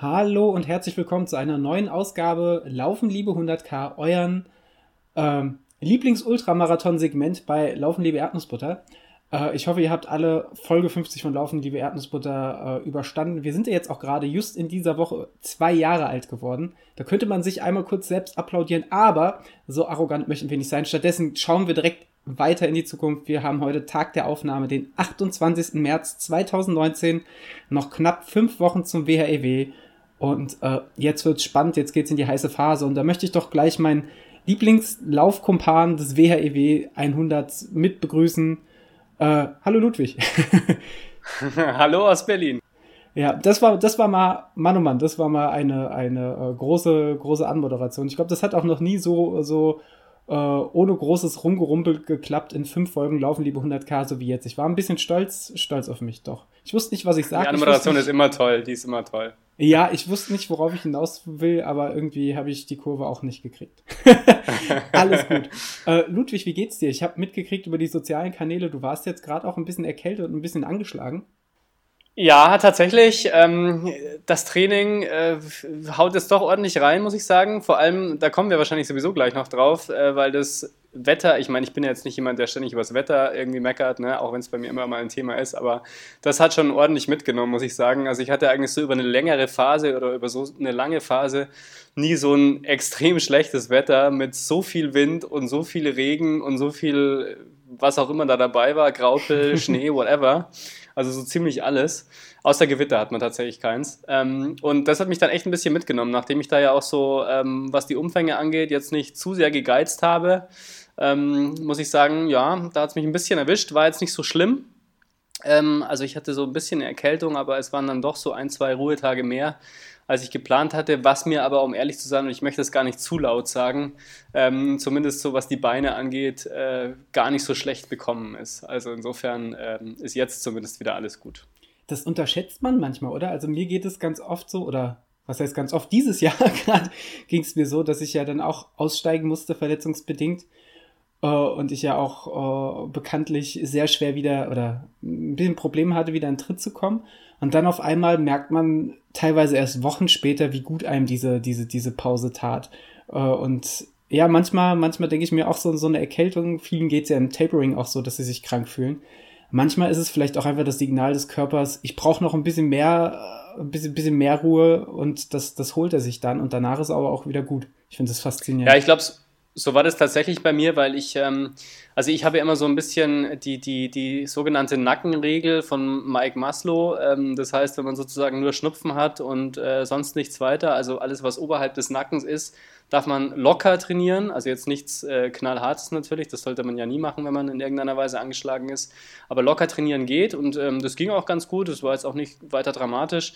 Hallo und herzlich willkommen zu einer neuen Ausgabe Laufen Liebe 100k, euren ähm, Lieblings-Ultramarathon-Segment bei Laufen Liebe Erdnussbutter. Äh, ich hoffe, ihr habt alle Folge 50 von Laufen Liebe Erdnussbutter äh, überstanden. Wir sind ja jetzt auch gerade just in dieser Woche zwei Jahre alt geworden. Da könnte man sich einmal kurz selbst applaudieren, aber so arrogant möchten wir nicht sein. Stattdessen schauen wir direkt weiter in die Zukunft. Wir haben heute Tag der Aufnahme, den 28. März 2019. Noch knapp fünf Wochen zum WHEW. Und äh, jetzt wird's spannend, jetzt geht's in die heiße Phase. Und da möchte ich doch gleich meinen Lieblingslaufkumpan des WHEW 100 mit begrüßen. Äh, hallo Ludwig. hallo aus Berlin. Ja, das war, das war mal, Mann oh Mann, das war mal eine, eine äh, große, große Anmoderation. Ich glaube, das hat auch noch nie so, so äh, ohne großes Rumgerumpel geklappt. In fünf Folgen laufen liebe 100k, so wie jetzt. Ich war ein bisschen stolz, stolz auf mich, doch. Ich wusste nicht, was ich sage. Die Anmoderation ist immer toll, die ist immer toll. Ja, ich wusste nicht, worauf ich hinaus will, aber irgendwie habe ich die Kurve auch nicht gekriegt. Alles gut. Äh, Ludwig, wie geht's dir? Ich habe mitgekriegt über die sozialen Kanäle, du warst jetzt gerade auch ein bisschen erkältet und ein bisschen angeschlagen. Ja, tatsächlich. Ähm, das Training äh, haut es doch ordentlich rein, muss ich sagen. Vor allem, da kommen wir wahrscheinlich sowieso gleich noch drauf, äh, weil das Wetter, ich meine, ich bin ja jetzt nicht jemand, der ständig über das Wetter irgendwie meckert, ne? auch wenn es bei mir immer mal ein Thema ist, aber das hat schon ordentlich mitgenommen, muss ich sagen. Also ich hatte eigentlich so über eine längere Phase oder über so eine lange Phase nie so ein extrem schlechtes Wetter mit so viel Wind und so viel Regen und so viel, was auch immer da dabei war, Graupel, Schnee, whatever. Also so ziemlich alles. Außer Gewitter hat man tatsächlich keins. Ähm, und das hat mich dann echt ein bisschen mitgenommen, nachdem ich da ja auch so, ähm, was die Umfänge angeht, jetzt nicht zu sehr gegeizt habe. Ähm, muss ich sagen, ja, da hat es mich ein bisschen erwischt. War jetzt nicht so schlimm. Ähm, also ich hatte so ein bisschen Erkältung, aber es waren dann doch so ein, zwei Ruhetage mehr als ich geplant hatte, was mir aber, um ehrlich zu sein, und ich möchte das gar nicht zu laut sagen, ähm, zumindest so was die Beine angeht, äh, gar nicht so schlecht bekommen ist. Also insofern ähm, ist jetzt zumindest wieder alles gut. Das unterschätzt man manchmal, oder? Also mir geht es ganz oft so, oder was heißt ganz oft, dieses Jahr gerade ging es mir so, dass ich ja dann auch aussteigen musste, verletzungsbedingt. Äh, und ich ja auch äh, bekanntlich sehr schwer wieder oder ein bisschen Probleme hatte, wieder in Tritt zu kommen. Und dann auf einmal merkt man teilweise erst Wochen später, wie gut einem diese, diese, diese Pause tat. Äh, und ja, manchmal, manchmal denke ich mir auch so, so eine Erkältung, vielen geht es ja im Tapering auch so, dass sie sich krank fühlen. Manchmal ist es vielleicht auch einfach das Signal des Körpers, ich brauche noch ein bisschen mehr, ein bisschen, bisschen mehr Ruhe und das, das holt er sich dann und danach ist aber auch wieder gut. Ich finde das faszinierend. Ja, ich glaube, so war das tatsächlich bei mir, weil ich, ähm, also ich habe ja immer so ein bisschen die, die, die sogenannte Nackenregel von Mike Maslow. Ähm, das heißt, wenn man sozusagen nur Schnupfen hat und äh, sonst nichts weiter, also alles, was oberhalb des Nackens ist, darf man locker trainieren. Also jetzt nichts äh, knallhartes natürlich, das sollte man ja nie machen, wenn man in irgendeiner Weise angeschlagen ist. Aber locker trainieren geht und ähm, das ging auch ganz gut, das war jetzt auch nicht weiter dramatisch.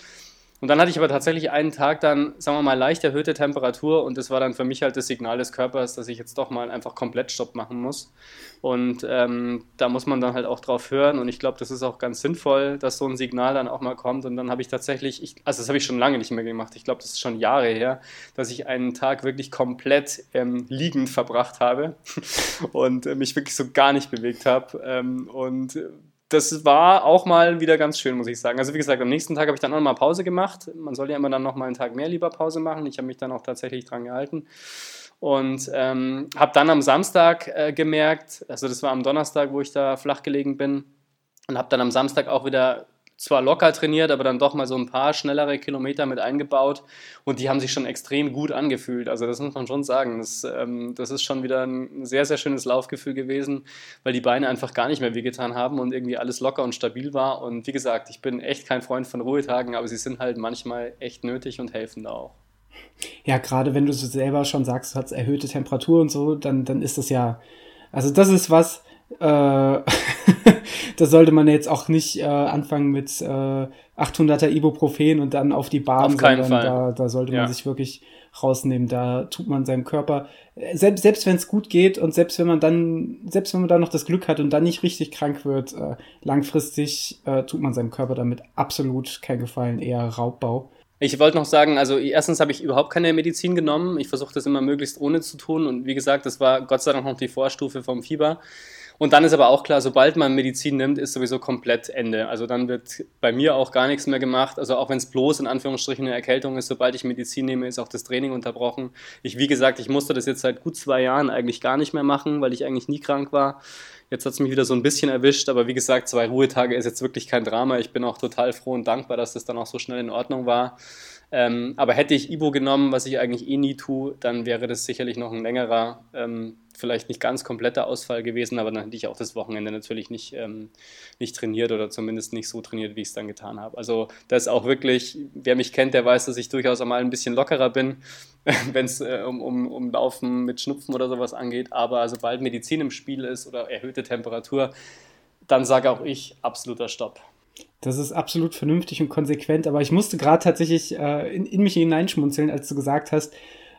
Und dann hatte ich aber tatsächlich einen Tag dann, sagen wir mal, leicht erhöhte Temperatur und das war dann für mich halt das Signal des Körpers, dass ich jetzt doch mal einfach komplett Stopp machen muss. Und ähm, da muss man dann halt auch drauf hören und ich glaube, das ist auch ganz sinnvoll, dass so ein Signal dann auch mal kommt. Und dann habe ich tatsächlich, ich, also das habe ich schon lange nicht mehr gemacht, ich glaube, das ist schon Jahre her, dass ich einen Tag wirklich komplett ähm, liegend verbracht habe und äh, mich wirklich so gar nicht bewegt habe. Ähm, und das war auch mal wieder ganz schön, muss ich sagen. Also wie gesagt, am nächsten Tag habe ich dann auch noch mal Pause gemacht. Man soll ja immer dann noch mal einen Tag mehr lieber Pause machen. Ich habe mich dann auch tatsächlich dran gehalten. Und ähm, habe dann am Samstag äh, gemerkt, also das war am Donnerstag, wo ich da flach gelegen bin, und habe dann am Samstag auch wieder zwar locker trainiert, aber dann doch mal so ein paar schnellere Kilometer mit eingebaut und die haben sich schon extrem gut angefühlt. Also das muss man schon sagen. Das, ähm, das ist schon wieder ein sehr, sehr schönes Laufgefühl gewesen, weil die Beine einfach gar nicht mehr wehgetan haben und irgendwie alles locker und stabil war. Und wie gesagt, ich bin echt kein Freund von Ruhetagen, aber sie sind halt manchmal echt nötig und helfen da auch. Ja, gerade wenn du selber schon sagst, du hast erhöhte Temperatur und so, dann, dann ist das ja, also das ist was, äh, da sollte man jetzt auch nicht äh, anfangen mit äh, 800er Ibuprofen und dann auf die Bahn, auf keinen Fall. Da, da sollte man sich wirklich rausnehmen. Da tut man seinem Körper, äh, selbst, selbst wenn es gut geht und selbst wenn man dann, selbst wenn man dann noch das Glück hat und dann nicht richtig krank wird, äh, langfristig äh, tut man seinem Körper damit absolut kein Gefallen, eher Raubbau. Ich wollte noch sagen, also erstens habe ich überhaupt keine Medizin genommen. Ich versuche das immer möglichst ohne zu tun. Und wie gesagt, das war Gott sei Dank noch die Vorstufe vom Fieber. Und dann ist aber auch klar, sobald man Medizin nimmt, ist sowieso komplett Ende. Also dann wird bei mir auch gar nichts mehr gemacht. Also auch wenn es bloß in Anführungsstrichen eine Erkältung ist, sobald ich Medizin nehme, ist auch das Training unterbrochen. Ich, wie gesagt, ich musste das jetzt seit gut zwei Jahren eigentlich gar nicht mehr machen, weil ich eigentlich nie krank war. Jetzt hat es mich wieder so ein bisschen erwischt, aber wie gesagt, zwei Ruhetage ist jetzt wirklich kein Drama. Ich bin auch total froh und dankbar, dass das dann auch so schnell in Ordnung war. Ähm, aber hätte ich Ibo genommen, was ich eigentlich eh nie tue, dann wäre das sicherlich noch ein längerer, ähm, vielleicht nicht ganz kompletter Ausfall gewesen, aber dann hätte ich auch das Wochenende natürlich nicht, ähm, nicht trainiert oder zumindest nicht so trainiert, wie ich es dann getan habe. Also das ist auch wirklich, wer mich kennt, der weiß, dass ich durchaus einmal ein bisschen lockerer bin, wenn es äh, um, um, um Laufen mit Schnupfen oder sowas angeht. Aber sobald Medizin im Spiel ist oder erhöhte Temperatur, dann sage auch ich absoluter Stopp. Das ist absolut vernünftig und konsequent, aber ich musste gerade tatsächlich äh, in, in mich hineinschmunzeln, als du gesagt hast,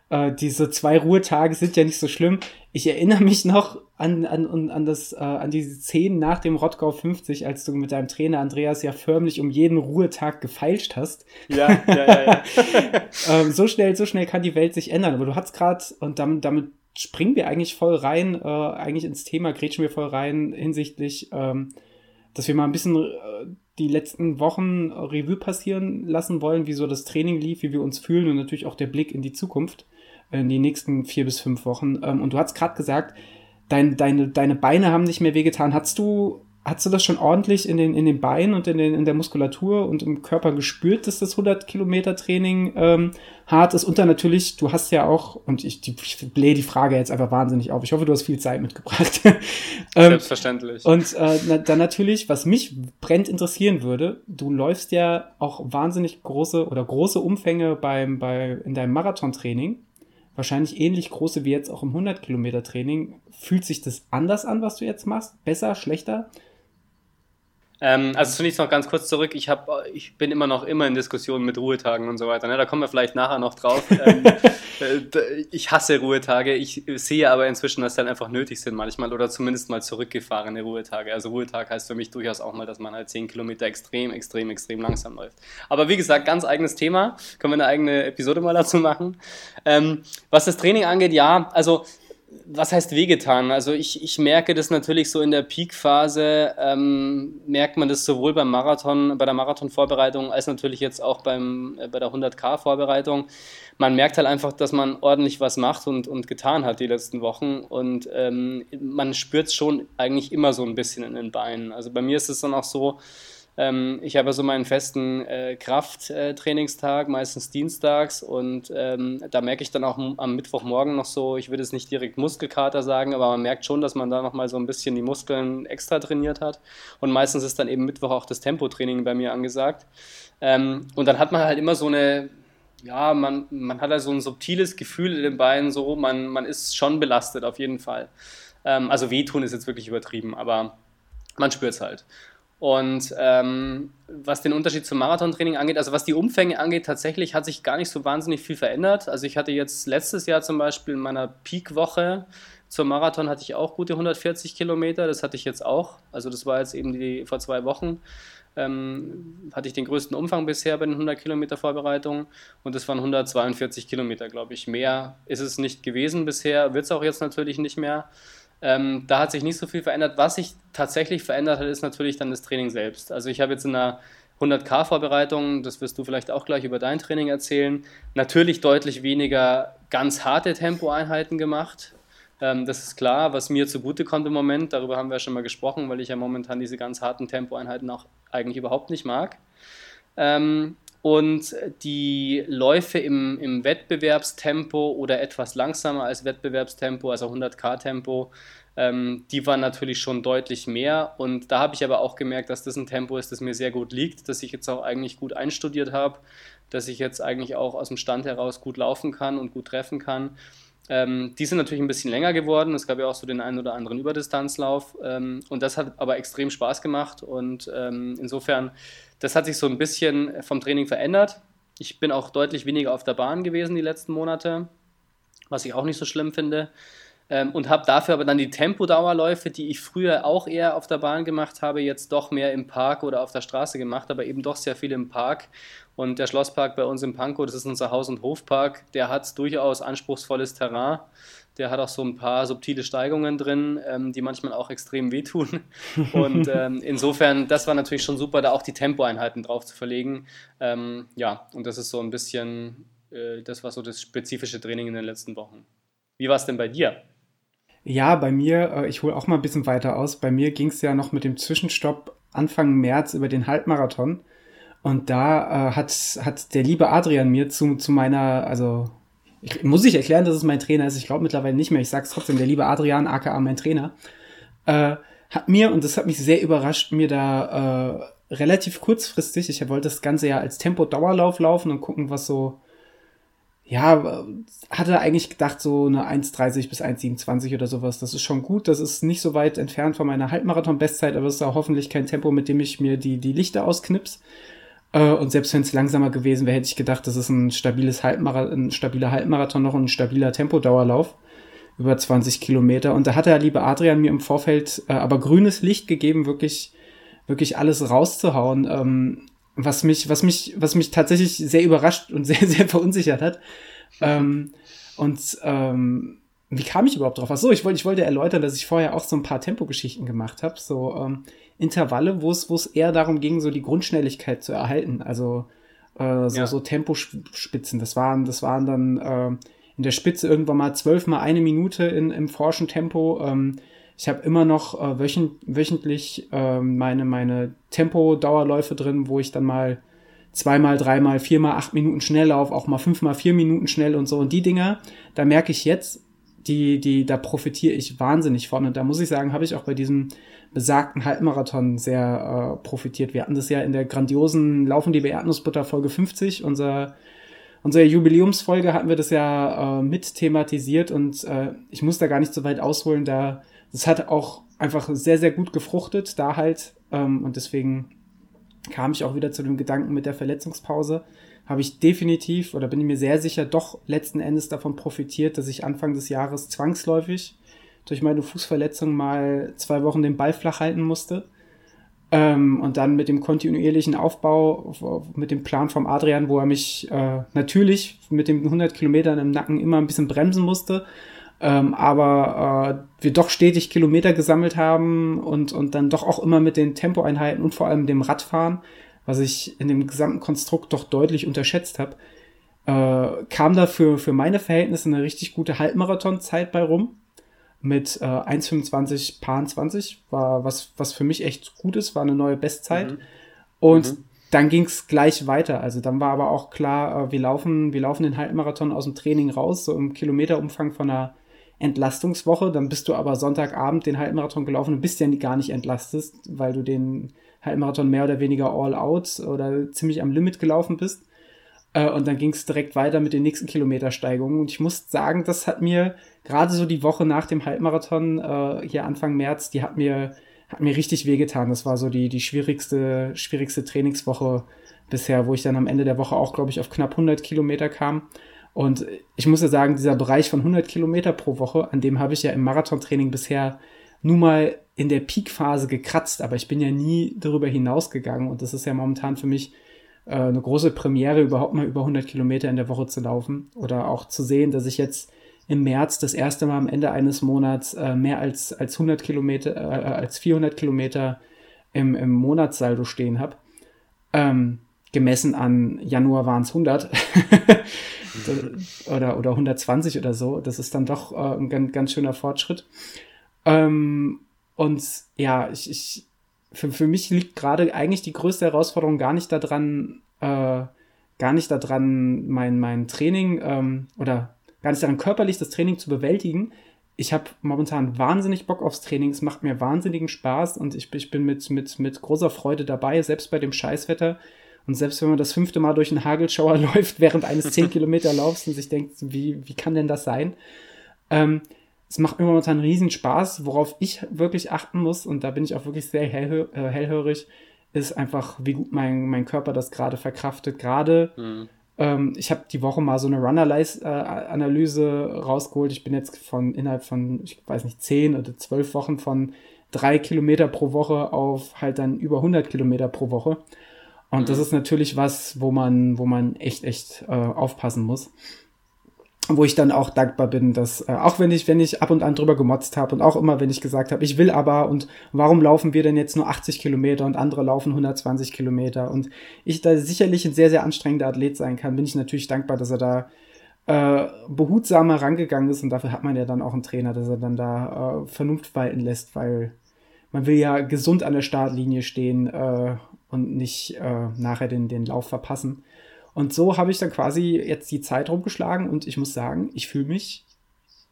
äh, diese zwei Ruhetage sind ja nicht so schlimm. Ich erinnere mich noch an, an, an, das, äh, an diese Szenen nach dem Rottgau 50, als du mit deinem Trainer Andreas ja förmlich um jeden Ruhetag gefeilscht hast. Ja, ja, ja. ja. ähm, so schnell, so schnell kann die Welt sich ändern. Aber du hast gerade, und damit, damit springen wir eigentlich voll rein, äh, eigentlich ins Thema, grätschen wir voll rein hinsichtlich, ähm, dass wir mal ein bisschen äh, die letzten Wochen Revue passieren lassen wollen, wie so das Training lief, wie wir uns fühlen und natürlich auch der Blick in die Zukunft, äh, in die nächsten vier bis fünf Wochen. Ähm, und du hast gerade gesagt, dein, deine, deine Beine haben nicht mehr wehgetan. Hast du Hast du das schon ordentlich in den, in den Beinen und in, den, in der Muskulatur und im Körper gespürt, dass das 100 Kilometer Training ähm, hart ist? Und dann natürlich, du hast ja auch, und ich, ich blähe die Frage jetzt einfach wahnsinnig auf. Ich hoffe, du hast viel Zeit mitgebracht. ähm, Selbstverständlich. Und äh, na, dann natürlich, was mich brennt interessieren würde, du läufst ja auch wahnsinnig große oder große Umfänge beim, bei, in deinem Marathontraining wahrscheinlich ähnlich große wie jetzt auch im 100 Kilometer Training. Fühlt sich das anders an, was du jetzt machst? Besser, schlechter? Ähm, also zunächst noch ganz kurz zurück. Ich, hab, ich bin immer noch immer in Diskussionen mit Ruhetagen und so weiter. Ne? Da kommen wir vielleicht nachher noch drauf. ähm, äh, ich hasse Ruhetage. Ich sehe aber inzwischen, dass sie dann einfach nötig sind manchmal oder zumindest mal zurückgefahrene Ruhetage. Also Ruhetag heißt für mich durchaus auch mal, dass man halt 10 Kilometer extrem, extrem, extrem langsam läuft. Aber wie gesagt, ganz eigenes Thema. Können wir eine eigene Episode mal dazu machen. Ähm, was das Training angeht, ja, also was heißt wehgetan? Also ich, ich merke das natürlich so in der Peak-Phase, ähm, merkt man das sowohl beim Marathon, bei der Marathon-Vorbereitung als natürlich jetzt auch beim, äh, bei der 100k-Vorbereitung. Man merkt halt einfach, dass man ordentlich was macht und, und getan hat die letzten Wochen und ähm, man spürt es schon eigentlich immer so ein bisschen in den Beinen. Also bei mir ist es dann auch so, ähm, ich habe so meinen festen äh, Krafttrainingstag, meistens dienstags und ähm, da merke ich dann auch am Mittwochmorgen noch so, ich würde es nicht direkt Muskelkater sagen, aber man merkt schon, dass man da nochmal so ein bisschen die Muskeln extra trainiert hat und meistens ist dann eben Mittwoch auch das Tempotraining bei mir angesagt. Ähm, und dann hat man halt immer so eine, ja, man, man hat also ein subtiles Gefühl in den Beinen, so, man, man ist schon belastet auf jeden Fall. Ähm, also wehtun ist jetzt wirklich übertrieben, aber man spürt es halt. Und ähm, was den Unterschied zum Marathontraining angeht, also was die Umfänge angeht, tatsächlich hat sich gar nicht so wahnsinnig viel verändert. Also ich hatte jetzt letztes Jahr zum Beispiel in meiner Peak-Woche zum Marathon hatte ich auch gute 140 Kilometer, das hatte ich jetzt auch. Also das war jetzt eben die vor zwei Wochen. Ähm, hatte ich den größten Umfang bisher bei den 100 Kilometer Vorbereitungen und das waren 142 Kilometer, glaube ich. Mehr ist es nicht gewesen bisher, wird es auch jetzt natürlich nicht mehr. Ähm, da hat sich nicht so viel verändert. Was sich tatsächlich verändert hat, ist natürlich dann das Training selbst. Also ich habe jetzt in einer 100k-Vorbereitung, das wirst du vielleicht auch gleich über dein Training erzählen, natürlich deutlich weniger ganz harte Tempoeinheiten gemacht. Ähm, das ist klar, was mir zugute kommt im Moment. Darüber haben wir ja schon mal gesprochen, weil ich ja momentan diese ganz harten Tempoeinheiten auch eigentlich überhaupt nicht mag. Ähm, und die Läufe im, im Wettbewerbstempo oder etwas langsamer als Wettbewerbstempo, also 100k-Tempo, ähm, die waren natürlich schon deutlich mehr. Und da habe ich aber auch gemerkt, dass das ein Tempo ist, das mir sehr gut liegt, dass ich jetzt auch eigentlich gut einstudiert habe, dass ich jetzt eigentlich auch aus dem Stand heraus gut laufen kann und gut treffen kann. Ähm, die sind natürlich ein bisschen länger geworden. Es gab ja auch so den einen oder anderen Überdistanzlauf. Ähm, und das hat aber extrem Spaß gemacht. Und ähm, insofern das hat sich so ein bisschen vom Training verändert. Ich bin auch deutlich weniger auf der Bahn gewesen die letzten Monate, was ich auch nicht so schlimm finde. Ähm, und habe dafür aber dann die Tempodauerläufe, die ich früher auch eher auf der Bahn gemacht habe, jetzt doch mehr im Park oder auf der Straße gemacht, aber eben doch sehr viel im Park. Und der Schlosspark bei uns in Pankow, das ist unser Haus- und Hofpark, der hat durchaus anspruchsvolles Terrain. Der hat auch so ein paar subtile Steigungen drin, ähm, die manchmal auch extrem wehtun. Und ähm, insofern, das war natürlich schon super, da auch die Tempoeinheiten drauf zu verlegen. Ähm, ja, und das ist so ein bisschen, äh, das war so das spezifische Training in den letzten Wochen. Wie war es denn bei dir? Ja, bei mir, äh, ich hole auch mal ein bisschen weiter aus. Bei mir ging es ja noch mit dem Zwischenstopp Anfang März über den Halbmarathon. Und da äh, hat, hat der liebe Adrian mir zu, zu meiner, also ich, muss ich erklären, dass es mein Trainer ist. Ich glaube mittlerweile nicht mehr. Ich sag's trotzdem, der liebe Adrian, aka mein Trainer, äh, hat mir, und das hat mich sehr überrascht, mir da äh, relativ kurzfristig, ich wollte das Ganze ja als Tempo-Dauerlauf laufen und gucken, was so, ja, hatte eigentlich gedacht, so eine 1,30 bis 1,27 oder sowas. Das ist schon gut. Das ist nicht so weit entfernt von meiner Halbmarathon-Bestzeit, aber es ist auch hoffentlich kein Tempo, mit dem ich mir die, die Lichter ausknips. Äh, und selbst wenn es langsamer gewesen wäre, hätte ich gedacht, das ist ein stabiles Halbmarathon, ein stabiler Halbmarathon noch und ein stabiler Tempodauerlauf über 20 Kilometer. Und da hat der liebe Adrian mir im Vorfeld äh, aber grünes Licht gegeben, wirklich, wirklich alles rauszuhauen. Ähm, was mich, was mich, was mich tatsächlich sehr überrascht und sehr, sehr verunsichert hat. Ähm, und ähm, wie kam ich überhaupt drauf? Ach so, ich wollte, ich wollte erläutern, dass ich vorher auch so ein paar Tempogeschichten gemacht habe. So, ähm, Intervalle, wo es, wo es eher darum ging, so die Grundschnelligkeit zu erhalten. Also äh, so, ja. so Tempospitzen. Das waren, das waren dann äh, in der Spitze irgendwann mal zwölf mal eine Minute in, im forschen Tempo. Ähm, ich habe immer noch äh, wöchent, wöchentlich äh, meine, meine Tempo-Dauerläufe drin, wo ich dann mal zweimal, dreimal, viermal acht Minuten schnell laufe, auch mal fünfmal vier Minuten schnell und so. Und die Dinger, da merke ich jetzt, die, die, da profitiere ich wahnsinnig von. Und da muss ich sagen, habe ich auch bei diesem besagten Halbmarathon sehr äh, profitiert. Wir hatten das ja in der grandiosen Laufen die Erdnussbutter Folge 50, unser unsere Jubiläumsfolge hatten wir das ja äh, mit thematisiert und äh, ich muss da gar nicht so weit ausholen, da das hat auch einfach sehr, sehr gut gefruchtet, da halt. Ähm, und deswegen kam ich auch wieder zu dem Gedanken mit der Verletzungspause. Habe ich definitiv oder bin ich mir sehr sicher doch letzten Endes davon profitiert, dass ich Anfang des Jahres zwangsläufig durch meine Fußverletzung mal zwei Wochen den Ball flach halten musste. Ähm, und dann mit dem kontinuierlichen Aufbau, mit dem Plan vom Adrian, wo er mich äh, natürlich mit den 100 Kilometern im Nacken immer ein bisschen bremsen musste, ähm, aber äh, wir doch stetig Kilometer gesammelt haben und, und dann doch auch immer mit den Tempoeinheiten und vor allem dem Radfahren, was ich in dem gesamten Konstrukt doch deutlich unterschätzt habe, äh, kam da für, für meine Verhältnisse eine richtig gute Halbmarathonzeit bei rum mit äh, 1,25 Paar 20, war was, was für mich echt gut ist, war eine neue Bestzeit. Mhm. Und mhm. dann ging es gleich weiter. Also dann war aber auch klar, äh, wir, laufen, wir laufen den Halbmarathon aus dem Training raus, so im Kilometerumfang von einer Entlastungswoche. Dann bist du aber Sonntagabend den Halbmarathon gelaufen und bist ja gar nicht entlastet, weil du den Halbmarathon mehr oder weniger all out oder ziemlich am Limit gelaufen bist. Äh, und dann ging es direkt weiter mit den nächsten Kilometersteigungen. Und ich muss sagen, das hat mir gerade so die Woche nach dem Halbmarathon, äh, hier Anfang März, die hat mir, hat mir richtig wehgetan. Das war so die, die schwierigste, schwierigste Trainingswoche bisher, wo ich dann am Ende der Woche auch, glaube ich, auf knapp 100 Kilometer kam. Und ich muss ja sagen, dieser Bereich von 100 Kilometer pro Woche, an dem habe ich ja im Marathontraining bisher nun mal in der Peakphase gekratzt, aber ich bin ja nie darüber hinausgegangen und das ist ja momentan für mich äh, eine große Premiere, überhaupt mal über 100 Kilometer in der Woche zu laufen oder auch zu sehen, dass ich jetzt im März das erste Mal am Ende eines Monats äh, mehr als, als 100 Kilometer, äh, als 400 Kilometer im, im Monatssaldo stehen habe. Ähm, gemessen an Januar waren es 100 oder, oder 120 oder so. Das ist dann doch äh, ein ganz, ganz schöner Fortschritt. Ähm, und ja, ich, ich, für, für mich liegt gerade eigentlich die größte Herausforderung gar nicht daran, äh, gar nicht daran, mein, mein Training ähm, oder gar nicht daran, körperlich das Training zu bewältigen. Ich habe momentan wahnsinnig Bock aufs Training. Es macht mir wahnsinnigen Spaß und ich, ich bin mit, mit, mit großer Freude dabei, selbst bei dem Scheißwetter. Und selbst wenn man das fünfte Mal durch einen Hagelschauer läuft während eines 10 Kilometer Laufs und sich denkt, wie, wie kann denn das sein? Ähm, es macht mir momentan riesen Spaß. Worauf ich wirklich achten muss, und da bin ich auch wirklich sehr hellhö äh, hellhörig, ist einfach, wie gut mein, mein Körper das gerade verkraftet. Gerade, mhm. ähm, ich habe die Woche mal so eine Runner-Analyse äh, rausgeholt. Ich bin jetzt von innerhalb von, ich weiß nicht, zehn oder zwölf Wochen von drei Kilometer pro Woche auf halt dann über 100 Kilometer pro Woche. Und das mhm. ist natürlich was, wo man, wo man echt, echt äh, aufpassen muss wo ich dann auch dankbar bin, dass äh, auch wenn ich wenn ich ab und an drüber gemotzt habe und auch immer wenn ich gesagt habe, ich will aber und warum laufen wir denn jetzt nur 80 Kilometer und andere laufen 120 Kilometer und ich da sicherlich ein sehr sehr anstrengender Athlet sein kann, bin ich natürlich dankbar, dass er da äh, behutsamer rangegangen ist und dafür hat man ja dann auch einen Trainer, dass er dann da äh, Vernunft walten lässt, weil man will ja gesund an der Startlinie stehen äh, und nicht äh, nachher den den Lauf verpassen. Und so habe ich dann quasi jetzt die Zeit rumgeschlagen und ich muss sagen, ich fühle mich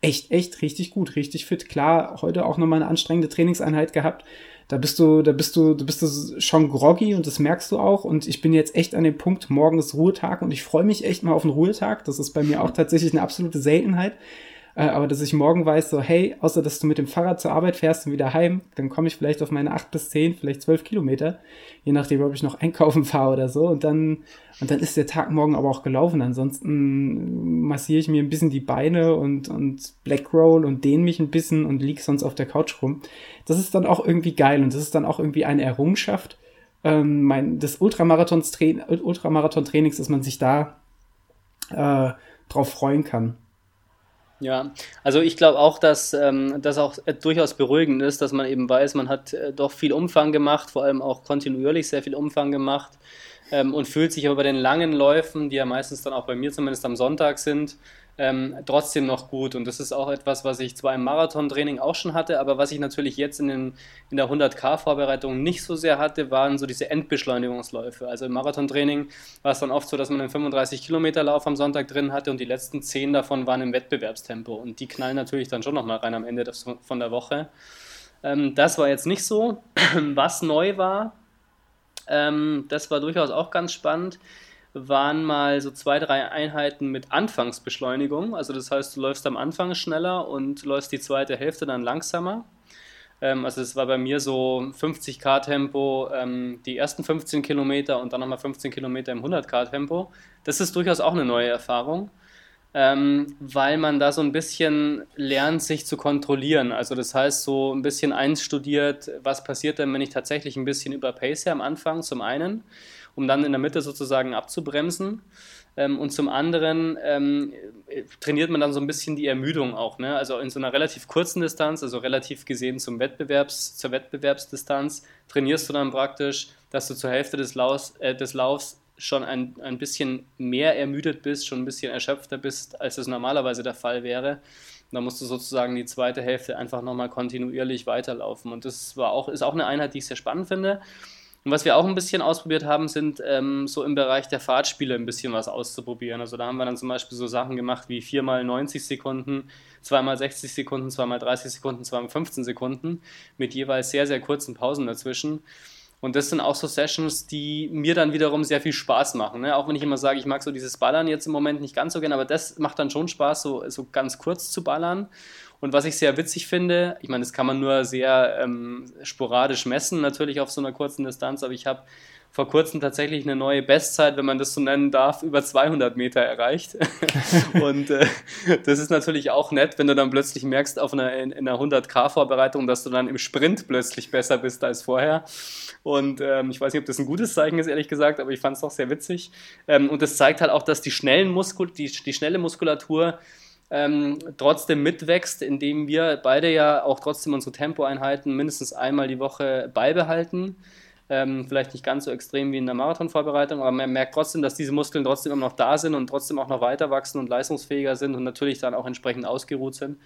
echt, echt richtig gut, richtig fit. Klar, heute auch nochmal eine anstrengende Trainingseinheit gehabt. Da bist du, da bist du, da bist du schon groggy und das merkst du auch. Und ich bin jetzt echt an dem Punkt, morgen ist Ruhetag und ich freue mich echt mal auf einen Ruhetag. Das ist bei mir auch tatsächlich eine absolute Seltenheit. Äh, aber dass ich morgen weiß, so, hey, außer dass du mit dem Fahrrad zur Arbeit fährst und wieder heim, dann komme ich vielleicht auf meine acht bis zehn, vielleicht zwölf Kilometer, je nachdem, ob ich noch einkaufen fahre oder so. Und dann, und dann ist der Tag morgen aber auch gelaufen. Ansonsten massiere ich mir ein bisschen die Beine und, und Black Roll und dehne mich ein bisschen und liege sonst auf der Couch rum. Das ist dann auch irgendwie geil und das ist dann auch irgendwie eine Errungenschaft ähm, mein, des Ultramarathon-Trainings, dass man sich da äh, drauf freuen kann. Ja, also ich glaube auch, dass ähm, das auch äh, durchaus beruhigend ist, dass man eben weiß, man hat äh, doch viel Umfang gemacht, vor allem auch kontinuierlich sehr viel Umfang gemacht ähm, und fühlt sich aber bei den langen Läufen, die ja meistens dann auch bei mir zumindest am Sonntag sind, ähm, trotzdem noch gut. Und das ist auch etwas, was ich zwar im Marathontraining auch schon hatte, aber was ich natürlich jetzt in, den, in der 100k-Vorbereitung nicht so sehr hatte, waren so diese Endbeschleunigungsläufe. Also im Marathontraining war es dann oft so, dass man einen 35-Kilometer-Lauf am Sonntag drin hatte und die letzten 10 davon waren im Wettbewerbstempo. Und die knallen natürlich dann schon nochmal rein am Ende von der Woche. Ähm, das war jetzt nicht so. Was neu war, ähm, das war durchaus auch ganz spannend waren mal so zwei, drei Einheiten mit Anfangsbeschleunigung. Also das heißt, du läufst am Anfang schneller und läufst die zweite Hälfte dann langsamer. Ähm, also es war bei mir so 50 K Tempo ähm, die ersten 15 Kilometer und dann nochmal 15 Kilometer im 100 K Tempo. Das ist durchaus auch eine neue Erfahrung. Ähm, weil man da so ein bisschen lernt, sich zu kontrollieren. Also das heißt, so ein bisschen einstudiert, was passiert denn, wenn ich tatsächlich ein bisschen überpace am Anfang, zum einen um dann in der Mitte sozusagen abzubremsen. Ähm, und zum anderen ähm, trainiert man dann so ein bisschen die Ermüdung auch. Ne? Also in so einer relativ kurzen Distanz, also relativ gesehen zum Wettbewerbs, zur Wettbewerbsdistanz, trainierst du dann praktisch, dass du zur Hälfte des, Laufs, äh, des Laufs schon ein, ein bisschen mehr ermüdet bist, schon ein bisschen erschöpfter bist, als es normalerweise der Fall wäre. Da musst du sozusagen die zweite Hälfte einfach nochmal kontinuierlich weiterlaufen. Und das war auch, ist auch eine Einheit, die ich sehr spannend finde. Und was wir auch ein bisschen ausprobiert haben, sind ähm, so im Bereich der Fahrtspiele ein bisschen was auszuprobieren. Also da haben wir dann zum Beispiel so Sachen gemacht wie 4 mal 90 Sekunden, 2 mal 60 Sekunden, 2 mal 30 Sekunden, 2 mal 15 Sekunden mit jeweils sehr, sehr kurzen Pausen dazwischen. Und das sind auch so Sessions, die mir dann wiederum sehr viel Spaß machen. Ne? Auch wenn ich immer sage, ich mag so dieses Ballern jetzt im Moment nicht ganz so gern, aber das macht dann schon Spaß, so, so ganz kurz zu ballern. Und was ich sehr witzig finde, ich meine, das kann man nur sehr ähm, sporadisch messen, natürlich auf so einer kurzen Distanz, aber ich habe vor kurzem tatsächlich eine neue Bestzeit, wenn man das so nennen darf, über 200 Meter erreicht. und äh, das ist natürlich auch nett, wenn du dann plötzlich merkst auf einer, in, in einer 100k-Vorbereitung, dass du dann im Sprint plötzlich besser bist als vorher. Und ähm, ich weiß nicht, ob das ein gutes Zeichen ist, ehrlich gesagt, aber ich fand es auch sehr witzig. Ähm, und das zeigt halt auch, dass die, schnellen Muskul die, die schnelle Muskulatur ähm, trotzdem mitwächst, indem wir beide ja auch trotzdem unsere Tempoeinheiten mindestens einmal die Woche beibehalten. Ähm, vielleicht nicht ganz so extrem wie in der Marathonvorbereitung, aber man merkt trotzdem, dass diese Muskeln trotzdem immer noch da sind und trotzdem auch noch weiter wachsen und leistungsfähiger sind und natürlich dann auch entsprechend ausgeruht sind.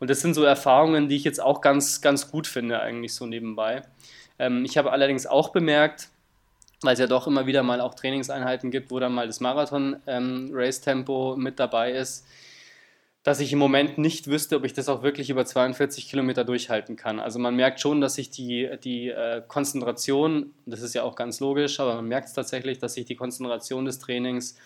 Und das sind so Erfahrungen, die ich jetzt auch ganz, ganz gut finde, eigentlich so nebenbei. Ähm, ich habe allerdings auch bemerkt, weil es ja doch immer wieder mal auch Trainingseinheiten gibt, wo dann mal das Marathon-Race-Tempo ähm, mit dabei ist, dass ich im Moment nicht wüsste, ob ich das auch wirklich über 42 Kilometer durchhalten kann. Also man merkt schon, dass sich die, die äh, Konzentration, das ist ja auch ganz logisch, aber man merkt es tatsächlich, dass sich die Konzentration des Trainings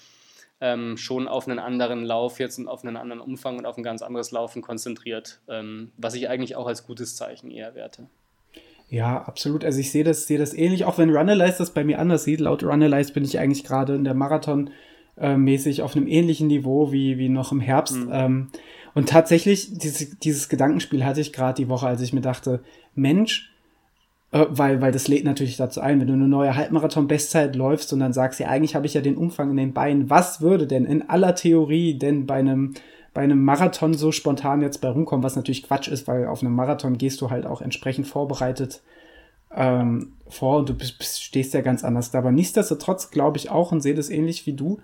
ähm, schon auf einen anderen Lauf jetzt und auf einen anderen Umfang und auf ein ganz anderes Laufen konzentriert, ähm, was ich eigentlich auch als gutes Zeichen eher werte. Ja, absolut. Also ich sehe das, sehe das ähnlich, auch wenn Runalyze das bei mir anders sieht. Laut Runalyze bin ich eigentlich gerade in der Marathon- äh, mäßig auf einem ähnlichen Niveau wie, wie noch im Herbst. Mhm. Ähm, und tatsächlich, dieses, dieses Gedankenspiel hatte ich gerade die Woche, als ich mir dachte, Mensch, äh, weil, weil das lädt natürlich dazu ein, wenn du eine neue Halbmarathon-Bestzeit läufst und dann sagst, ja, eigentlich habe ich ja den Umfang in den Beinen. Was würde denn in aller Theorie denn bei einem, bei einem Marathon so spontan jetzt bei rumkommen, was natürlich Quatsch ist, weil auf einem Marathon gehst du halt auch entsprechend vorbereitet ähm, vor und du bist, bist, stehst ja ganz anders da. Aber nichtsdestotrotz glaube ich auch und sehe das ähnlich wie du.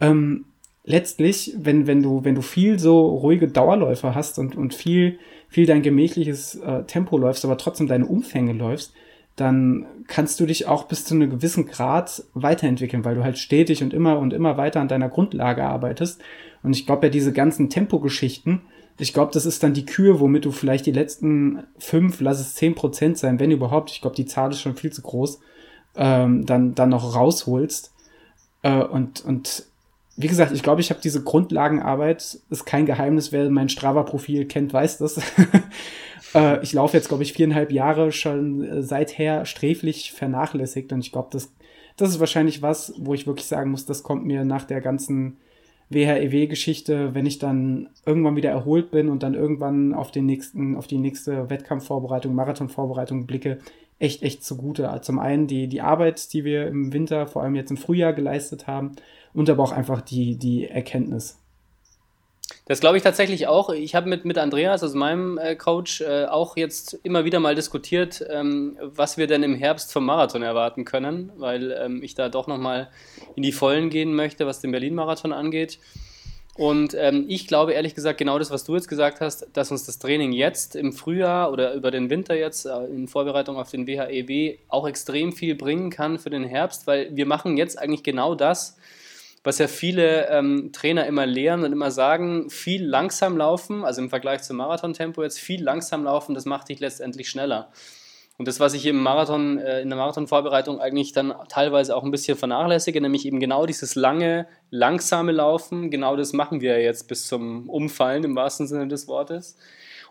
Ähm, letztlich, wenn, wenn du, wenn du viel so ruhige Dauerläufer hast und, und viel, viel dein gemächliches äh, Tempo läufst, aber trotzdem deine Umfänge läufst, dann kannst du dich auch bis zu einem gewissen Grad weiterentwickeln, weil du halt stetig und immer und immer weiter an deiner Grundlage arbeitest. Und ich glaube ja, diese ganzen Tempogeschichten, ich glaube, das ist dann die Kür, womit du vielleicht die letzten fünf, lass es zehn Prozent sein, wenn überhaupt, ich glaube, die Zahl ist schon viel zu groß, ähm, dann, dann noch rausholst. Äh, und, und wie gesagt, ich glaube, ich habe diese Grundlagenarbeit, ist kein Geheimnis, wer mein Strava-Profil kennt, weiß das. äh, ich laufe jetzt, glaube ich, viereinhalb Jahre schon äh, seither sträflich vernachlässigt und ich glaube, das, das ist wahrscheinlich was, wo ich wirklich sagen muss, das kommt mir nach der ganzen WHEW-Geschichte, wenn ich dann irgendwann wieder erholt bin und dann irgendwann auf den nächsten, auf die nächste Wettkampfvorbereitung, Marathonvorbereitung blicke, echt, echt zugute. Zum einen die, die Arbeit, die wir im Winter, vor allem jetzt im Frühjahr geleistet haben und aber auch einfach die, die Erkenntnis. Das glaube ich tatsächlich auch. Ich habe mit, mit Andreas, also meinem äh, Coach, äh, auch jetzt immer wieder mal diskutiert, ähm, was wir denn im Herbst vom Marathon erwarten können, weil ähm, ich da doch nochmal in die Vollen gehen möchte, was den Berlin-Marathon angeht. Und ähm, ich glaube ehrlich gesagt genau das, was du jetzt gesagt hast, dass uns das Training jetzt im Frühjahr oder über den Winter jetzt äh, in Vorbereitung auf den WHEW auch extrem viel bringen kann für den Herbst, weil wir machen jetzt eigentlich genau das, was ja viele ähm, Trainer immer lehren und immer sagen, viel langsam laufen, also im Vergleich zum Marathontempo jetzt viel langsam laufen, das macht dich letztendlich schneller. Und das, was ich im Marathon, äh, in der Marathonvorbereitung eigentlich dann teilweise auch ein bisschen vernachlässige, nämlich eben genau dieses lange, langsame Laufen, genau das machen wir jetzt bis zum Umfallen im wahrsten Sinne des Wortes.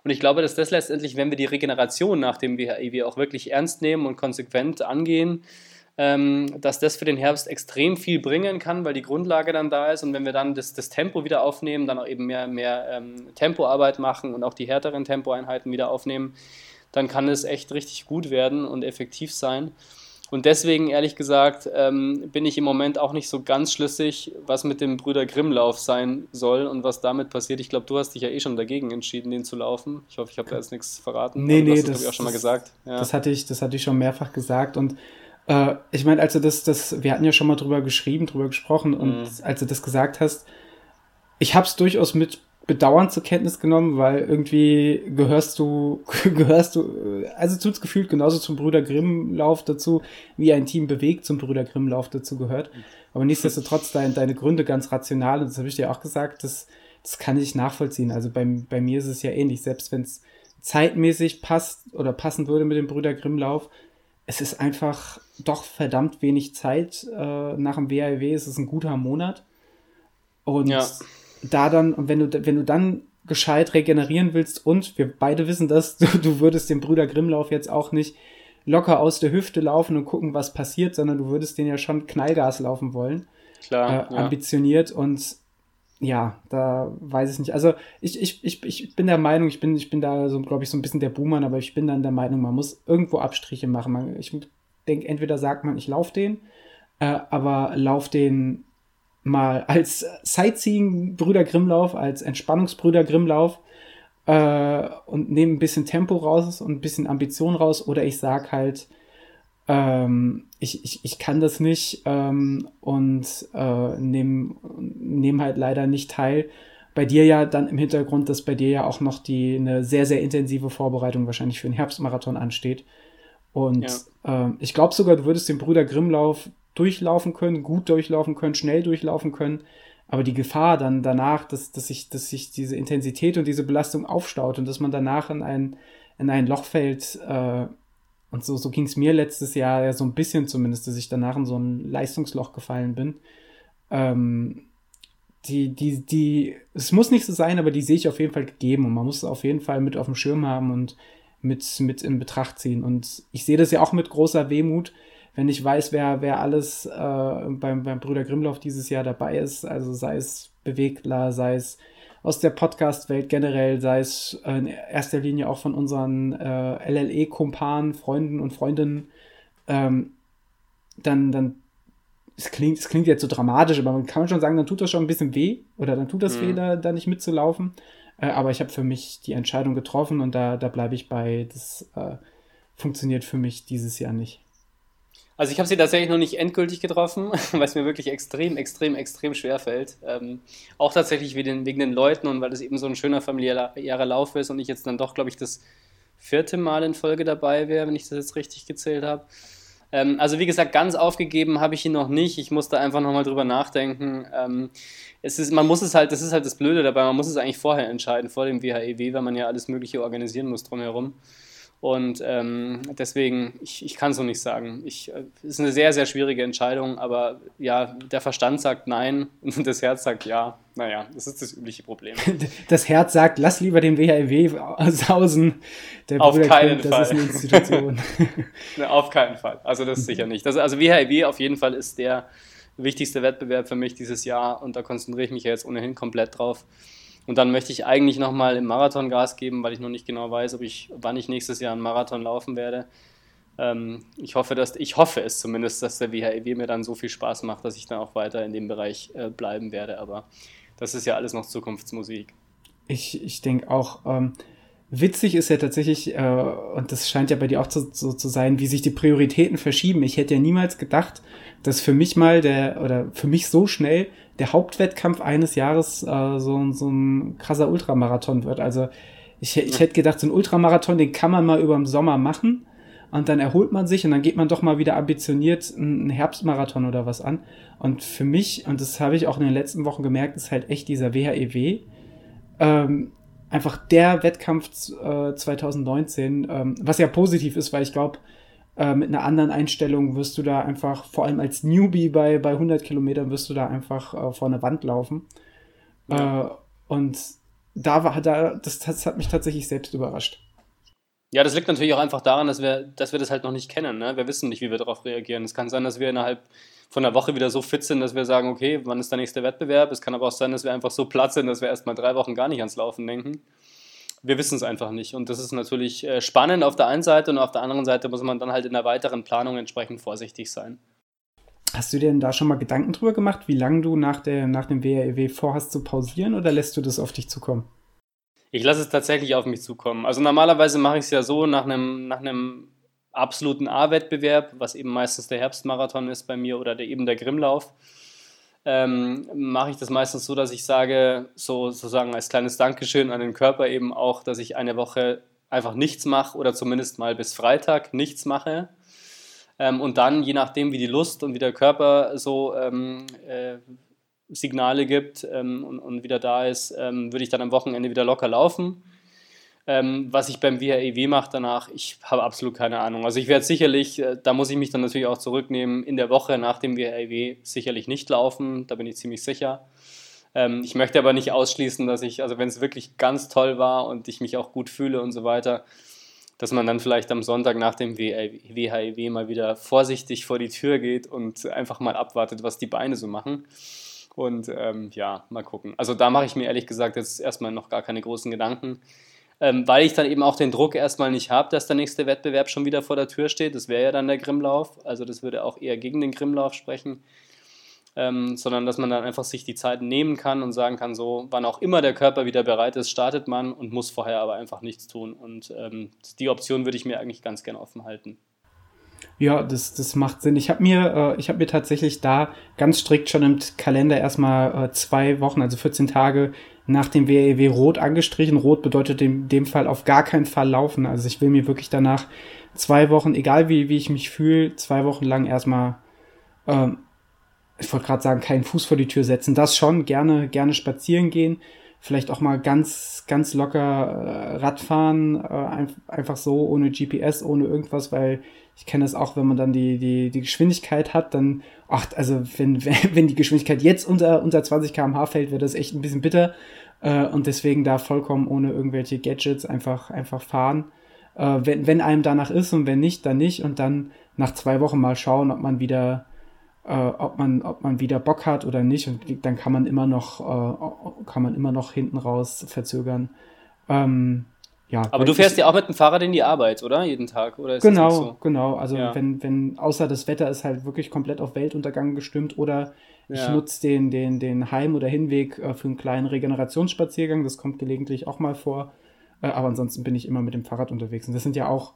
Und ich glaube, dass das letztendlich, wenn wir die Regeneration nach dem WHIW auch wirklich ernst nehmen und konsequent angehen, dass das für den Herbst extrem viel bringen kann, weil die Grundlage dann da ist und wenn wir dann das, das Tempo wieder aufnehmen, dann auch eben mehr, mehr ähm, Tempoarbeit machen und auch die härteren Tempoeinheiten wieder aufnehmen, dann kann es echt richtig gut werden und effektiv sein. Und deswegen, ehrlich gesagt, ähm, bin ich im Moment auch nicht so ganz schlüssig, was mit dem Brüder Grimm-Lauf sein soll und was damit passiert. Ich glaube, du hast dich ja eh schon dagegen entschieden, den zu laufen. Ich hoffe, ich habe da jetzt nichts verraten. Nee, nee, das, das habe ich auch schon mal gesagt. Ja. Das, hatte ich, das hatte ich schon mehrfach gesagt und äh, ich meine, als du das, das, wir hatten ja schon mal drüber geschrieben, drüber gesprochen und mhm. als du das gesagt hast, ich habe es durchaus mit Bedauern zur Kenntnis genommen, weil irgendwie gehörst du, gehörst du, also tut's gefühlt genauso zum Brüder Grimm-Lauf dazu, wie ein Team bewegt zum Brüder Grimm-Lauf dazu gehört. Aber nichtsdestotrotz dein, deine Gründe ganz rational, und das habe ich dir auch gesagt, das, das kann ich nachvollziehen. Also bei, bei mir ist es ja ähnlich, selbst wenn es zeitmäßig passt oder passen würde mit dem Brüder Grimm-Lauf, es ist einfach doch verdammt wenig Zeit. Äh, nach dem WAW ist es ein guter Monat. Und ja. da dann, wenn du, wenn du dann gescheit regenerieren willst und wir beide wissen das, du, du würdest den Brüder Grimmlauf jetzt auch nicht locker aus der Hüfte laufen und gucken, was passiert, sondern du würdest den ja schon Knallgas laufen wollen. Klar. Äh, ja. Ambitioniert und ja, da weiß ich nicht. Also ich, ich, ich, ich bin der Meinung, ich bin, ich bin da so, glaube ich, so ein bisschen der Boomer, aber ich bin dann der Meinung, man muss irgendwo Abstriche machen. Man, ich denke, entweder sagt man, ich laufe den, äh, aber lauf den mal als Sightseeing-Brüder Grimmlauf, als Entspannungsbrüder Grimmlauf äh, und nehme ein bisschen Tempo raus und ein bisschen Ambition raus oder ich sag halt, ähm, ich, ich, ich kann das nicht ähm, und äh, nehme nehm halt leider nicht teil. Bei dir ja dann im Hintergrund, dass bei dir ja auch noch die eine sehr, sehr intensive Vorbereitung wahrscheinlich für den Herbstmarathon ansteht. Und ja. äh, ich glaube sogar, du würdest den Brüder Grimmlauf durchlaufen können, gut durchlaufen können, schnell durchlaufen können. Aber die Gefahr dann danach, dass, dass, sich, dass sich diese Intensität und diese Belastung aufstaut und dass man danach in ein, in ein Loch fällt, äh, und so, so ging es mir letztes Jahr ja so ein bisschen zumindest, dass ich danach in so ein Leistungsloch gefallen bin. Ähm, die, die, die, es muss nicht so sein, aber die sehe ich auf jeden Fall gegeben und man muss es auf jeden Fall mit auf dem Schirm haben und mit, mit in Betracht ziehen. Und ich sehe das ja auch mit großer Wehmut, wenn ich weiß, wer, wer alles äh, beim, beim Brüder Grimmlauf dieses Jahr dabei ist, also sei es Bewegler, sei es aus der Podcast-Welt generell, sei es in erster Linie auch von unseren äh, LLE-Kumpanen, Freunden und Freundinnen, ähm, dann, dann es klingt, es klingt jetzt so dramatisch, aber man kann schon sagen, dann tut das schon ein bisschen weh oder dann tut das mhm. weh, da, da nicht mitzulaufen. Äh, aber ich habe für mich die Entscheidung getroffen und da, da bleibe ich bei. Das äh, funktioniert für mich dieses Jahr nicht. Also ich habe sie tatsächlich noch nicht endgültig getroffen, weil es mir wirklich extrem, extrem, extrem schwer fällt. Ähm, auch tatsächlich wegen, wegen den Leuten und weil es eben so ein schöner familiärer Lauf ist und ich jetzt dann doch, glaube ich, das vierte Mal in Folge dabei wäre, wenn ich das jetzt richtig gezählt habe. Ähm, also wie gesagt, ganz aufgegeben habe ich ihn noch nicht. Ich musste einfach nochmal drüber nachdenken. Ähm, es ist, man muss es halt, das ist halt das Blöde dabei, man muss es eigentlich vorher entscheiden, vor dem WHEW, weil man ja alles Mögliche organisieren muss drumherum. Und ähm, deswegen, ich, ich kann es noch nicht sagen. Ich, äh, es ist eine sehr, sehr schwierige Entscheidung, aber ja, der Verstand sagt nein und das Herz sagt ja. Naja, das ist das übliche Problem. Das Herz sagt, lass lieber den WHW sausen. Der auf Bruder keinen Fall. Das ist eine Institution. ne, auf keinen Fall. Also das ist sicher nicht. Das, also WHW auf jeden Fall ist der wichtigste Wettbewerb für mich dieses Jahr und da konzentriere ich mich ja jetzt ohnehin komplett drauf. Und dann möchte ich eigentlich nochmal im Marathon Gas geben, weil ich noch nicht genau weiß, ob ich, wann ich nächstes Jahr einen Marathon laufen werde. Ähm, ich hoffe, dass, ich hoffe es zumindest, dass der WHEW mir dann so viel Spaß macht, dass ich dann auch weiter in dem Bereich äh, bleiben werde. Aber das ist ja alles noch Zukunftsmusik. Ich, ich denke auch, ähm, witzig ist ja tatsächlich, äh, und das scheint ja bei dir auch so, so zu sein, wie sich die Prioritäten verschieben. Ich hätte ja niemals gedacht, dass für mich mal der, oder für mich so schnell der Hauptwettkampf eines Jahres äh, so, so ein krasser Ultramarathon wird. Also ich, ich hätte gedacht, so ein Ultramarathon, den kann man mal über den Sommer machen und dann erholt man sich und dann geht man doch mal wieder ambitioniert einen Herbstmarathon oder was an. Und für mich, und das habe ich auch in den letzten Wochen gemerkt, ist halt echt dieser WHEW e ähm, einfach der Wettkampf äh, 2019, ähm, was ja positiv ist, weil ich glaube, äh, mit einer anderen Einstellung wirst du da einfach, vor allem als Newbie bei, bei 100 Kilometern, wirst du da einfach äh, vor eine Wand laufen. Ja. Äh, und da war, da, das, das hat mich tatsächlich selbst überrascht. Ja, das liegt natürlich auch einfach daran, dass wir, dass wir das halt noch nicht kennen. Ne? Wir wissen nicht, wie wir darauf reagieren. Es kann sein, dass wir innerhalb von einer Woche wieder so fit sind, dass wir sagen, okay, wann ist der nächste Wettbewerb? Es kann aber auch sein, dass wir einfach so platt sind, dass wir erst mal drei Wochen gar nicht ans Laufen denken wir wissen es einfach nicht. Und das ist natürlich äh, spannend auf der einen Seite und auf der anderen Seite muss man dann halt in der weiteren Planung entsprechend vorsichtig sein. Hast du dir denn da schon mal Gedanken drüber gemacht, wie lange du nach, der, nach dem WREW vorhast zu pausieren oder lässt du das auf dich zukommen? Ich lasse es tatsächlich auf mich zukommen. Also normalerweise mache ich es ja so nach einem, nach einem absoluten A-Wettbewerb, was eben meistens der Herbstmarathon ist bei mir oder der, eben der Grimmlauf ähm, mache ich das meistens so, dass ich sage, so sozusagen als kleines Dankeschön an den Körper eben auch, dass ich eine Woche einfach nichts mache oder zumindest mal bis Freitag nichts mache. Ähm, und dann, je nachdem, wie die Lust und wie der Körper so ähm, äh, Signale gibt ähm, und, und, wieder da ist, ähm, würde ich dann am Wochenende wieder locker laufen. Ähm, was ich beim WHEW mache danach, ich habe absolut keine Ahnung. Also ich werde sicherlich, äh, da muss ich mich dann natürlich auch zurücknehmen, in der Woche nach dem WHEW sicherlich nicht laufen, da bin ich ziemlich sicher. Ähm, ich möchte aber nicht ausschließen, dass ich, also wenn es wirklich ganz toll war und ich mich auch gut fühle und so weiter, dass man dann vielleicht am Sonntag nach dem WHEW mal wieder vorsichtig vor die Tür geht und einfach mal abwartet, was die Beine so machen. Und ähm, ja, mal gucken. Also da mache ich mir ehrlich gesagt jetzt erstmal noch gar keine großen Gedanken ähm, weil ich dann eben auch den Druck erstmal nicht habe, dass der nächste Wettbewerb schon wieder vor der Tür steht. Das wäre ja dann der Grimmlauf, also das würde auch eher gegen den Grimmlauf sprechen. Ähm, sondern dass man dann einfach sich die Zeit nehmen kann und sagen kann, so wann auch immer der Körper wieder bereit ist, startet man und muss vorher aber einfach nichts tun. Und ähm, die Option würde ich mir eigentlich ganz gerne offen halten. Ja, das, das macht Sinn. Ich habe mir, äh, ich mir tatsächlich da ganz strikt schon im Kalender erstmal äh, zwei Wochen, also 14 Tage nach dem WEW rot angestrichen. Rot bedeutet in dem Fall auf gar keinen Fall laufen. Also ich will mir wirklich danach zwei Wochen, egal wie, wie ich mich fühle, zwei Wochen lang erstmal, ähm, ich wollte gerade sagen, keinen Fuß vor die Tür setzen. Das schon, gerne, gerne spazieren gehen. Vielleicht auch mal ganz, ganz locker äh, Radfahren, äh, einfach so, ohne GPS, ohne irgendwas, weil ich kenne das auch, wenn man dann die, die, die Geschwindigkeit hat, dann, ach, also wenn, wenn die Geschwindigkeit jetzt unter, unter 20 km/h fällt, wird das echt ein bisschen bitter. Äh, und deswegen da vollkommen ohne irgendwelche Gadgets einfach, einfach fahren. Äh, wenn, wenn einem danach ist und wenn nicht, dann nicht. Und dann nach zwei Wochen mal schauen, ob man wieder, äh, ob man, ob man wieder Bock hat oder nicht. Und dann kann man immer noch, äh, kann man immer noch hinten raus verzögern. Ähm, ja, aber du fährst ja auch mit dem Fahrrad in die Arbeit, oder? Jeden Tag, oder genau, so? genau. Also ja. wenn, wenn, außer das Wetter ist halt wirklich komplett auf Weltuntergang gestimmt oder ich ja. nutze den, den, den Heim- oder Hinweg äh, für einen kleinen Regenerationsspaziergang, das kommt gelegentlich auch mal vor. Äh, aber ansonsten bin ich immer mit dem Fahrrad unterwegs. Und das sind ja auch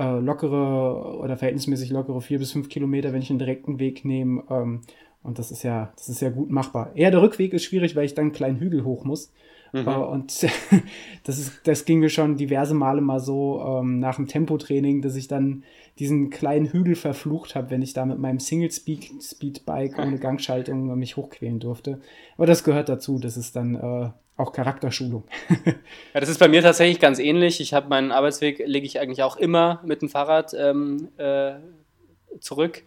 äh, lockere oder verhältnismäßig lockere vier bis fünf Kilometer, wenn ich einen direkten Weg nehme. Ähm, und das ist ja, das ist ja gut machbar. Eher der Rückweg ist schwierig, weil ich dann einen kleinen Hügel hoch muss. Mhm. Äh, und das, ist, das ging mir schon diverse Male mal so ähm, nach dem Tempotraining, dass ich dann diesen kleinen Hügel verflucht habe, wenn ich da mit meinem Single-Speed-Bike ohne Gangschaltung mich hochquälen durfte. Aber das gehört dazu, das ist dann äh, auch Charakterschulung. ja, das ist bei mir tatsächlich ganz ähnlich. Ich habe meinen Arbeitsweg, lege ich eigentlich auch immer mit dem Fahrrad ähm, äh, zurück.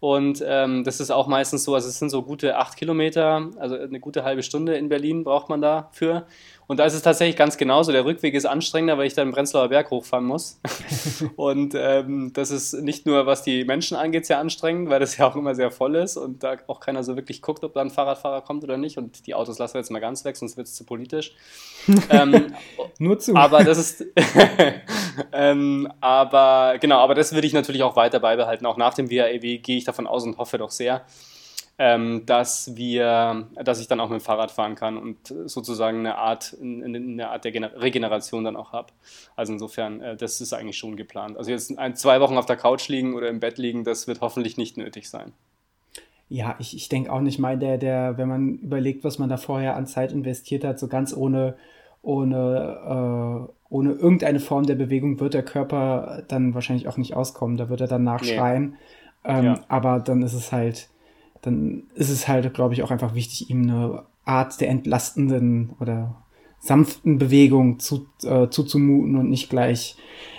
Und ähm, das ist auch meistens so, also es sind so gute acht Kilometer, also eine gute halbe Stunde in Berlin braucht man dafür. Und da ist es tatsächlich ganz genauso. Der Rückweg ist anstrengender, weil ich dann im Prenzlauer Berg hochfahren muss. und ähm, das ist nicht nur, was die Menschen angeht, sehr anstrengend, weil das ja auch immer sehr voll ist und da auch keiner so wirklich guckt, ob da ein Fahrradfahrer kommt oder nicht. Und die Autos lassen wir jetzt mal ganz weg, sonst wird es zu politisch. ähm, nur zu. Aber das ist. ähm, aber genau, aber das würde ich natürlich auch weiter beibehalten. Auch nach dem WAEW gehe ich davon aus und hoffe doch sehr ähm, dass wir, dass ich dann auch mit dem Fahrrad fahren kann und sozusagen eine Art, eine Art der Regeneration dann auch habe. Also insofern, äh, das ist eigentlich schon geplant. Also jetzt ein, zwei Wochen auf der Couch liegen oder im Bett liegen, das wird hoffentlich nicht nötig sein. Ja, ich, ich denke auch nicht mal, der, der, wenn man überlegt, was man da vorher an Zeit investiert hat, so ganz ohne, ohne, äh, ohne irgendeine Form der Bewegung wird der Körper dann wahrscheinlich auch nicht auskommen. Da wird er dann nachschreien. Nee. Ähm, ja. Aber dann ist es halt, dann ist es halt, glaube ich, auch einfach wichtig, ihm eine Art der entlastenden oder sanften Bewegung zu, äh, zuzumuten und nicht gleich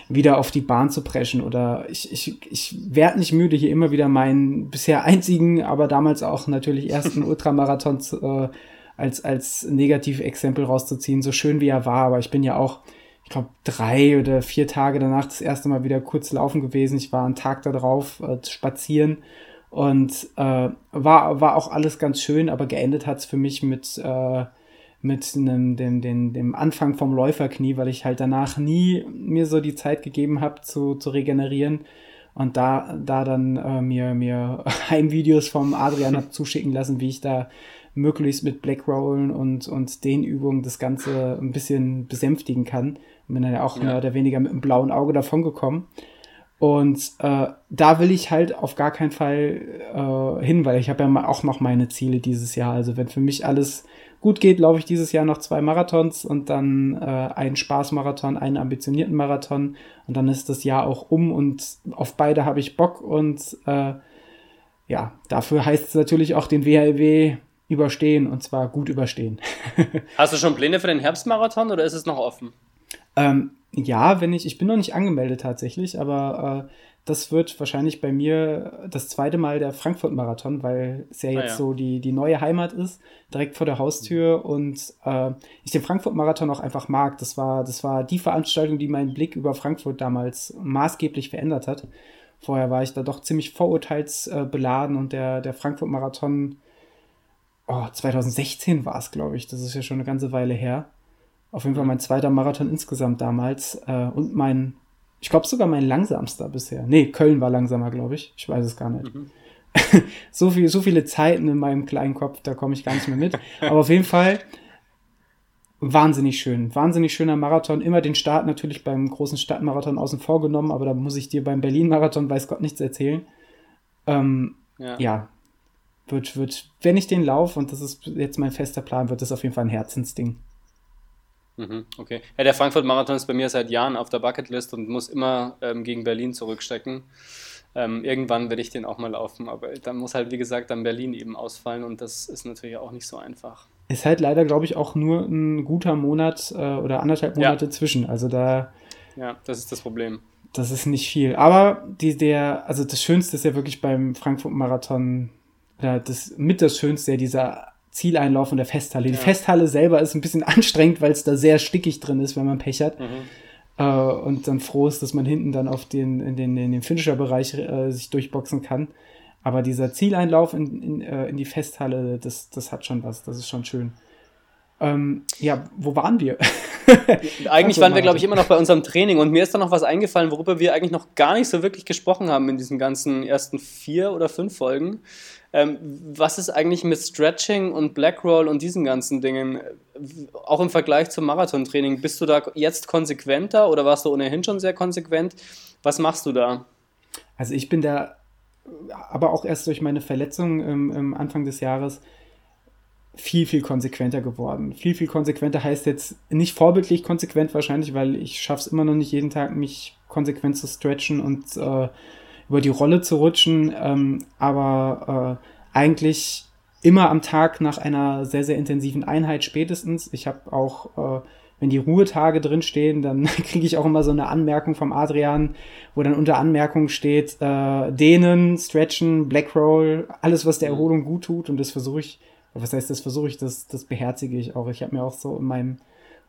wieder auf die Bahn zu preschen. Oder ich, ich, ich werde nicht müde, hier immer wieder meinen bisher einzigen, aber damals auch natürlich ersten Ultramarathon äh, als, als Negativexempel rauszuziehen, so schön wie er war. Aber ich bin ja auch, ich glaube, drei oder vier Tage danach das erste Mal wieder kurz laufen gewesen. Ich war einen Tag darauf äh, spazieren und äh, war, war auch alles ganz schön, aber geendet hat es für mich mit, äh, mit einem, dem, dem, dem Anfang vom Läuferknie, weil ich halt danach nie mir so die Zeit gegeben habe zu, zu regenerieren. Und da, da dann äh, mir, mir Heimvideos vom Adrian hab zuschicken lassen, wie ich da möglichst mit Blackrollen und, und den Übungen das Ganze ein bisschen besänftigen kann. Und bin dann ja auch ja. mehr oder weniger mit einem blauen Auge davon gekommen. Und äh, da will ich halt auf gar keinen Fall äh, hin, weil ich habe ja auch noch meine Ziele dieses Jahr. Also wenn für mich alles gut geht, laufe ich dieses Jahr noch zwei Marathons und dann äh, einen Spaßmarathon, einen ambitionierten Marathon und dann ist das Jahr auch um und auf beide habe ich Bock und äh, ja, dafür heißt es natürlich auch den WHLW überstehen und zwar gut überstehen. Hast du schon Pläne für den Herbstmarathon oder ist es noch offen? Ähm, ja, wenn ich, ich bin noch nicht angemeldet tatsächlich, aber äh, das wird wahrscheinlich bei mir das zweite Mal der Frankfurt-Marathon, weil es ja jetzt ah, ja. so die, die neue Heimat ist, direkt vor der Haustür mhm. und äh, ich den Frankfurt-Marathon auch einfach mag. Das war, das war die Veranstaltung, die meinen Blick über Frankfurt damals maßgeblich verändert hat. Vorher war ich da doch ziemlich vorurteilsbeladen und der, der Frankfurt-Marathon, oh, 2016 war es, glaube ich, das ist ja schon eine ganze Weile her. Auf jeden Fall mein zweiter Marathon insgesamt damals äh, und mein, ich glaube sogar mein langsamster bisher. Nee, Köln war langsamer, glaube ich. Ich weiß es gar nicht. Mhm. so, viel, so viele Zeiten in meinem kleinen Kopf, da komme ich gar nicht mehr mit. Aber auf jeden Fall wahnsinnig schön. Wahnsinnig schöner Marathon. Immer den Start natürlich beim großen Stadtmarathon außen vor genommen, aber da muss ich dir beim Berlin-Marathon, weiß Gott, nichts erzählen. Ähm, ja. ja. Wird, wird, wenn ich den laufe, und das ist jetzt mein fester Plan, wird das auf jeden Fall ein Herzensding. Mhm, okay. Ja, der Frankfurt-Marathon ist bei mir seit Jahren auf der Bucketlist und muss immer ähm, gegen Berlin zurückstecken. Ähm, irgendwann werde ich den auch mal laufen, aber dann muss halt, wie gesagt, dann Berlin eben ausfallen und das ist natürlich auch nicht so einfach. Ist halt leider, glaube ich, auch nur ein guter Monat äh, oder anderthalb Monate ja. zwischen. Also da. Ja, das ist das Problem. Das ist nicht viel. Aber die, der, also das Schönste ist ja wirklich beim Frankfurt-Marathon, das mit das Schönste, ja, dieser Zieleinlauf in der Festhalle. Ja. Die Festhalle selber ist ein bisschen anstrengend, weil es da sehr stickig drin ist, wenn man Pech hat. Mhm. Äh, und dann froh ist, dass man hinten dann auf den, in den, in den Finisher-Bereich äh, sich durchboxen kann. Aber dieser Zieleinlauf in, in, äh, in die Festhalle, das, das hat schon was, das ist schon schön. Ähm, ja, wo waren wir? eigentlich waren wir, glaube ich, immer noch bei unserem Training und mir ist da noch was eingefallen, worüber wir eigentlich noch gar nicht so wirklich gesprochen haben in diesen ganzen ersten vier oder fünf Folgen. Ähm, was ist eigentlich mit Stretching und Blackroll und diesen ganzen Dingen, auch im Vergleich zum Marathontraining? Bist du da jetzt konsequenter oder warst du ohnehin schon sehr konsequent? Was machst du da? Also ich bin da, aber auch erst durch meine Verletzung im Anfang des Jahres viel, viel konsequenter geworden. Viel, viel konsequenter heißt jetzt nicht vorbildlich konsequent wahrscheinlich, weil ich schaffe es immer noch nicht jeden Tag, mich konsequent zu stretchen und äh, über die Rolle zu rutschen, ähm, aber äh, eigentlich immer am Tag nach einer sehr, sehr intensiven Einheit spätestens. Ich habe auch, äh, wenn die Ruhetage drinstehen, dann kriege ich auch immer so eine Anmerkung vom Adrian, wo dann unter Anmerkung steht, äh, dehnen, stretchen, Black Roll, alles, was der mhm. Erholung gut tut und das versuche ich was heißt, das versuche ich, das, das beherzige ich auch. Ich habe mir auch so in meinem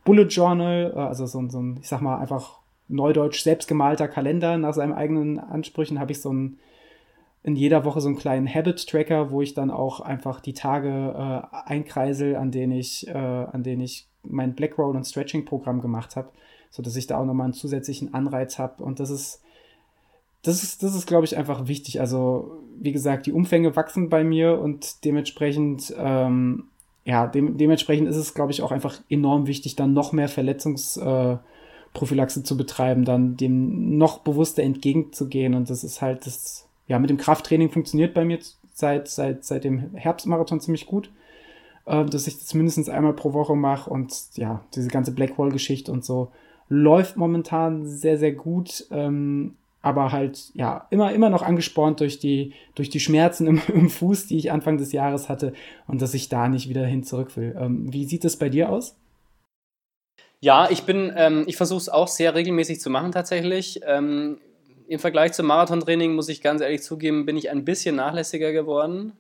Bullet Journal, äh, also so, so ein, ich sag mal, einfach neudeutsch selbstgemalter Kalender nach seinen eigenen Ansprüchen, habe ich so ein, in jeder Woche so einen kleinen Habit-Tracker, wo ich dann auch einfach die Tage äh, einkreisel, an denen ich, äh, an denen ich mein Black Roll und Stretching-Programm gemacht habe, sodass ich da auch nochmal einen zusätzlichen Anreiz habe. Und das ist, das ist, das ist, glaube ich, einfach wichtig. Also, wie gesagt, die Umfänge wachsen bei mir und dementsprechend, ähm, ja, de dementsprechend ist es, glaube ich, auch einfach enorm wichtig, dann noch mehr Verletzungsprophylaxe äh, zu betreiben, dann dem noch bewusster entgegenzugehen. Und das ist halt das, ja, mit dem Krafttraining funktioniert bei mir seit, seit, seit dem Herbstmarathon ziemlich gut, äh, dass ich das mindestens einmal pro Woche mache und ja, diese ganze Blackwall-Geschichte und so läuft momentan sehr, sehr gut. Ähm, aber halt ja immer immer noch angespornt durch die durch die Schmerzen im, im, Fuß, die ich Anfang des Jahres hatte und dass ich da nicht wieder hin zurück will. Ähm, wie sieht es bei dir aus? Ja, ich bin, ähm, ich versuche es auch sehr regelmäßig zu machen tatsächlich. Ähm, Im Vergleich zum Marathontraining muss ich ganz ehrlich zugeben, bin ich ein bisschen nachlässiger geworden.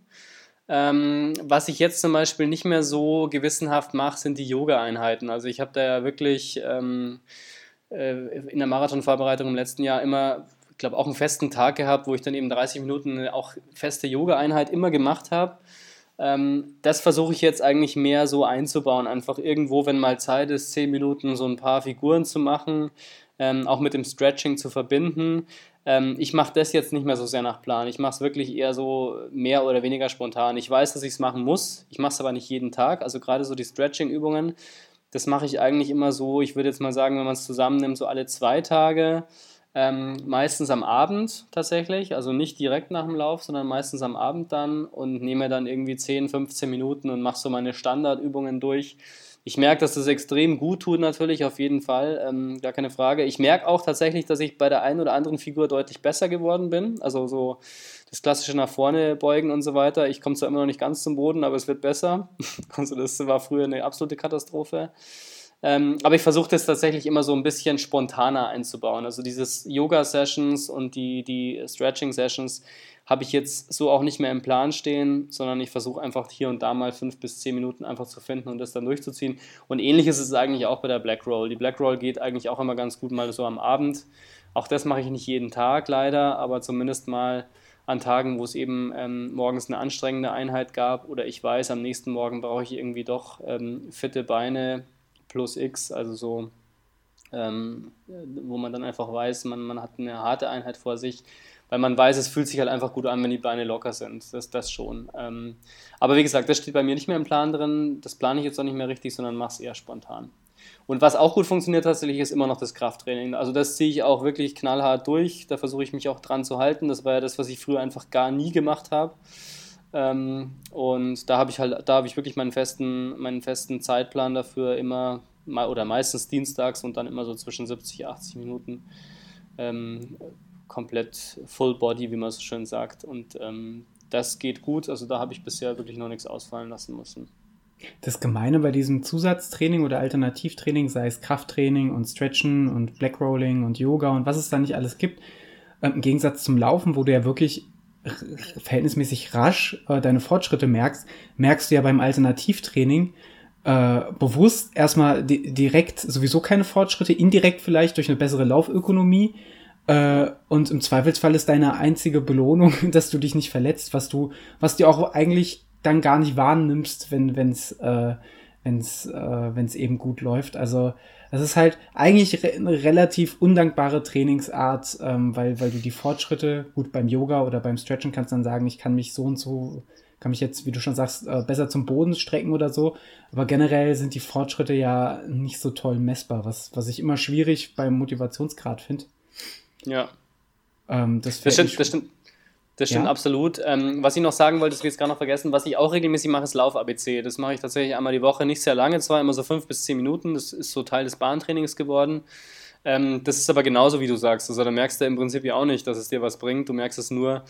Ähm, was ich jetzt zum Beispiel nicht mehr so gewissenhaft mache, sind die Yoga-Einheiten. Also ich habe da ja wirklich ähm, äh, in der Marathonvorbereitung im letzten Jahr immer ich glaube, auch einen festen Tag gehabt, wo ich dann eben 30 Minuten auch feste Yoga-Einheit immer gemacht habe. Ähm, das versuche ich jetzt eigentlich mehr so einzubauen. Einfach irgendwo, wenn mal Zeit ist, 10 Minuten so ein paar Figuren zu machen, ähm, auch mit dem Stretching zu verbinden. Ähm, ich mache das jetzt nicht mehr so sehr nach Plan. Ich mache es wirklich eher so mehr oder weniger spontan. Ich weiß, dass ich es machen muss. Ich mache es aber nicht jeden Tag. Also gerade so die Stretching-Übungen, das mache ich eigentlich immer so. Ich würde jetzt mal sagen, wenn man es zusammennimmt, so alle zwei Tage. Ähm, meistens am Abend tatsächlich, also nicht direkt nach dem Lauf, sondern meistens am Abend dann und nehme dann irgendwie 10, 15 Minuten und mache so meine Standardübungen durch. Ich merke, dass das extrem gut tut, natürlich, auf jeden Fall, ähm, gar keine Frage. Ich merke auch tatsächlich, dass ich bei der einen oder anderen Figur deutlich besser geworden bin. Also so das klassische nach vorne beugen und so weiter. Ich komme zwar immer noch nicht ganz zum Boden, aber es wird besser. Also das war früher eine absolute Katastrophe. Ähm, aber ich versuche das tatsächlich immer so ein bisschen spontaner einzubauen. Also dieses Yoga-Sessions und die, die Stretching-Sessions habe ich jetzt so auch nicht mehr im Plan stehen, sondern ich versuche einfach hier und da mal fünf bis zehn Minuten einfach zu finden und das dann durchzuziehen. Und ähnlich ist es eigentlich auch bei der Black Roll. Die Black Roll geht eigentlich auch immer ganz gut mal so am Abend. Auch das mache ich nicht jeden Tag leider, aber zumindest mal an Tagen, wo es eben ähm, morgens eine anstrengende Einheit gab oder ich weiß, am nächsten Morgen brauche ich irgendwie doch ähm, fitte Beine, plus X, also so, ähm, wo man dann einfach weiß, man, man hat eine harte Einheit vor sich, weil man weiß, es fühlt sich halt einfach gut an, wenn die Beine locker sind. Das, das schon. Ähm, aber wie gesagt, das steht bei mir nicht mehr im Plan drin. Das plane ich jetzt auch nicht mehr richtig, sondern mache es eher spontan. Und was auch gut funktioniert tatsächlich, ist immer noch das Krafttraining. Also das ziehe ich auch wirklich knallhart durch. Da versuche ich mich auch dran zu halten. Das war ja das, was ich früher einfach gar nie gemacht habe. Ähm, und da habe ich halt, da habe ich wirklich meinen festen, meinen festen Zeitplan dafür immer oder meistens dienstags und dann immer so zwischen 70, 80 Minuten ähm, komplett Full Body, wie man so schön sagt. Und ähm, das geht gut. Also da habe ich bisher wirklich noch nichts ausfallen lassen müssen. Das Gemeine bei diesem Zusatztraining oder Alternativtraining, sei es Krafttraining und Stretchen und Blackrolling und Yoga und was es da nicht alles gibt, ähm, im Gegensatz zum Laufen, wo du ja wirklich verhältnismäßig rasch äh, deine Fortschritte merkst, merkst du ja beim Alternativtraining äh, bewusst erstmal di direkt sowieso keine Fortschritte, indirekt vielleicht durch eine bessere Laufökonomie. Äh, und im Zweifelsfall ist deine einzige Belohnung, dass du dich nicht verletzt, was du, was du auch eigentlich dann gar nicht wahrnimmst, wenn es äh, wenn es äh, eben gut läuft. Also das ist halt eigentlich re eine relativ undankbare Trainingsart, ähm, weil, weil du die Fortschritte, gut beim Yoga oder beim Stretchen kannst dann sagen, ich kann mich so und so, kann mich jetzt, wie du schon sagst, äh, besser zum Boden strecken oder so. Aber generell sind die Fortschritte ja nicht so toll messbar, was, was ich immer schwierig beim Motivationsgrad finde. Ja. Ähm, das, das stimmt, das stimmt. Das stimmt ja. absolut. Ähm, was ich noch sagen wollte, das will ich jetzt gar noch vergessen, was ich auch regelmäßig mache, ist Lauf-ABC. Das mache ich tatsächlich einmal die Woche, nicht sehr lange, zwar immer so fünf bis zehn Minuten. Das ist so Teil des Bahntrainings geworden. Ähm, das ist aber genauso, wie du sagst. Also da merkst du im Prinzip ja auch nicht, dass es dir was bringt. Du merkst es nur,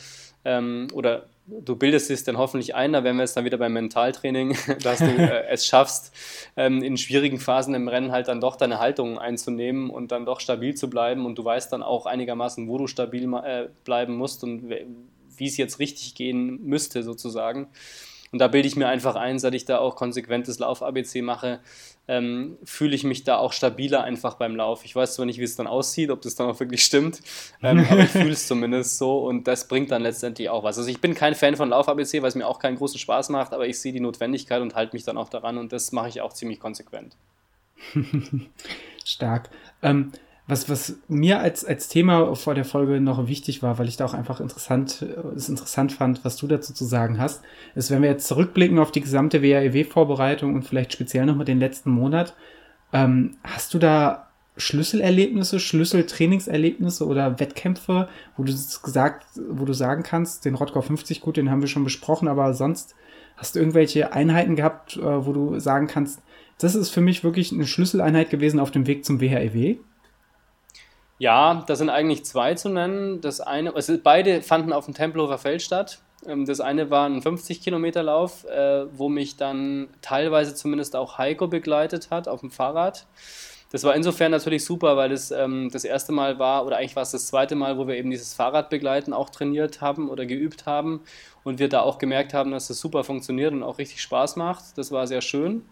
ähm, oder du bildest es dann hoffentlich ein, da wären wir jetzt dann wieder beim Mentaltraining, dass du äh, es schaffst, ähm, in schwierigen Phasen im Rennen halt dann doch deine Haltung einzunehmen und dann doch stabil zu bleiben und du weißt dann auch einigermaßen, wo du stabil äh, bleiben musst und wie es jetzt richtig gehen müsste sozusagen. Und da bilde ich mir einfach ein, seit ich da auch konsequentes Lauf-ABC mache, ähm, fühle ich mich da auch stabiler einfach beim Lauf. Ich weiß zwar nicht, wie es dann aussieht, ob das dann auch wirklich stimmt, ähm, aber ich fühle es zumindest so und das bringt dann letztendlich auch was. Also ich bin kein Fan von Lauf-ABC, weil es mir auch keinen großen Spaß macht, aber ich sehe die Notwendigkeit und halte mich dann auch daran und das mache ich auch ziemlich konsequent. Stark. Ähm, was, was mir als, als Thema vor der Folge noch wichtig war, weil ich da auch einfach interessant, es interessant fand, was du dazu zu sagen hast, ist, wenn wir jetzt zurückblicken auf die gesamte WAEW-Vorbereitung und vielleicht speziell nochmal den letzten Monat, ähm, hast du da Schlüsselerlebnisse, Schlüsseltrainingserlebnisse oder Wettkämpfe, wo du gesagt, wo du sagen kannst, den Rottgau 50 gut, den haben wir schon besprochen, aber sonst hast du irgendwelche Einheiten gehabt, äh, wo du sagen kannst, das ist für mich wirklich eine Schlüsseleinheit gewesen auf dem Weg zum WHEW? Ja, da sind eigentlich zwei zu nennen. Das eine, also beide fanden auf dem Tempelhofer Feld statt. Ähm, das eine war ein 50 Kilometer Lauf, äh, wo mich dann teilweise zumindest auch Heiko begleitet hat auf dem Fahrrad. Das war insofern natürlich super, weil es ähm, das erste Mal war, oder eigentlich war es das zweite Mal, wo wir eben dieses Fahrradbegleiten auch trainiert haben oder geübt haben und wir da auch gemerkt haben, dass das super funktioniert und auch richtig Spaß macht. Das war sehr schön.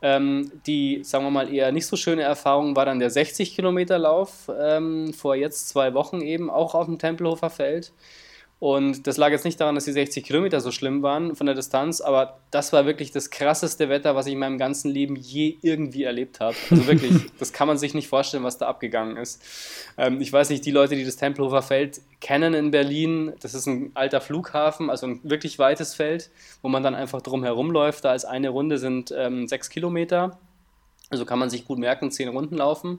Ähm, die, sagen wir mal, eher nicht so schöne Erfahrung war dann der 60 Kilometer Lauf ähm, vor jetzt zwei Wochen eben, auch auf dem Tempelhofer Feld. Und das lag jetzt nicht daran, dass die 60 Kilometer so schlimm waren von der Distanz, aber das war wirklich das krasseste Wetter, was ich in meinem ganzen Leben je irgendwie erlebt habe. Also wirklich, das kann man sich nicht vorstellen, was da abgegangen ist. Ähm, ich weiß nicht, die Leute, die das Tempelhofer Feld kennen in Berlin, das ist ein alter Flughafen, also ein wirklich weites Feld, wo man dann einfach drum herum läuft. Da ist eine Runde sind ähm, sechs Kilometer. Also kann man sich gut merken, zehn Runden laufen.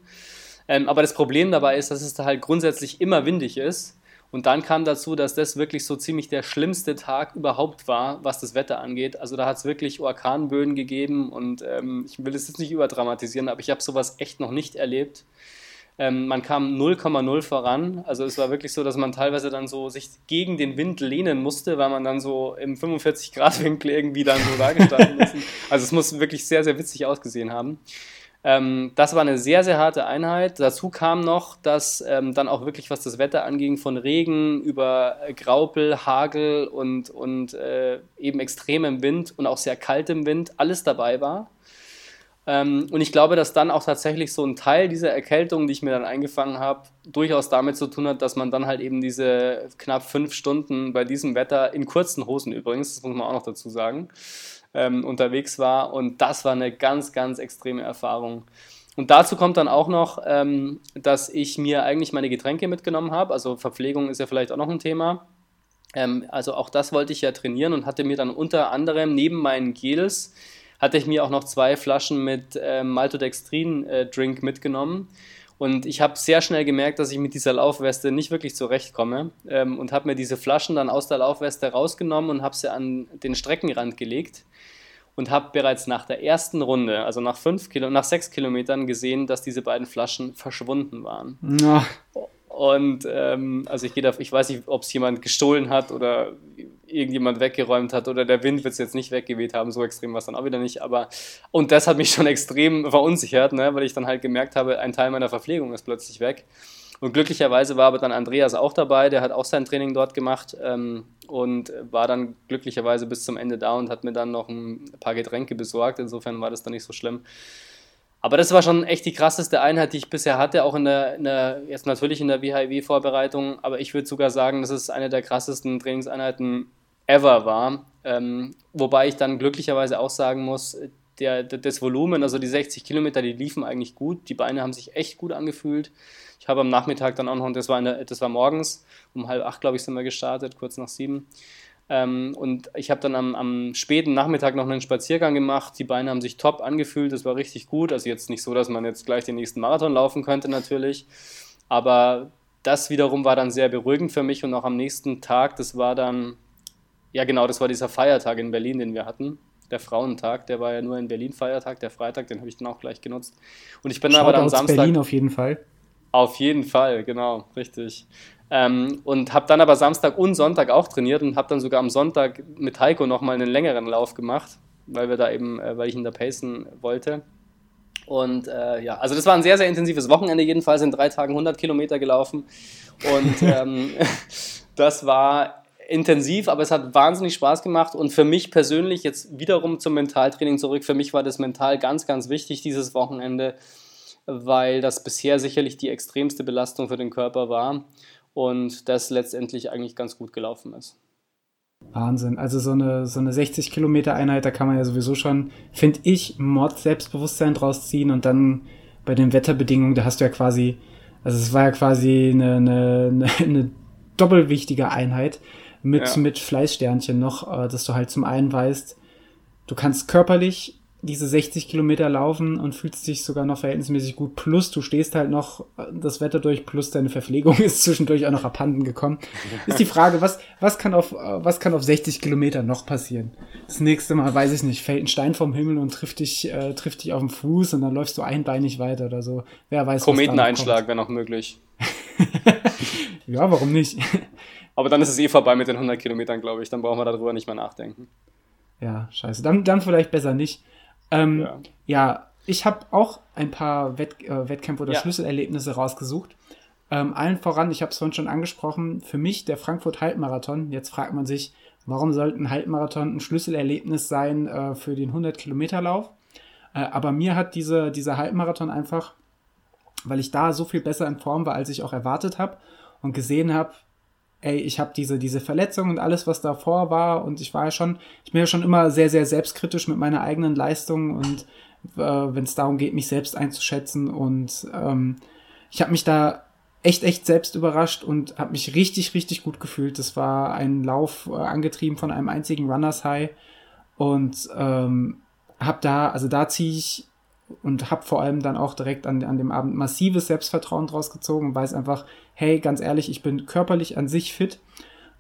Ähm, aber das Problem dabei ist, dass es da halt grundsätzlich immer windig ist. Und dann kam dazu, dass das wirklich so ziemlich der schlimmste Tag überhaupt war, was das Wetter angeht. Also da hat es wirklich Orkanböen gegeben und ähm, ich will es jetzt nicht überdramatisieren, aber ich habe sowas echt noch nicht erlebt. Ähm, man kam 0,0 voran. Also es war wirklich so, dass man teilweise dann so sich gegen den Wind lehnen musste, weil man dann so im 45-Grad-Winkel irgendwie dann so da gestanden ist. Also es muss wirklich sehr, sehr witzig ausgesehen haben. Ähm, das war eine sehr, sehr harte Einheit. Dazu kam noch, dass ähm, dann auch wirklich, was das Wetter anging, von Regen über Graupel, Hagel und, und äh, eben extremem Wind und auch sehr kaltem Wind alles dabei war. Ähm, und ich glaube, dass dann auch tatsächlich so ein Teil dieser Erkältung, die ich mir dann eingefangen habe, durchaus damit zu tun hat, dass man dann halt eben diese knapp fünf Stunden bei diesem Wetter, in kurzen Hosen übrigens, das muss man auch noch dazu sagen, ähm, unterwegs war. Und das war eine ganz, ganz extreme Erfahrung. Und dazu kommt dann auch noch, ähm, dass ich mir eigentlich meine Getränke mitgenommen habe. Also Verpflegung ist ja vielleicht auch noch ein Thema. Ähm, also auch das wollte ich ja trainieren und hatte mir dann unter anderem neben meinen Gels hatte ich mir auch noch zwei Flaschen mit äh, Maltodextrin-Drink äh, mitgenommen. Und ich habe sehr schnell gemerkt, dass ich mit dieser Laufweste nicht wirklich zurechtkomme ähm, und habe mir diese Flaschen dann aus der Laufweste rausgenommen und habe sie an den Streckenrand gelegt und habe bereits nach der ersten Runde, also nach, fünf Kilo, nach sechs Kilometern, gesehen, dass diese beiden Flaschen verschwunden waren. Ja. Und ähm, also ich, da, ich weiß nicht, ob es jemand gestohlen hat oder irgendjemand weggeräumt hat oder der Wind wird es jetzt nicht weggeweht haben, so extrem war es dann auch wieder nicht. Aber und das hat mich schon extrem verunsichert, ne, weil ich dann halt gemerkt habe, ein Teil meiner Verpflegung ist plötzlich weg. Und glücklicherweise war aber dann Andreas auch dabei, der hat auch sein Training dort gemacht ähm, und war dann glücklicherweise bis zum Ende da und hat mir dann noch ein paar Getränke besorgt. Insofern war das dann nicht so schlimm. Aber das war schon echt die krasseste Einheit, die ich bisher hatte, auch in der, in der jetzt natürlich in der WHIW-Vorbereitung, aber ich würde sogar sagen, dass es eine der krassesten Trainingseinheiten ever war. Ähm, wobei ich dann glücklicherweise auch sagen muss, der, das Volumen, also die 60 Kilometer, die liefen eigentlich gut. Die Beine haben sich echt gut angefühlt. Ich habe am Nachmittag dann auch noch, das war, der, das war morgens, um halb acht, glaube ich, sind wir gestartet, kurz nach sieben. Ähm, und ich habe dann am, am, späten Nachmittag noch einen Spaziergang gemacht. Die Beine haben sich top angefühlt, das war richtig gut. Also jetzt nicht so, dass man jetzt gleich den nächsten Marathon laufen könnte natürlich. Aber das wiederum war dann sehr beruhigend für mich und auch am nächsten Tag, das war dann, ja genau, das war dieser Feiertag in Berlin, den wir hatten. Der Frauentag, der war ja nur in Berlin Feiertag, der Freitag, den habe ich dann auch gleich genutzt. Und ich bin Schaut aber dann Samstag. Berlin auf jeden Fall. Auf jeden Fall, genau, richtig. Ähm, und habe dann aber Samstag und Sonntag auch trainiert und habe dann sogar am Sonntag mit Heiko nochmal einen längeren Lauf gemacht, weil wir da eben, äh, weil ich ihn da pacen wollte. Und äh, ja, also das war ein sehr, sehr intensives Wochenende, jedenfalls in drei Tagen 100 Kilometer gelaufen. Und ähm, das war intensiv, aber es hat wahnsinnig Spaß gemacht. Und für mich persönlich, jetzt wiederum zum Mentaltraining zurück, für mich war das mental ganz, ganz wichtig, dieses Wochenende, weil das bisher sicherlich die extremste Belastung für den Körper war und das letztendlich eigentlich ganz gut gelaufen ist. Wahnsinn. Also so eine, so eine 60 Kilometer Einheit, da kann man ja sowieso schon, finde ich, Mord Selbstbewusstsein draus ziehen und dann bei den Wetterbedingungen, da hast du ja quasi, also es war ja quasi eine, eine, eine doppelwichtige Einheit mit, ja. mit Fleißsternchen noch, äh, dass du halt zum einen weißt, du kannst körperlich diese 60 Kilometer laufen und fühlst dich sogar noch verhältnismäßig gut. Plus du stehst halt noch das Wetter durch, plus deine Verpflegung ist zwischendurch auch noch abhanden gekommen. Ist die Frage, was, was kann auf, was kann auf 60 Kilometer noch passieren? Das nächste Mal, weiß ich nicht, fällt ein Stein vom Himmel und trifft dich, äh, trifft dich auf den Fuß und dann läufst du einbeinig weiter oder so. Wer weiß, Kometeneinschlag wäre noch möglich. ja, warum nicht? Aber dann ist es eh vorbei mit den 100 Kilometern, glaube ich. Dann brauchen wir darüber nicht mehr nachdenken. Ja, scheiße. Dann, dann vielleicht besser nicht. Ähm, ja. ja. ich habe auch ein paar Wett, äh, Wettkämpfe oder ja. Schlüsselerlebnisse rausgesucht. Ähm, allen voran, ich habe es vorhin schon angesprochen, für mich der Frankfurt Halbmarathon. Jetzt fragt man sich, warum sollte ein Halbmarathon ein Schlüsselerlebnis sein äh, für den 100-Kilometer-Lauf? Äh, aber mir hat diese, dieser Halbmarathon einfach, weil ich da so viel besser in Form war, als ich auch erwartet habe und gesehen habe, ey, ich habe diese, diese Verletzung und alles, was davor war und ich war ja schon, ich bin ja schon immer sehr, sehr selbstkritisch mit meiner eigenen Leistung und äh, wenn es darum geht, mich selbst einzuschätzen und ähm, ich habe mich da echt, echt selbst überrascht und habe mich richtig, richtig gut gefühlt. Das war ein Lauf äh, angetrieben von einem einzigen Runners High und ähm, habe da, also da ziehe ich und habe vor allem dann auch direkt an, an dem Abend massives Selbstvertrauen draus gezogen und weiß einfach, hey, ganz ehrlich, ich bin körperlich an sich fit.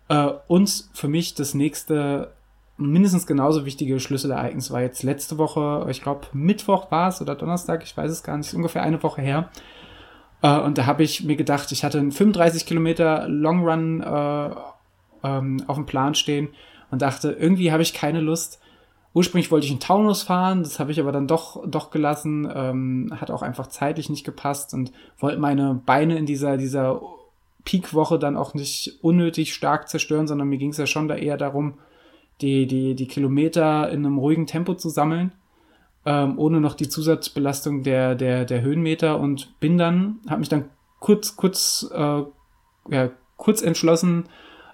Äh, und für mich das nächste mindestens genauso wichtige Schlüsselereignis war jetzt letzte Woche, ich glaube Mittwoch war es oder Donnerstag, ich weiß es gar nicht, ungefähr eine Woche her. Äh, und da habe ich mir gedacht, ich hatte einen 35 Kilometer Long Run äh, ähm, auf dem Plan stehen und dachte, irgendwie habe ich keine Lust, Ursprünglich wollte ich einen Taunus fahren, das habe ich aber dann doch, doch gelassen. Ähm, hat auch einfach zeitlich nicht gepasst und wollte meine Beine in dieser, dieser Peak-Woche dann auch nicht unnötig stark zerstören, sondern mir ging es ja schon da eher darum, die, die, die Kilometer in einem ruhigen Tempo zu sammeln, ähm, ohne noch die Zusatzbelastung der, der, der Höhenmeter und bin dann, habe mich dann kurz, kurz, äh, ja, kurz entschlossen,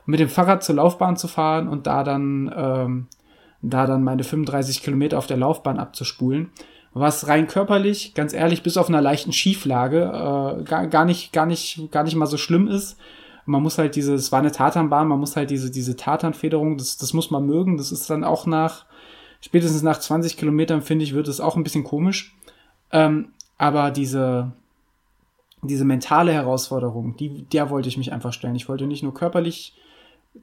mit dem Fahrrad zur Laufbahn zu fahren und da dann ähm, da dann meine 35 Kilometer auf der Laufbahn abzuspulen. Was rein körperlich, ganz ehrlich, bis auf einer leichten Schieflage äh, gar, gar, nicht, gar, nicht, gar nicht mal so schlimm ist. Man muss halt diese, es war eine Tatanbahn, man muss halt diese, diese Tatanfederung, das, das muss man mögen. Das ist dann auch nach, spätestens nach 20 Kilometern, finde ich, wird es auch ein bisschen komisch. Ähm, aber diese, diese mentale Herausforderung, die, der wollte ich mich einfach stellen. Ich wollte nicht nur körperlich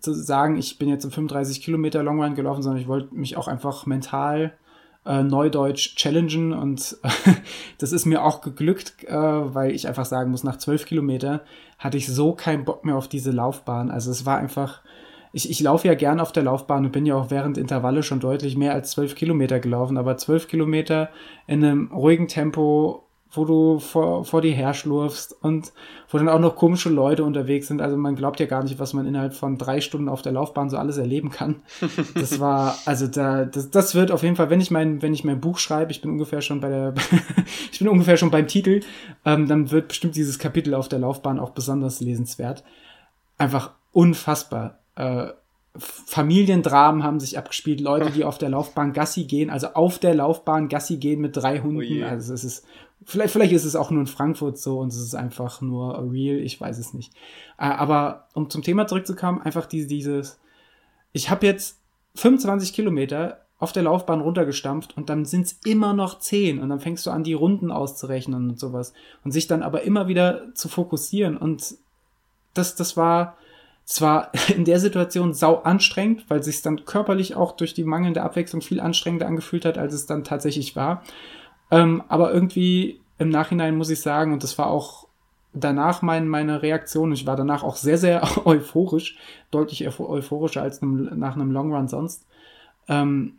zu sagen, ich bin jetzt im 35 Kilometer Long Run gelaufen, sondern ich wollte mich auch einfach mental äh, neudeutsch challengen und das ist mir auch geglückt, äh, weil ich einfach sagen muss, nach 12 Kilometer hatte ich so keinen Bock mehr auf diese Laufbahn. Also es war einfach, ich, ich laufe ja gern auf der Laufbahn und bin ja auch während Intervalle schon deutlich mehr als 12 Kilometer gelaufen, aber 12 Kilometer in einem ruhigen Tempo wo du vor, vor dir herschlurfst und wo dann auch noch komische Leute unterwegs sind. Also man glaubt ja gar nicht, was man innerhalb von drei Stunden auf der Laufbahn so alles erleben kann. Das war, also da, das, das wird auf jeden Fall, wenn ich mein, wenn ich mein Buch schreibe, ich bin ungefähr schon bei der, ich bin ungefähr schon beim Titel, ähm, dann wird bestimmt dieses Kapitel auf der Laufbahn auch besonders lesenswert. Einfach unfassbar. Äh, Familiendramen haben sich abgespielt, Leute, die auf der Laufbahn Gassi gehen, also auf der Laufbahn Gassi gehen mit drei Hunden. Oh also es ist, vielleicht, vielleicht ist es auch nur in Frankfurt so und es ist einfach nur real, ich weiß es nicht. Äh, aber um zum Thema zurückzukommen, einfach diese, dieses, ich habe jetzt 25 Kilometer auf der Laufbahn runtergestampft und dann sind es immer noch 10 und dann fängst du an, die Runden auszurechnen und sowas. Und sich dann aber immer wieder zu fokussieren. Und das, das war, zwar in der Situation sau anstrengend, weil sich dann körperlich auch durch die mangelnde Abwechslung viel anstrengender angefühlt hat, als es dann tatsächlich war. Ähm, aber irgendwie im Nachhinein muss ich sagen, und das war auch danach mein, meine Reaktion, ich war danach auch sehr, sehr euphorisch, deutlich euphorischer als nach einem Long Run sonst. Ähm,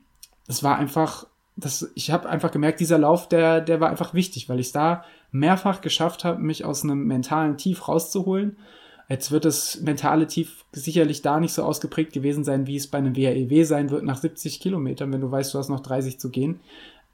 war einfach, das, ich habe einfach gemerkt, dieser Lauf, der, der war einfach wichtig, weil ich da mehrfach geschafft habe, mich aus einem mentalen Tief rauszuholen Jetzt wird das mentale Tief sicherlich da nicht so ausgeprägt gewesen sein, wie es bei einem WAEW e sein wird nach 70 Kilometern, wenn du weißt, du hast noch 30 zu gehen.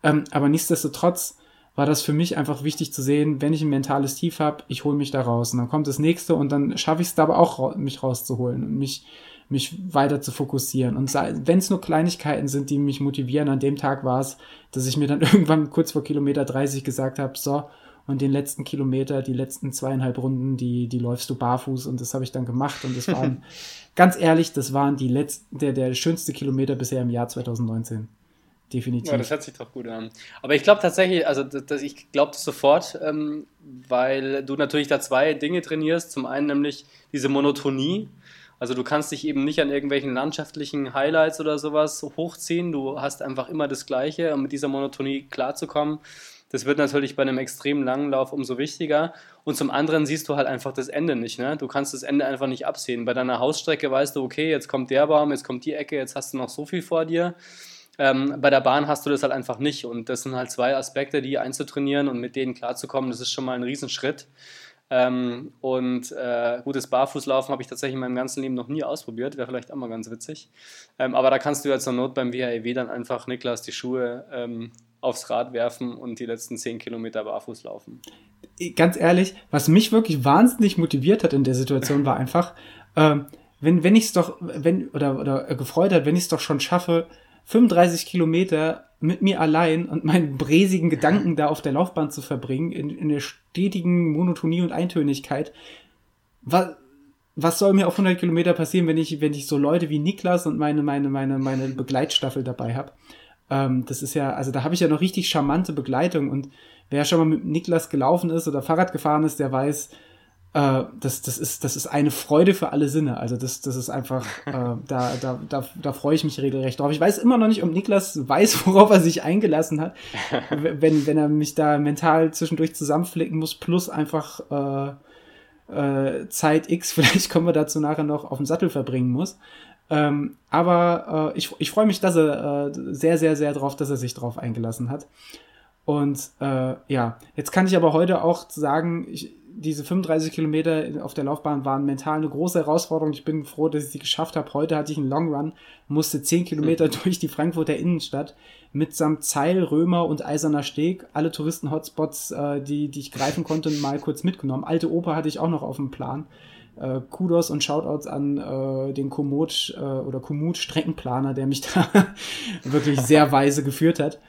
Ähm, aber nichtsdestotrotz war das für mich einfach wichtig zu sehen, wenn ich ein mentales Tief habe, ich hole mich da raus. Und dann kommt das nächste und dann schaffe ich es aber auch, mich rauszuholen und mich, mich weiter zu fokussieren. Und wenn es nur Kleinigkeiten sind, die mich motivieren, an dem Tag war es, dass ich mir dann irgendwann kurz vor Kilometer 30 gesagt habe, so, und den letzten Kilometer, die letzten zweieinhalb Runden, die, die läufst du barfuß und das habe ich dann gemacht und das waren, ganz ehrlich, das waren die letzten, der, der schönste Kilometer bisher im Jahr 2019. Definitiv. Ja, das hört sich doch gut an. Aber ich glaube tatsächlich, also das, ich glaube das sofort, ähm, weil du natürlich da zwei Dinge trainierst. Zum einen nämlich diese Monotonie. Also du kannst dich eben nicht an irgendwelchen landschaftlichen Highlights oder sowas hochziehen. Du hast einfach immer das Gleiche, um mit dieser Monotonie klarzukommen. Das wird natürlich bei einem extrem langen Lauf umso wichtiger. Und zum anderen siehst du halt einfach das Ende nicht. Ne? Du kannst das Ende einfach nicht absehen. Bei deiner Hausstrecke weißt du, okay, jetzt kommt der Baum, jetzt kommt die Ecke, jetzt hast du noch so viel vor dir. Ähm, bei der Bahn hast du das halt einfach nicht. Und das sind halt zwei Aspekte, die einzutrainieren und mit denen klarzukommen, das ist schon mal ein Riesenschritt. Ähm, und äh, gutes Barfußlaufen habe ich tatsächlich in meinem ganzen Leben noch nie ausprobiert, wäre vielleicht auch mal ganz witzig. Ähm, aber da kannst du ja zur Not beim WHEW dann einfach Niklas die Schuhe ähm, aufs Rad werfen und die letzten 10 Kilometer barfuß laufen. Ganz ehrlich, was mich wirklich wahnsinnig motiviert hat in der Situation, war einfach, ähm, wenn, wenn ich es doch, wenn, oder, oder gefreut hat, wenn ich es doch schon schaffe, 35 Kilometer mit mir allein und meinen bräsigen Gedanken da auf der Laufbahn zu verbringen, in, in der stetigen Monotonie und Eintönigkeit. Was, was soll mir auf 100 Kilometer passieren, wenn ich, wenn ich so Leute wie Niklas und meine, meine, meine, meine Begleitstaffel dabei habe? Ähm, das ist ja, also da habe ich ja noch richtig charmante Begleitung und wer schon mal mit Niklas gelaufen ist oder Fahrrad gefahren ist, der weiß, äh, das, das, ist, das ist eine Freude für alle Sinne. Also das, das ist einfach, äh, da, da, da, da freue ich mich regelrecht drauf. Ich weiß immer noch nicht, ob Niklas weiß, worauf er sich eingelassen hat, wenn, wenn er mich da mental zwischendurch zusammenflicken muss, plus einfach äh, äh, Zeit X, vielleicht kommen wir dazu nachher noch, auf dem Sattel verbringen muss. Ähm, aber äh, ich, ich freue mich, dass er äh, sehr, sehr, sehr drauf, dass er sich drauf eingelassen hat. Und äh, ja, jetzt kann ich aber heute auch sagen, ich, diese 35 Kilometer auf der Laufbahn waren mental eine große Herausforderung. Ich bin froh, dass ich sie geschafft habe. Heute hatte ich einen Long Run, musste 10 Kilometer mhm. durch die Frankfurter Innenstadt mitsamt Zeil, Römer und Eiserner Steg. Alle Touristen-Hotspots, äh, die, die ich greifen konnte, mal kurz mitgenommen. Alte Oper hatte ich auch noch auf dem Plan äh, Kudos und Shoutouts an äh, den Komoot äh, oder Komoot Streckenplaner, der mich da wirklich sehr weise geführt hat.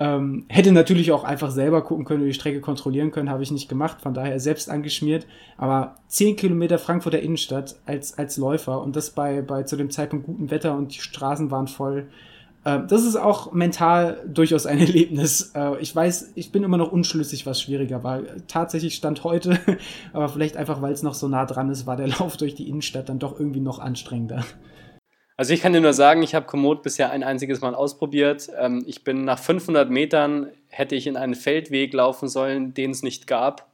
Ähm, hätte natürlich auch einfach selber gucken können, die Strecke kontrollieren können, habe ich nicht gemacht, von daher selbst angeschmiert. Aber 10 Kilometer Frankfurter Innenstadt als, als Läufer und das bei, bei zu dem Zeitpunkt gutem Wetter und die Straßen waren voll. Ähm, das ist auch mental durchaus ein Erlebnis. Äh, ich weiß, ich bin immer noch unschlüssig, was schwieriger war. Tatsächlich stand heute, aber vielleicht einfach, weil es noch so nah dran ist, war der Lauf durch die Innenstadt dann doch irgendwie noch anstrengender. Also ich kann dir nur sagen, ich habe Komoot bisher ein einziges Mal ausprobiert. Ähm, ich bin nach 500 Metern, hätte ich in einen Feldweg laufen sollen, den es nicht gab.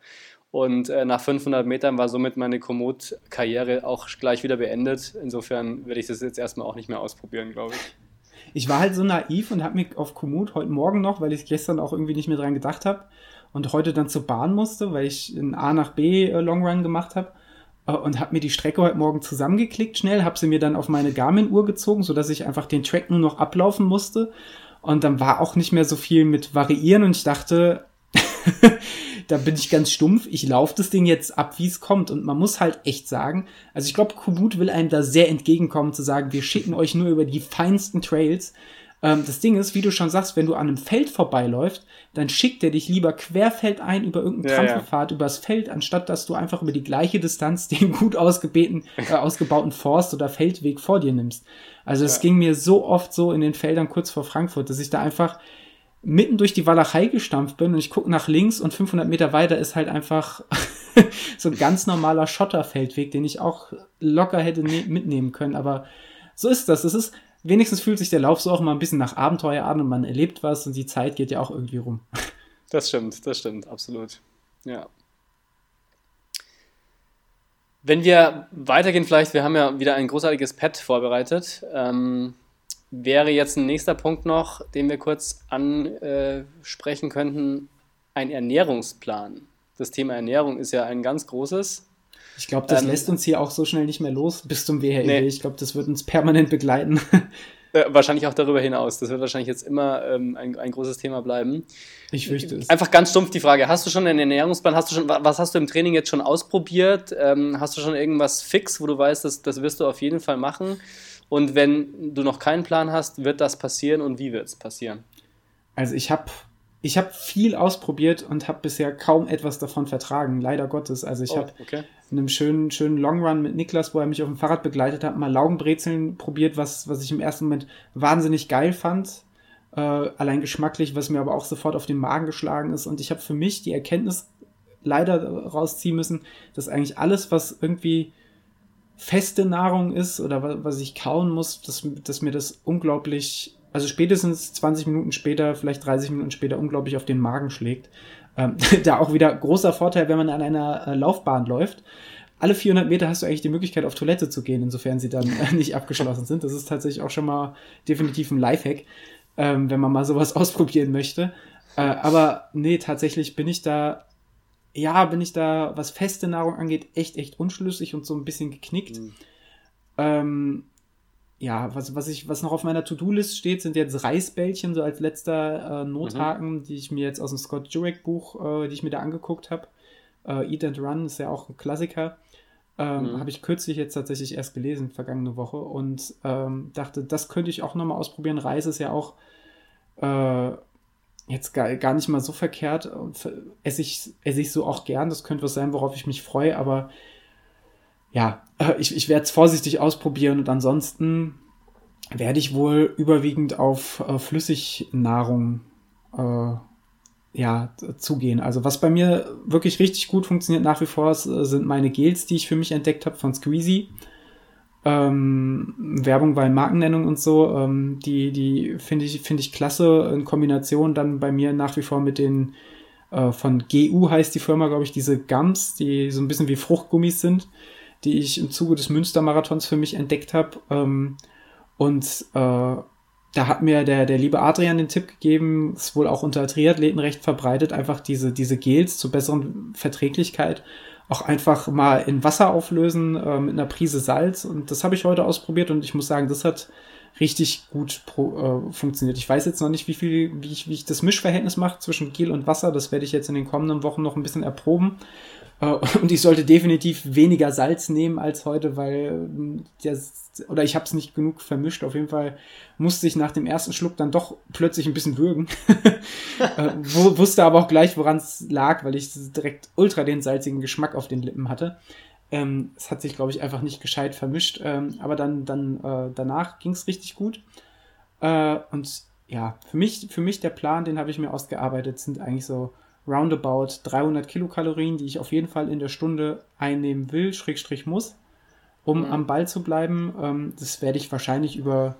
Und äh, nach 500 Metern war somit meine Komoot-Karriere auch gleich wieder beendet. Insofern werde ich das jetzt erstmal auch nicht mehr ausprobieren, glaube ich ich war halt so naiv und habe mich auf Komoot heute Morgen noch, weil ich gestern auch irgendwie nicht mehr dran gedacht habe und heute dann zur Bahn musste, weil ich einen A nach B äh, Long Run gemacht habe und habe mir die Strecke heute Morgen zusammengeklickt schnell, habe sie mir dann auf meine Garmin-Uhr gezogen, sodass ich einfach den Track nur noch ablaufen musste und dann war auch nicht mehr so viel mit variieren und ich dachte, da bin ich ganz stumpf. Ich laufe das Ding jetzt ab, wie es kommt. Und man muss halt echt sagen, also ich glaube, Kubut will einem da sehr entgegenkommen, zu sagen, wir schicken euch nur über die feinsten Trails. Ähm, das Ding ist, wie du schon sagst, wenn du an einem Feld vorbeiläufst, dann schickt er dich lieber querfeldein über irgendeinen ja, Trampelpfad ja. übers Feld, anstatt dass du einfach über die gleiche Distanz den gut ausgebeten, äh, ausgebauten Forst oder Feldweg vor dir nimmst. Also es ja. ging mir so oft so in den Feldern kurz vor Frankfurt, dass ich da einfach mitten durch die Walachei gestampft bin und ich gucke nach links und 500 Meter weiter ist halt einfach so ein ganz normaler Schotterfeldweg, den ich auch locker hätte ne mitnehmen können. Aber so ist das. Es ist, wenigstens fühlt sich der Lauf so auch mal ein bisschen nach Abenteuer an und man erlebt was und die Zeit geht ja auch irgendwie rum. Das stimmt, das stimmt, absolut. Ja. Wenn wir weitergehen, vielleicht, wir haben ja wieder ein großartiges Pad vorbereitet. Ähm, wäre jetzt ein nächster Punkt noch, den wir kurz ansprechen könnten, ein Ernährungsplan. Das Thema Ernährung ist ja ein ganz großes. Ich glaube, das ähm, lässt uns hier auch so schnell nicht mehr los bis zum WHEW. Nee. Ich glaube, das wird uns permanent begleiten. Äh, wahrscheinlich auch darüber hinaus. Das wird wahrscheinlich jetzt immer ähm, ein, ein großes Thema bleiben. Ich fürchte es. Einfach ganz stumpf die Frage: Hast du schon einen Ernährungsplan? Hast du schon, was hast du im Training jetzt schon ausprobiert? Ähm, hast du schon irgendwas fix, wo du weißt, dass, das wirst du auf jeden Fall machen? Und wenn du noch keinen Plan hast, wird das passieren und wie wird es passieren? Also ich habe ich habe viel ausprobiert und habe bisher kaum etwas davon vertragen, leider Gottes. Also ich oh, habe okay. in einem schönen, schönen Long Run mit Niklas, wo er mich auf dem Fahrrad begleitet hat, mal Laugenbrezeln probiert, was, was ich im ersten Moment wahnsinnig geil fand. Äh, allein geschmacklich, was mir aber auch sofort auf den Magen geschlagen ist. Und ich habe für mich die Erkenntnis leider rausziehen müssen, dass eigentlich alles, was irgendwie feste Nahrung ist oder was ich kauen muss, dass, dass mir das unglaublich also spätestens 20 Minuten später, vielleicht 30 Minuten später unglaublich auf den Magen schlägt. Ähm, da auch wieder großer Vorteil, wenn man an einer äh, Laufbahn läuft. Alle 400 Meter hast du eigentlich die Möglichkeit, auf Toilette zu gehen, insofern sie dann äh, nicht abgeschlossen sind. Das ist tatsächlich auch schon mal definitiv ein Lifehack, ähm, wenn man mal sowas ausprobieren möchte. Äh, aber nee, tatsächlich bin ich da, ja, bin ich da, was feste Nahrung angeht, echt, echt unschlüssig und so ein bisschen geknickt. Mhm. Ähm, ja, was, was, ich, was noch auf meiner To-Do-List steht, sind jetzt Reisbällchen, so als letzter äh, Nothaken, mhm. die ich mir jetzt aus dem Scott Jurek-Buch, äh, die ich mir da angeguckt habe. Äh, Eat and Run ist ja auch ein Klassiker. Ähm, mhm. Habe ich kürzlich jetzt tatsächlich erst gelesen, vergangene Woche, und ähm, dachte, das könnte ich auch nochmal ausprobieren. Reis ist ja auch äh, jetzt gar, gar nicht mal so verkehrt. Esse ich, esse ich so auch gern, das könnte was sein, worauf ich mich freue, aber ja, äh, ich, ich werde es vorsichtig ausprobieren und ansonsten werde ich wohl überwiegend auf äh, Flüssignahrung äh, ja, zugehen. Also was bei mir wirklich richtig gut funktioniert nach wie vor äh, sind meine Gels, die ich für mich entdeckt habe von Squeezy. Ähm, Werbung bei Markennennung und so, ähm, die, die finde ich, finde ich klasse in Kombination dann bei mir nach wie vor mit den äh, von GU heißt die Firma, glaube ich, diese Gums, die so ein bisschen wie Fruchtgummis sind die ich im Zuge des Münstermarathons für mich entdeckt habe. Ähm, und äh, da hat mir der, der liebe Adrian den Tipp gegeben, ist wohl auch unter Triathleten recht verbreitet, einfach diese, diese Gels zur besseren Verträglichkeit auch einfach mal in Wasser auflösen äh, mit einer Prise Salz. Und das habe ich heute ausprobiert und ich muss sagen, das hat richtig gut pro, äh, funktioniert. Ich weiß jetzt noch nicht, wie viel, wie ich, wie ich das Mischverhältnis mache zwischen Gel und Wasser. Das werde ich jetzt in den kommenden Wochen noch ein bisschen erproben. Äh, und ich sollte definitiv weniger Salz nehmen als heute, weil das, oder ich habe es nicht genug vermischt. Auf jeden Fall musste ich nach dem ersten Schluck dann doch plötzlich ein bisschen würgen. Äh, wusste aber auch gleich, woran es lag, weil ich direkt ultra den salzigen Geschmack auf den Lippen hatte. Ähm, es hat sich, glaube ich, einfach nicht gescheit vermischt. Ähm, aber dann, dann äh, danach ging es richtig gut. Äh, und ja, für mich, für mich der Plan, den habe ich mir ausgearbeitet, sind eigentlich so roundabout 300 Kilokalorien, die ich auf jeden Fall in der Stunde einnehmen will, Schrägstrich muss, um mhm. am Ball zu bleiben. Ähm, das werde ich wahrscheinlich über,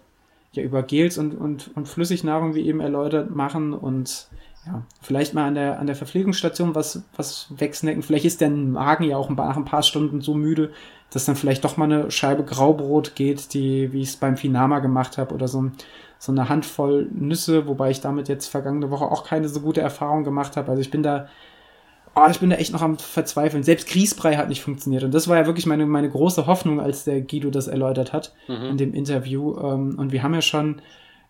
ja, über Gels und, und, und Flüssignahrung, wie eben erläutert, machen und ja, vielleicht mal an der, an der Verpflegungsstation was, was wegsnacken. Vielleicht ist der Magen ja auch nach ein paar Stunden so müde, dass dann vielleicht doch mal eine Scheibe Graubrot geht, die, wie ich es beim Finama gemacht habe, oder so ein so eine Handvoll Nüsse, wobei ich damit jetzt vergangene Woche auch keine so gute Erfahrung gemacht habe. Also ich bin da, oh, ich bin da echt noch am Verzweifeln. Selbst Grießbrei hat nicht funktioniert. Und das war ja wirklich meine, meine große Hoffnung, als der Guido das erläutert hat mhm. in dem Interview. Ähm, und wir haben ja schon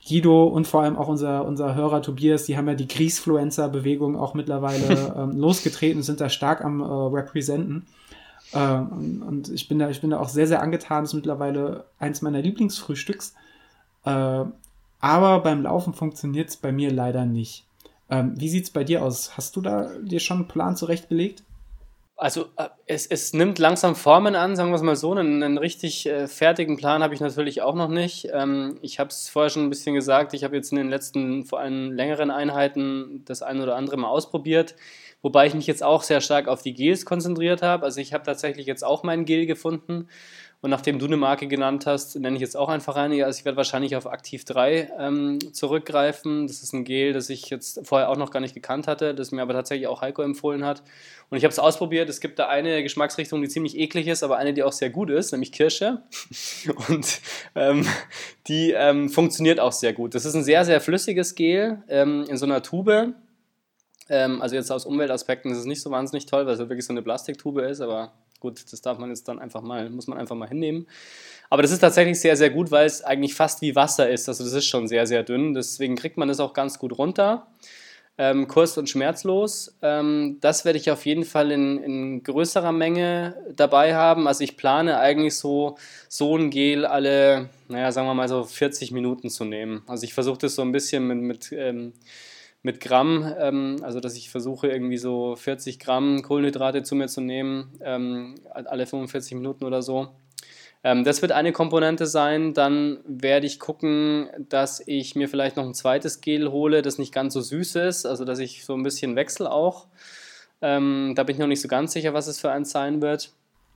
Guido und vor allem auch unser, unser Hörer Tobias, die haben ja die Griesfluencer-Bewegung auch mittlerweile ähm, losgetreten, sind da stark am äh, Representen. Äh, und, und, ich, bin da, ich bin da auch sehr, sehr angetan. Das ist mittlerweile eins meiner Lieblingsfrühstücks. Äh, aber beim Laufen funktioniert es bei mir leider nicht. Ähm, wie sieht es bei dir aus? Hast du da dir schon einen Plan zurechtgelegt? Also äh, es, es nimmt langsam Formen an, sagen wir es mal so. Einen, einen richtig äh, fertigen Plan habe ich natürlich auch noch nicht. Ähm, ich habe es vorher schon ein bisschen gesagt, ich habe jetzt in den letzten, vor allem längeren Einheiten das ein oder andere mal ausprobiert, wobei ich mich jetzt auch sehr stark auf die Gels konzentriert habe. Also ich habe tatsächlich jetzt auch mein Gel gefunden und nachdem du eine Marke genannt hast, nenne ich jetzt auch einfach eine. Also ich werde wahrscheinlich auf Aktiv 3 ähm, zurückgreifen. Das ist ein Gel, das ich jetzt vorher auch noch gar nicht gekannt hatte, das mir aber tatsächlich auch Heiko empfohlen hat. Und ich habe es ausprobiert. Es gibt da eine Geschmacksrichtung, die ziemlich eklig ist, aber eine, die auch sehr gut ist, nämlich Kirsche. Und ähm, die ähm, funktioniert auch sehr gut. Das ist ein sehr, sehr flüssiges Gel ähm, in so einer Tube. Ähm, also jetzt aus Umweltaspekten ist es nicht so wahnsinnig toll, weil es wirklich so eine Plastiktube ist, aber Gut, das darf man jetzt dann einfach mal, muss man einfach mal hinnehmen. Aber das ist tatsächlich sehr, sehr gut, weil es eigentlich fast wie Wasser ist. Also das ist schon sehr, sehr dünn. Deswegen kriegt man das auch ganz gut runter. Ähm, kurz und schmerzlos. Ähm, das werde ich auf jeden Fall in, in, größerer Menge dabei haben. Also ich plane eigentlich so, so ein Gel alle, naja, sagen wir mal so 40 Minuten zu nehmen. Also ich versuche das so ein bisschen mit, mit ähm, mit Gramm, ähm, also dass ich versuche irgendwie so 40 Gramm Kohlenhydrate zu mir zu nehmen, ähm, alle 45 Minuten oder so. Ähm, das wird eine Komponente sein. Dann werde ich gucken, dass ich mir vielleicht noch ein zweites Gel hole, das nicht ganz so süß ist, also dass ich so ein bisschen wechsle auch. Ähm, da bin ich noch nicht so ganz sicher, was es für eins sein wird.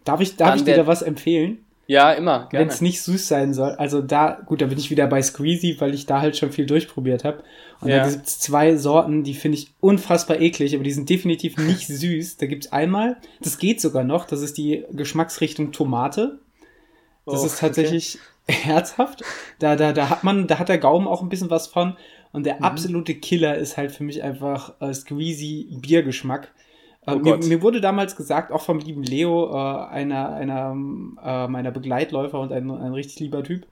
Darf ich, darf ich dir da was empfehlen? Ja, immer. Wenn es nicht süß sein soll. Also da, gut, da bin ich wieder bei Squeezy, weil ich da halt schon viel durchprobiert habe. Und ja. da gibt es zwei Sorten, die finde ich unfassbar eklig, aber die sind definitiv nicht süß. Da gibt es einmal, das geht sogar noch, das ist die Geschmacksrichtung Tomate. Das oh, ist tatsächlich okay. herzhaft. Da, da, da hat man, da hat der Gaumen auch ein bisschen was von. Und der mhm. absolute Killer ist halt für mich einfach äh, Squeezy Biergeschmack. Oh mir, mir, wurde damals gesagt, auch vom lieben Leo, äh, einer, einer äh, meiner Begleitläufer und ein, ein richtig lieber Typ,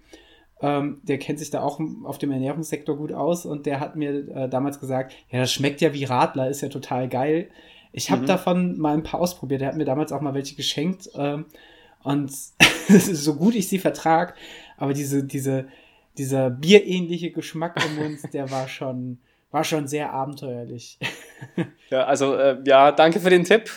ähm, der kennt sich da auch auf dem Ernährungssektor gut aus und der hat mir äh, damals gesagt, ja, das schmeckt ja wie Radler, ist ja total geil. Ich habe mhm. davon mal ein paar ausprobiert. Der hat mir damals auch mal welche geschenkt ähm, und so gut ich sie vertrag, aber diese, diese, dieser bierähnliche Geschmack im Mund, der war schon, war schon sehr abenteuerlich. Ja, also äh, ja, danke für den Tipp.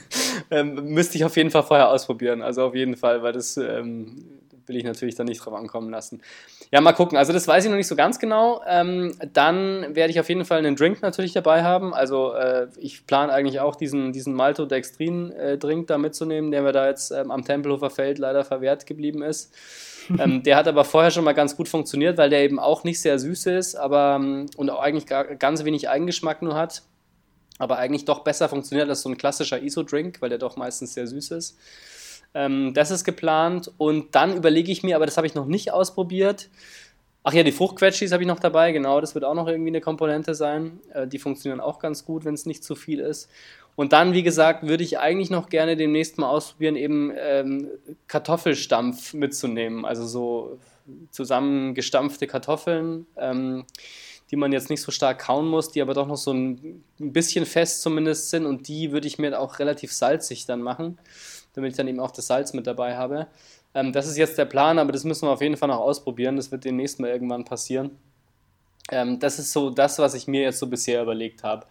ähm, müsste ich auf jeden Fall vorher ausprobieren. Also auf jeden Fall, weil das ähm, will ich natürlich dann nicht drauf ankommen lassen. Ja, mal gucken. Also das weiß ich noch nicht so ganz genau. Ähm, dann werde ich auf jeden Fall einen Drink natürlich dabei haben. Also äh, ich plane eigentlich auch diesen, diesen Maltodextrin-Drink äh, da mitzunehmen, der mir da jetzt ähm, am Tempelhofer Feld leider verwehrt geblieben ist. Ähm, der hat aber vorher schon mal ganz gut funktioniert, weil der eben auch nicht sehr süß ist, aber ähm, und auch eigentlich gar, ganz wenig Eigengeschmack nur hat. Aber eigentlich doch besser funktioniert als so ein klassischer ISO-Drink, weil der doch meistens sehr süß ist. Ähm, das ist geplant und dann überlege ich mir, aber das habe ich noch nicht ausprobiert. Ach ja, die Fruchtquetschis habe ich noch dabei, genau, das wird auch noch irgendwie eine Komponente sein. Äh, die funktionieren auch ganz gut, wenn es nicht zu viel ist. Und dann, wie gesagt, würde ich eigentlich noch gerne demnächst mal ausprobieren, eben ähm, Kartoffelstampf mitzunehmen. Also so zusammengestampfte Kartoffeln, ähm, die man jetzt nicht so stark kauen muss, die aber doch noch so ein, bisschen fest zumindest sind. Und die würde ich mir auch relativ salzig dann machen, damit ich dann eben auch das Salz mit dabei habe. Ähm, das ist jetzt der Plan, aber das müssen wir auf jeden Fall noch ausprobieren. Das wird demnächst mal irgendwann passieren. Ähm, das ist so das, was ich mir jetzt so bisher überlegt habe.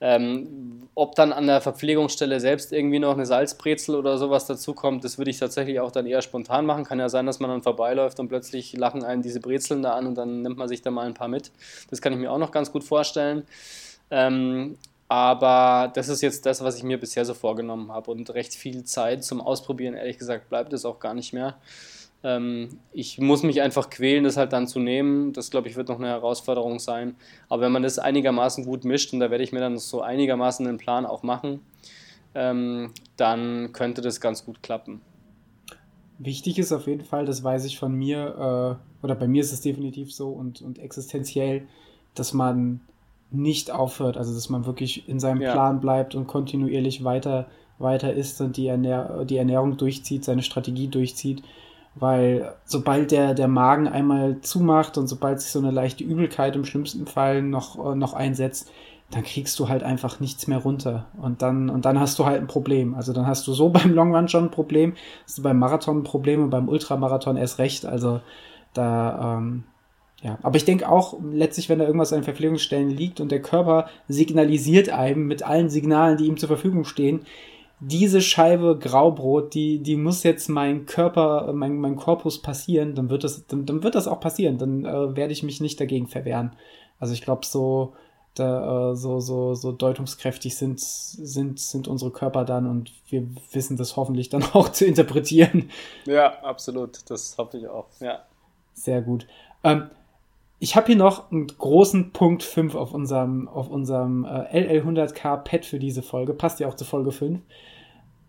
Ähm, ob dann an der Verpflegungsstelle selbst irgendwie noch eine Salzbrezel oder sowas dazukommt, das würde ich tatsächlich auch dann eher spontan machen. Kann ja sein, dass man dann vorbeiläuft und plötzlich lachen einen diese Brezeln da an und dann nimmt man sich da mal ein paar mit. Das kann ich mir auch noch ganz gut vorstellen. Ähm, aber das ist jetzt das, was ich mir bisher so vorgenommen habe und recht viel Zeit zum Ausprobieren, ehrlich gesagt, bleibt es auch gar nicht mehr. Ähm, ich muss mich einfach quälen, das halt dann zu nehmen. Das, glaube ich, wird noch eine Herausforderung sein. Aber wenn man das einigermaßen gut mischt, und da werde ich mir dann so einigermaßen einen Plan auch machen, ähm, dann könnte das ganz gut klappen. Wichtig ist auf jeden Fall, das weiß ich von mir, äh, oder bei mir ist es definitiv so und, und existenziell, dass man nicht aufhört, also dass man wirklich in seinem ja. Plan bleibt und kontinuierlich weiter, weiter isst und die, Ernähr die Ernährung durchzieht, seine Strategie durchzieht weil sobald der, der Magen einmal zumacht und sobald sich so eine leichte Übelkeit im schlimmsten Fall noch, noch einsetzt, dann kriegst du halt einfach nichts mehr runter. Und dann, und dann hast du halt ein Problem. Also dann hast du so beim Long Run schon ein Problem, hast du beim Marathon ein Problem und beim Ultramarathon erst recht. Also da, ähm, ja. Aber ich denke auch, letztlich, wenn da irgendwas an Verpflegungsstellen liegt und der Körper signalisiert einem mit allen Signalen, die ihm zur Verfügung stehen, diese Scheibe Graubrot, die, die muss jetzt mein Körper, mein, mein Korpus passieren, dann wird das, dann, dann wird das auch passieren. Dann äh, werde ich mich nicht dagegen verwehren. Also ich glaube, so, da, äh, so, so, so deutungskräftig sind, sind, sind unsere Körper dann und wir wissen das hoffentlich dann auch zu interpretieren. Ja, absolut. Das hoffe ich auch. Ja. Sehr gut. Ähm, ich habe hier noch einen großen Punkt 5 auf unserem, auf unserem äh, LL100K Pad für diese Folge. Passt ja auch zur Folge 5.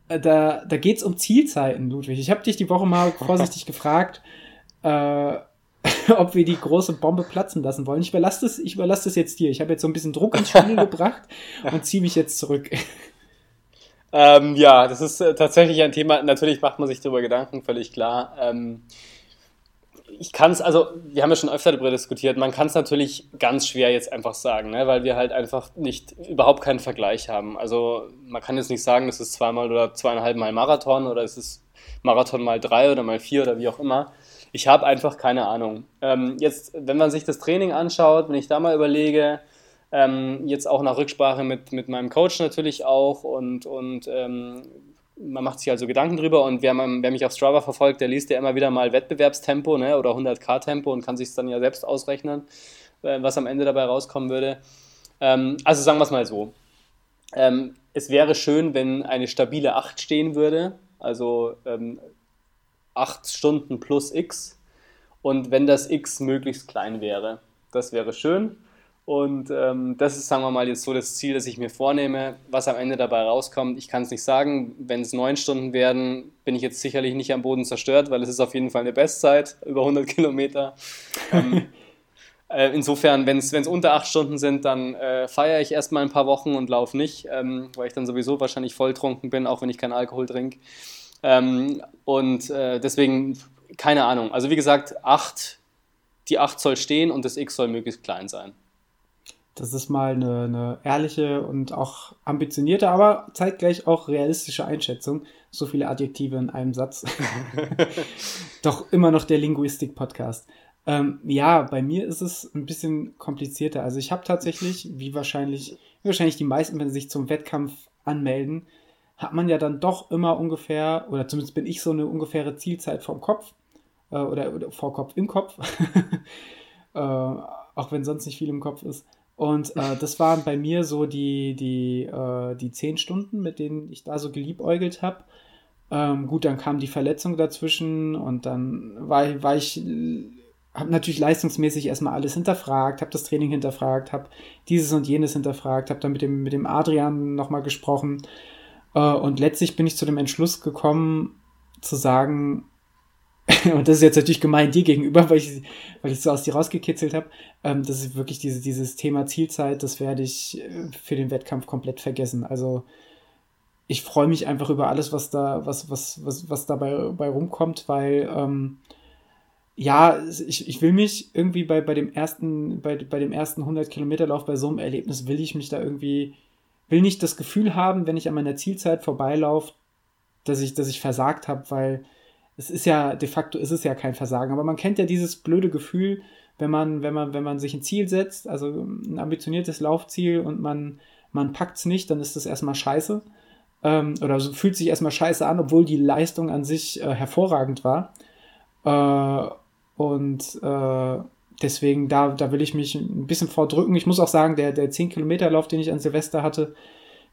Äh, da da geht es um Zielzeiten, Ludwig. Ich habe dich die Woche mal vorsichtig gefragt, äh, ob wir die große Bombe platzen lassen wollen. Ich überlasse das, ich überlasse das jetzt dir. Ich habe jetzt so ein bisschen Druck ins Spiel gebracht und ziehe mich jetzt zurück. Ähm, ja, das ist äh, tatsächlich ein Thema. Natürlich macht man sich darüber Gedanken, völlig klar. Ähm, ich kann es, also wir haben ja schon öfter darüber diskutiert, man kann es natürlich ganz schwer jetzt einfach sagen, ne? weil wir halt einfach nicht, überhaupt keinen Vergleich haben. Also man kann jetzt nicht sagen, es ist zweimal oder zweieinhalb Mal Marathon oder es ist Marathon mal drei oder mal vier oder wie auch immer. Ich habe einfach keine Ahnung. Ähm, jetzt, wenn man sich das Training anschaut, wenn ich da mal überlege, ähm, jetzt auch nach Rücksprache mit, mit meinem Coach natürlich auch und, und ähm, man macht sich also Gedanken drüber und wer, wer, mich auf Strava verfolgt, der liest ja immer wieder mal Wettbewerbstempo ne, oder 100k-Tempo und kann sich dann ja selbst ausrechnen, äh, was am Ende dabei rauskommen würde. Ähm, also sagen wir es mal so. Ähm, es wäre schön, wenn eine stabile 8 stehen würde, also ähm, 8 Stunden plus x und wenn das x möglichst klein wäre. Das wäre schön. Und ähm, das ist, sagen wir mal, jetzt so das Ziel, das ich mir vornehme. Was am Ende dabei rauskommt, ich kann es nicht sagen. Wenn es neun Stunden werden, bin ich jetzt sicherlich nicht am Boden zerstört, weil es ist auf jeden Fall eine Bestzeit, über 100 Kilometer. ähm, äh, insofern, wenn es unter acht Stunden sind, dann äh, feiere ich erstmal ein paar Wochen und laufe nicht, ähm, weil ich dann sowieso wahrscheinlich volltrunken bin, auch wenn ich keinen Alkohol trinke. Ähm, und äh, deswegen, keine Ahnung. Also wie gesagt, acht, die acht soll stehen und das X soll möglichst klein sein. Das ist mal eine, eine ehrliche und auch ambitionierte, aber zeitgleich auch realistische Einschätzung. So viele Adjektive in einem Satz. Doch immer noch der Linguistik-Podcast. Ähm, ja, bei mir ist es ein bisschen komplizierter. Also ich habe tatsächlich, wie wahrscheinlich, wie wahrscheinlich die meisten, wenn sie sich zum Wettkampf anmelden, hat man ja dann doch immer ungefähr, oder zumindest bin ich so eine ungefähre Zielzeit vom Kopf äh, oder, oder vor Kopf im Kopf, äh, auch wenn sonst nicht viel im Kopf ist. Und äh, das waren bei mir so die, die, äh, die zehn Stunden, mit denen ich da so geliebäugelt habe. Ähm, gut, dann kam die Verletzung dazwischen und dann war, war ich, habe natürlich leistungsmäßig erstmal alles hinterfragt, habe das Training hinterfragt, habe dieses und jenes hinterfragt, habe dann mit dem, mit dem Adrian nochmal gesprochen. Äh, und letztlich bin ich zu dem Entschluss gekommen, zu sagen, und das ist jetzt natürlich gemein dir gegenüber, weil ich, weil ich so aus dir rausgekitzelt habe, ähm, das ist wirklich diese, dieses Thema Zielzeit, das werde ich äh, für den Wettkampf komplett vergessen. Also ich freue mich einfach über alles, was da, was, was, was, was dabei bei rumkommt, weil ähm, ja, ich, ich will mich irgendwie bei, bei dem ersten, bei, bei dem ersten 100 Kilometer Lauf, bei so einem Erlebnis, will ich mich da irgendwie, will nicht das Gefühl haben, wenn ich an meiner Zielzeit vorbeilaufe, dass ich, dass ich versagt habe, weil es ist ja, de facto ist es ja kein Versagen, aber man kennt ja dieses blöde Gefühl, wenn man, wenn man, wenn man sich ein Ziel setzt, also ein ambitioniertes Laufziel und man, man packt es nicht, dann ist das erstmal scheiße. Ähm, oder so fühlt sich erstmal scheiße an, obwohl die Leistung an sich äh, hervorragend war. Äh, und äh, deswegen, da, da will ich mich ein bisschen vordrücken. Ich muss auch sagen, der, der 10-Kilometer-Lauf, den ich an Silvester hatte,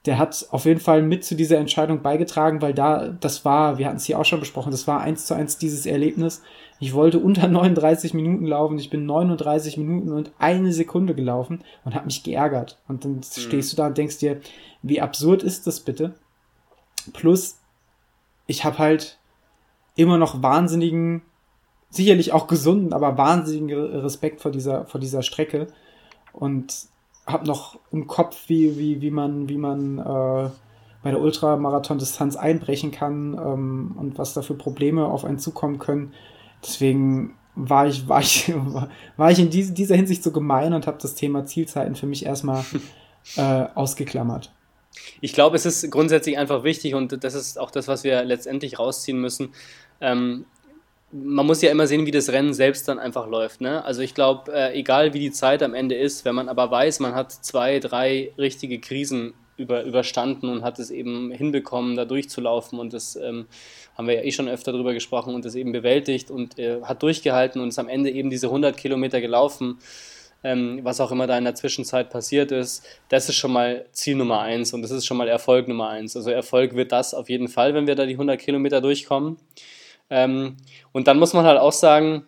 der hat auf jeden Fall mit zu dieser Entscheidung beigetragen, weil da, das war, wir hatten es hier auch schon besprochen, das war eins zu eins dieses Erlebnis. Ich wollte unter 39 Minuten laufen, ich bin 39 Minuten und eine Sekunde gelaufen und habe mich geärgert. Und dann mhm. stehst du da und denkst dir, wie absurd ist das bitte? Plus, ich habe halt immer noch wahnsinnigen, sicherlich auch gesunden, aber wahnsinnigen Respekt vor dieser, vor dieser Strecke. Und habe noch im Kopf, wie, wie, wie man, wie man äh, bei der Ultramarathon-Distanz einbrechen kann ähm, und was da für Probleme auf einen zukommen können. Deswegen war ich, war ich, war ich in dieser Hinsicht so gemein und habe das Thema Zielzeiten für mich erstmal äh, ausgeklammert. Ich glaube, es ist grundsätzlich einfach wichtig und das ist auch das, was wir letztendlich rausziehen müssen. Ähm, man muss ja immer sehen, wie das Rennen selbst dann einfach läuft. Ne? Also ich glaube, äh, egal wie die Zeit am Ende ist, wenn man aber weiß, man hat zwei, drei richtige Krisen über, überstanden und hat es eben hinbekommen, da durchzulaufen und das ähm, haben wir ja eh schon öfter drüber gesprochen und das eben bewältigt und äh, hat durchgehalten und ist am Ende eben diese 100 Kilometer gelaufen ähm, was auch immer da in der Zwischenzeit passiert ist, das ist schon mal Ziel Nummer eins und das ist schon mal Erfolg Nummer eins. Also Erfolg wird das auf jeden Fall, wenn wir da die 100 Kilometer durchkommen. Ähm, und dann muss man halt auch sagen,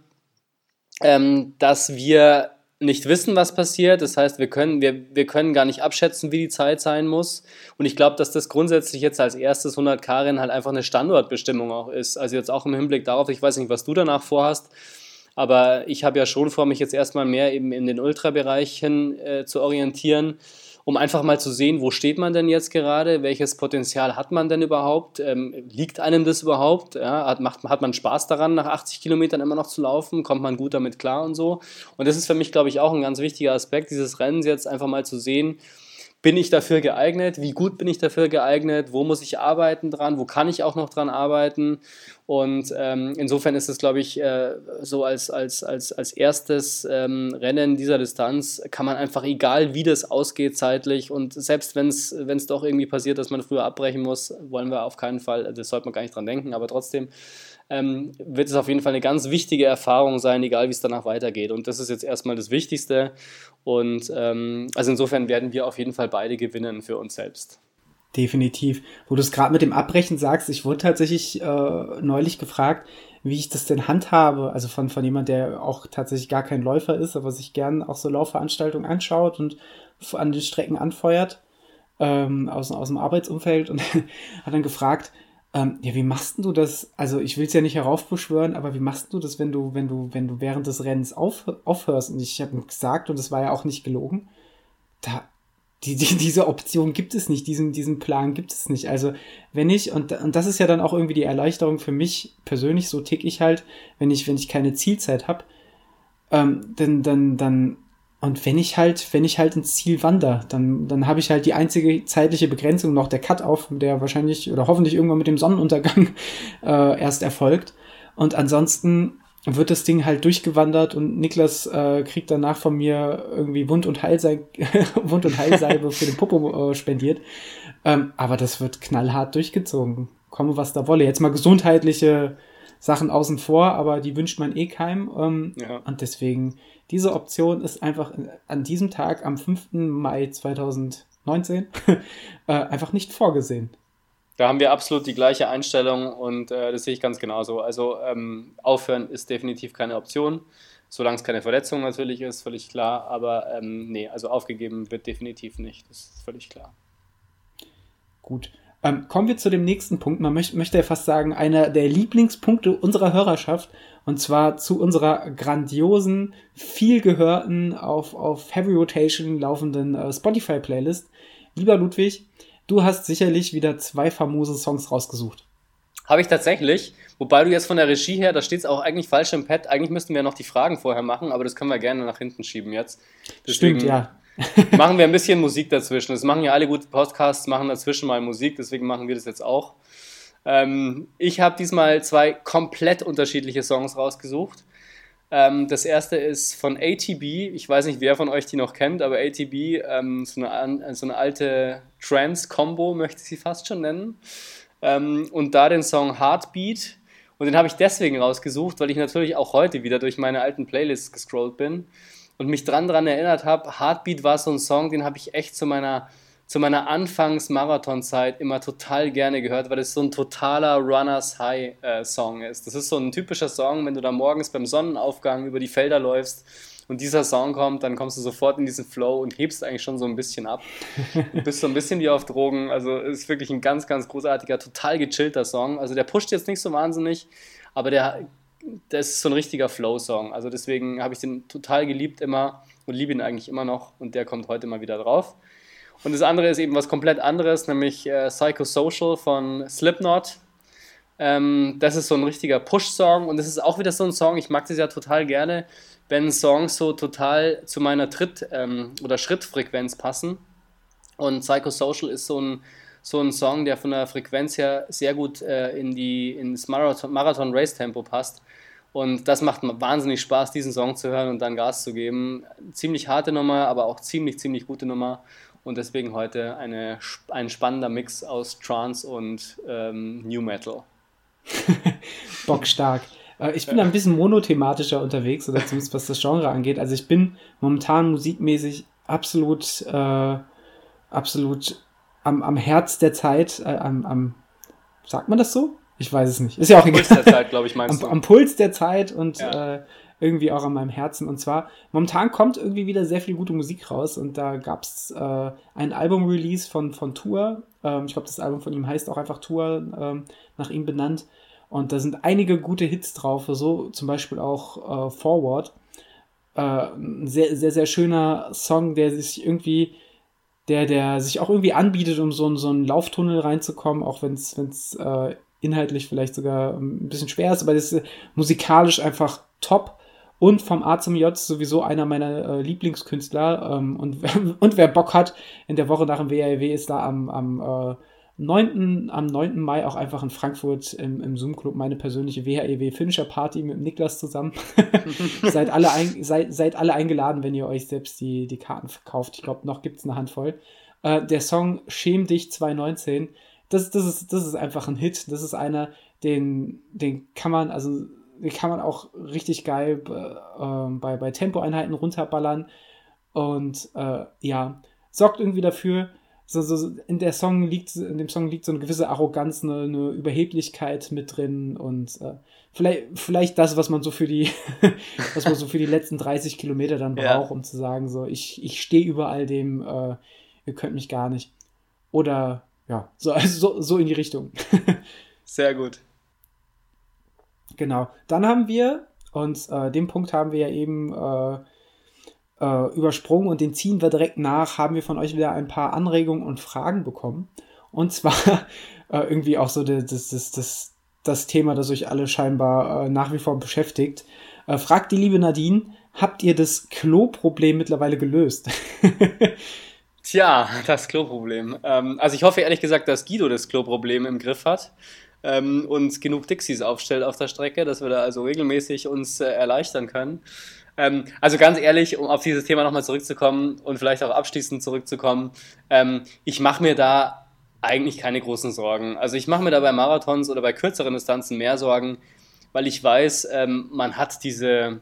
ähm, dass wir nicht wissen, was passiert. Das heißt, wir können, wir, wir können gar nicht abschätzen, wie die Zeit sein muss. Und ich glaube, dass das grundsätzlich jetzt als erstes 100K-Rennen halt einfach eine Standortbestimmung auch ist. Also jetzt auch im Hinblick darauf, ich weiß nicht, was du danach vorhast, aber ich habe ja schon vor, mich jetzt erstmal mehr eben in den Ultrabereichen äh, zu orientieren, um einfach mal zu sehen, wo steht man denn jetzt gerade, welches Potenzial hat man denn überhaupt, ähm, liegt einem das überhaupt, ja? hat, macht, hat man Spaß daran, nach 80 Kilometern immer noch zu laufen, kommt man gut damit klar und so. Und das ist für mich, glaube ich, auch ein ganz wichtiger Aspekt dieses Rennens jetzt einfach mal zu sehen, bin ich dafür geeignet? Wie gut bin ich dafür geeignet? Wo muss ich arbeiten dran? Wo kann ich auch noch dran arbeiten? Und ähm, insofern ist es, glaube ich, äh, so als, als, als, als erstes ähm, Rennen dieser Distanz kann man einfach, egal wie das ausgeht zeitlich und selbst wenn es doch irgendwie passiert, dass man früher abbrechen muss, wollen wir auf keinen Fall, das sollte man gar nicht dran denken, aber trotzdem ähm, wird es auf jeden Fall eine ganz wichtige Erfahrung sein, egal wie es danach weitergeht. Und das ist jetzt erstmal das Wichtigste. Und ähm, also insofern werden wir auf jeden Fall beide gewinnen für uns selbst. Definitiv. Wo du es gerade mit dem Abbrechen sagst, ich wurde tatsächlich äh, neulich gefragt, wie ich das denn handhabe. Also von, von jemand, der auch tatsächlich gar kein Läufer ist, aber sich gern auch so Laufveranstaltungen anschaut und an den Strecken anfeuert ähm, aus, aus dem Arbeitsumfeld und hat dann gefragt, ähm, ja, wie machst du das? Also ich will es ja nicht heraufbeschwören, aber wie machst du das, wenn du, wenn du, wenn du während des Rennens auf, aufhörst? Und ich habe gesagt, und das war ja auch nicht gelogen, da, die, die, diese Option gibt es nicht, diesen, diesen Plan gibt es nicht. Also wenn ich, und, und das ist ja dann auch irgendwie die Erleichterung für mich persönlich, so tick ich halt, wenn ich, wenn ich keine Zielzeit habe, ähm, dann, dann, dann und wenn ich halt, wenn ich halt ins Ziel wandere, dann, dann habe ich halt die einzige zeitliche Begrenzung noch der Cut-Off, der wahrscheinlich oder hoffentlich irgendwann mit dem Sonnenuntergang äh, erst erfolgt. Und ansonsten wird das Ding halt durchgewandert und Niklas äh, kriegt danach von mir irgendwie Wund- und, Heilsei Wund und Heilsalbe für den Popo äh, spendiert. Ähm, aber das wird knallhart durchgezogen. Komme, was da wolle. Jetzt mal gesundheitliche Sachen außen vor, aber die wünscht man eh keinem. Ähm, ja. Und deswegen diese Option ist einfach an diesem Tag, am 5. Mai 2019, äh, einfach nicht vorgesehen. Da haben wir absolut die gleiche Einstellung und äh, das sehe ich ganz genauso. Also ähm, aufhören ist definitiv keine Option, solange es keine Verletzung natürlich ist, völlig klar. Aber ähm, nee, also aufgegeben wird definitiv nicht, das ist völlig klar. Gut. Ähm, kommen wir zu dem nächsten Punkt. Man möcht, möchte ja fast sagen, einer der Lieblingspunkte unserer Hörerschaft. Und zwar zu unserer grandiosen, viel gehörten, auf, auf Heavy Rotation laufenden äh, Spotify-Playlist. Lieber Ludwig, du hast sicherlich wieder zwei famose Songs rausgesucht. Habe ich tatsächlich. Wobei du jetzt von der Regie her, da steht es auch eigentlich falsch im Pad. Eigentlich müssten wir noch die Fragen vorher machen, aber das können wir gerne nach hinten schieben jetzt. Deswegen, Stimmt, ja. machen wir ein bisschen Musik dazwischen. Das machen ja alle gute Podcasts, machen dazwischen mal Musik, deswegen machen wir das jetzt auch. Ähm, ich habe diesmal zwei komplett unterschiedliche Songs rausgesucht. Ähm, das erste ist von ATB. Ich weiß nicht, wer von euch die noch kennt, aber ATB, ähm, so, eine, so eine alte Trance-Combo, möchte ich sie fast schon nennen. Ähm, und da den Song Heartbeat. Und den habe ich deswegen rausgesucht, weil ich natürlich auch heute wieder durch meine alten Playlists gescrollt bin und mich dran dran erinnert habe, Heartbeat war so ein Song, den habe ich echt zu meiner, zu meiner Anfangs-Marathon-Zeit immer total gerne gehört, weil das so ein totaler Runners High-Song äh, ist. Das ist so ein typischer Song, wenn du da morgens beim Sonnenaufgang über die Felder läufst und dieser Song kommt, dann kommst du sofort in diesen Flow und hebst eigentlich schon so ein bisschen ab. Du bist so ein bisschen wie auf Drogen. Also es ist wirklich ein ganz, ganz großartiger, total gechillter Song. Also der pusht jetzt nicht so wahnsinnig, aber der das ist so ein richtiger Flow-Song. Also deswegen habe ich den total geliebt immer und liebe ihn eigentlich immer noch und der kommt heute mal wieder drauf. Und das andere ist eben was komplett anderes, nämlich äh, Psychosocial von Slipknot. Ähm, das ist so ein richtiger Push-Song und das ist auch wieder so ein Song, ich mag das ja total gerne, wenn Songs so total zu meiner Tritt- ähm, oder Schrittfrequenz passen. Und Psychosocial ist so ein, so ein Song, der von der Frequenz her sehr gut äh, in die, ins Marathon-Race-Tempo passt. Und das macht wahnsinnig Spaß, diesen Song zu hören und dann Gas zu geben. Ziemlich harte Nummer, aber auch ziemlich, ziemlich gute Nummer. Und deswegen heute eine, ein spannender Mix aus Trance und ähm, New Metal. Bockstark. Äh, ich bin ein bisschen monothematischer unterwegs, oder zumindest was das Genre angeht. Also ich bin momentan musikmäßig absolut, äh, absolut am, am Herz der Zeit, äh, am, am, sagt man das so? Ich weiß es nicht. Ist ja auch egal. Puls der Zeit, glaube ich, meinst am, du. Am Puls der Zeit und ja. äh, irgendwie auch an meinem Herzen. Und zwar, momentan kommt irgendwie wieder sehr viel gute Musik raus und da gab es äh, ein Album-Release von, von Tour. Ähm, ich glaube, das Album von ihm heißt auch einfach Tour, ähm, nach ihm benannt. Und da sind einige gute Hits drauf, so zum Beispiel auch äh, Forward. Äh, ein sehr, sehr, sehr schöner Song, der sich irgendwie, der, der sich auch irgendwie anbietet, um so, so einen Lauftunnel reinzukommen, auch wenn es äh, inhaltlich vielleicht sogar ein bisschen schwer ist, aber das ist musikalisch einfach top. Und vom A zum J sowieso einer meiner äh, Lieblingskünstler. Ähm, und, und wer Bock hat, in der Woche nach dem WRW ist da am, am äh, 9. am 9. Mai auch einfach in Frankfurt im, im Zoom-Club meine persönliche WHEW Finisher Party mit Niklas zusammen. seid, alle ein, seid, seid alle eingeladen, wenn ihr euch selbst die, die Karten verkauft. Ich glaube, noch gibt es eine Handvoll. Äh, der Song Schäm dich 2019, das, das, ist, das ist einfach ein Hit. Das ist einer, den, den kann man, also kann man auch richtig geil äh, bei, bei Tempoeinheiten runterballern. Und äh, ja, sorgt irgendwie dafür, so, so, in der Song liegt, in dem Song liegt so eine gewisse Arroganz, eine, eine Überheblichkeit mit drin und äh, vielleicht, vielleicht das, was man so für die, was man so für die letzten 30 Kilometer dann braucht, ja. um zu sagen, so, ich, ich stehe über all dem, äh, ihr könnt mich gar nicht. Oder ja, so, also so, so in die Richtung. Sehr gut. Genau. Dann haben wir, und äh, den Punkt haben wir ja eben äh, äh, übersprungen und den ziehen wir direkt nach, haben wir von euch wieder ein paar Anregungen und Fragen bekommen. Und zwar äh, irgendwie auch so das, das, das, das Thema, das euch alle scheinbar äh, nach wie vor beschäftigt. Äh, fragt die liebe Nadine, habt ihr das Klo-Problem mittlerweile gelöst? Tja, das Klo-Problem. Ähm, also ich hoffe ehrlich gesagt, dass Guido das Klo-Problem im Griff hat ähm, und genug Dixies aufstellt auf der Strecke, dass wir da also regelmäßig uns äh, erleichtern können. Ähm, also ganz ehrlich, um auf dieses Thema nochmal zurückzukommen und vielleicht auch abschließend zurückzukommen, ähm, ich mache mir da eigentlich keine großen Sorgen. Also ich mache mir da bei Marathons oder bei kürzeren Distanzen mehr Sorgen, weil ich weiß, ähm, man hat diese,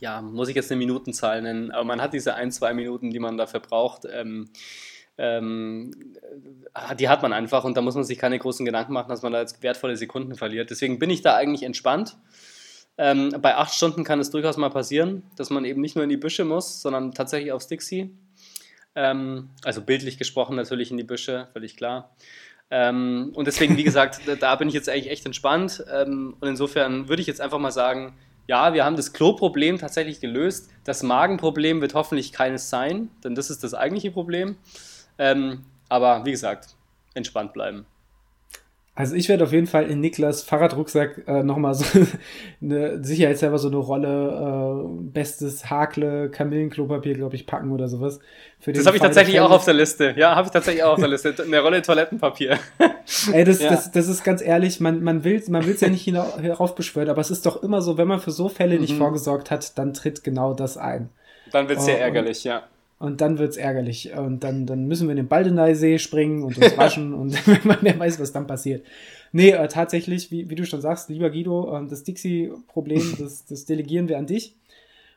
ja, muss ich jetzt eine Minutenzahl nennen, aber man hat diese ein, zwei Minuten, die man dafür braucht. Ähm, ähm, die hat man einfach und da muss man sich keine großen Gedanken machen, dass man da jetzt wertvolle Sekunden verliert. Deswegen bin ich da eigentlich entspannt. Ähm, bei acht Stunden kann es durchaus mal passieren, dass man eben nicht nur in die Büsche muss, sondern tatsächlich aufs Dixie. Ähm, also bildlich gesprochen natürlich in die Büsche, völlig klar. Ähm, und deswegen, wie gesagt, da bin ich jetzt eigentlich echt entspannt. Ähm, und insofern würde ich jetzt einfach mal sagen, ja, wir haben das Kloproblem tatsächlich gelöst. Das Magenproblem wird hoffentlich keines sein, denn das ist das eigentliche Problem. Ähm, aber wie gesagt, entspannt bleiben. Also ich werde auf jeden Fall in Niklas Fahrradrucksack äh, nochmal so eine sicherheitshalber so eine Rolle äh, bestes Hakle Kamillenklopapier, glaube ich, packen oder sowas. das habe ich tatsächlich auch auf der Liste. Ja, habe ich tatsächlich auch auf der Liste. Eine Rolle Toilettenpapier. Ey, das, ja. das, das ist ganz ehrlich, man, man will es man will's ja nicht heraufbeschwören, aber es ist doch immer so, wenn man für so Fälle nicht mhm. vorgesorgt hat, dann tritt genau das ein. Dann wird es sehr oh, ärgerlich, ja. Und dann wird es ärgerlich. Und dann, dann müssen wir in den Baldeneysee springen und uns waschen und wer weiß, was dann passiert. Nee, äh, tatsächlich, wie, wie du schon sagst, lieber Guido, äh, das Dixie-Problem, das, das delegieren wir an dich.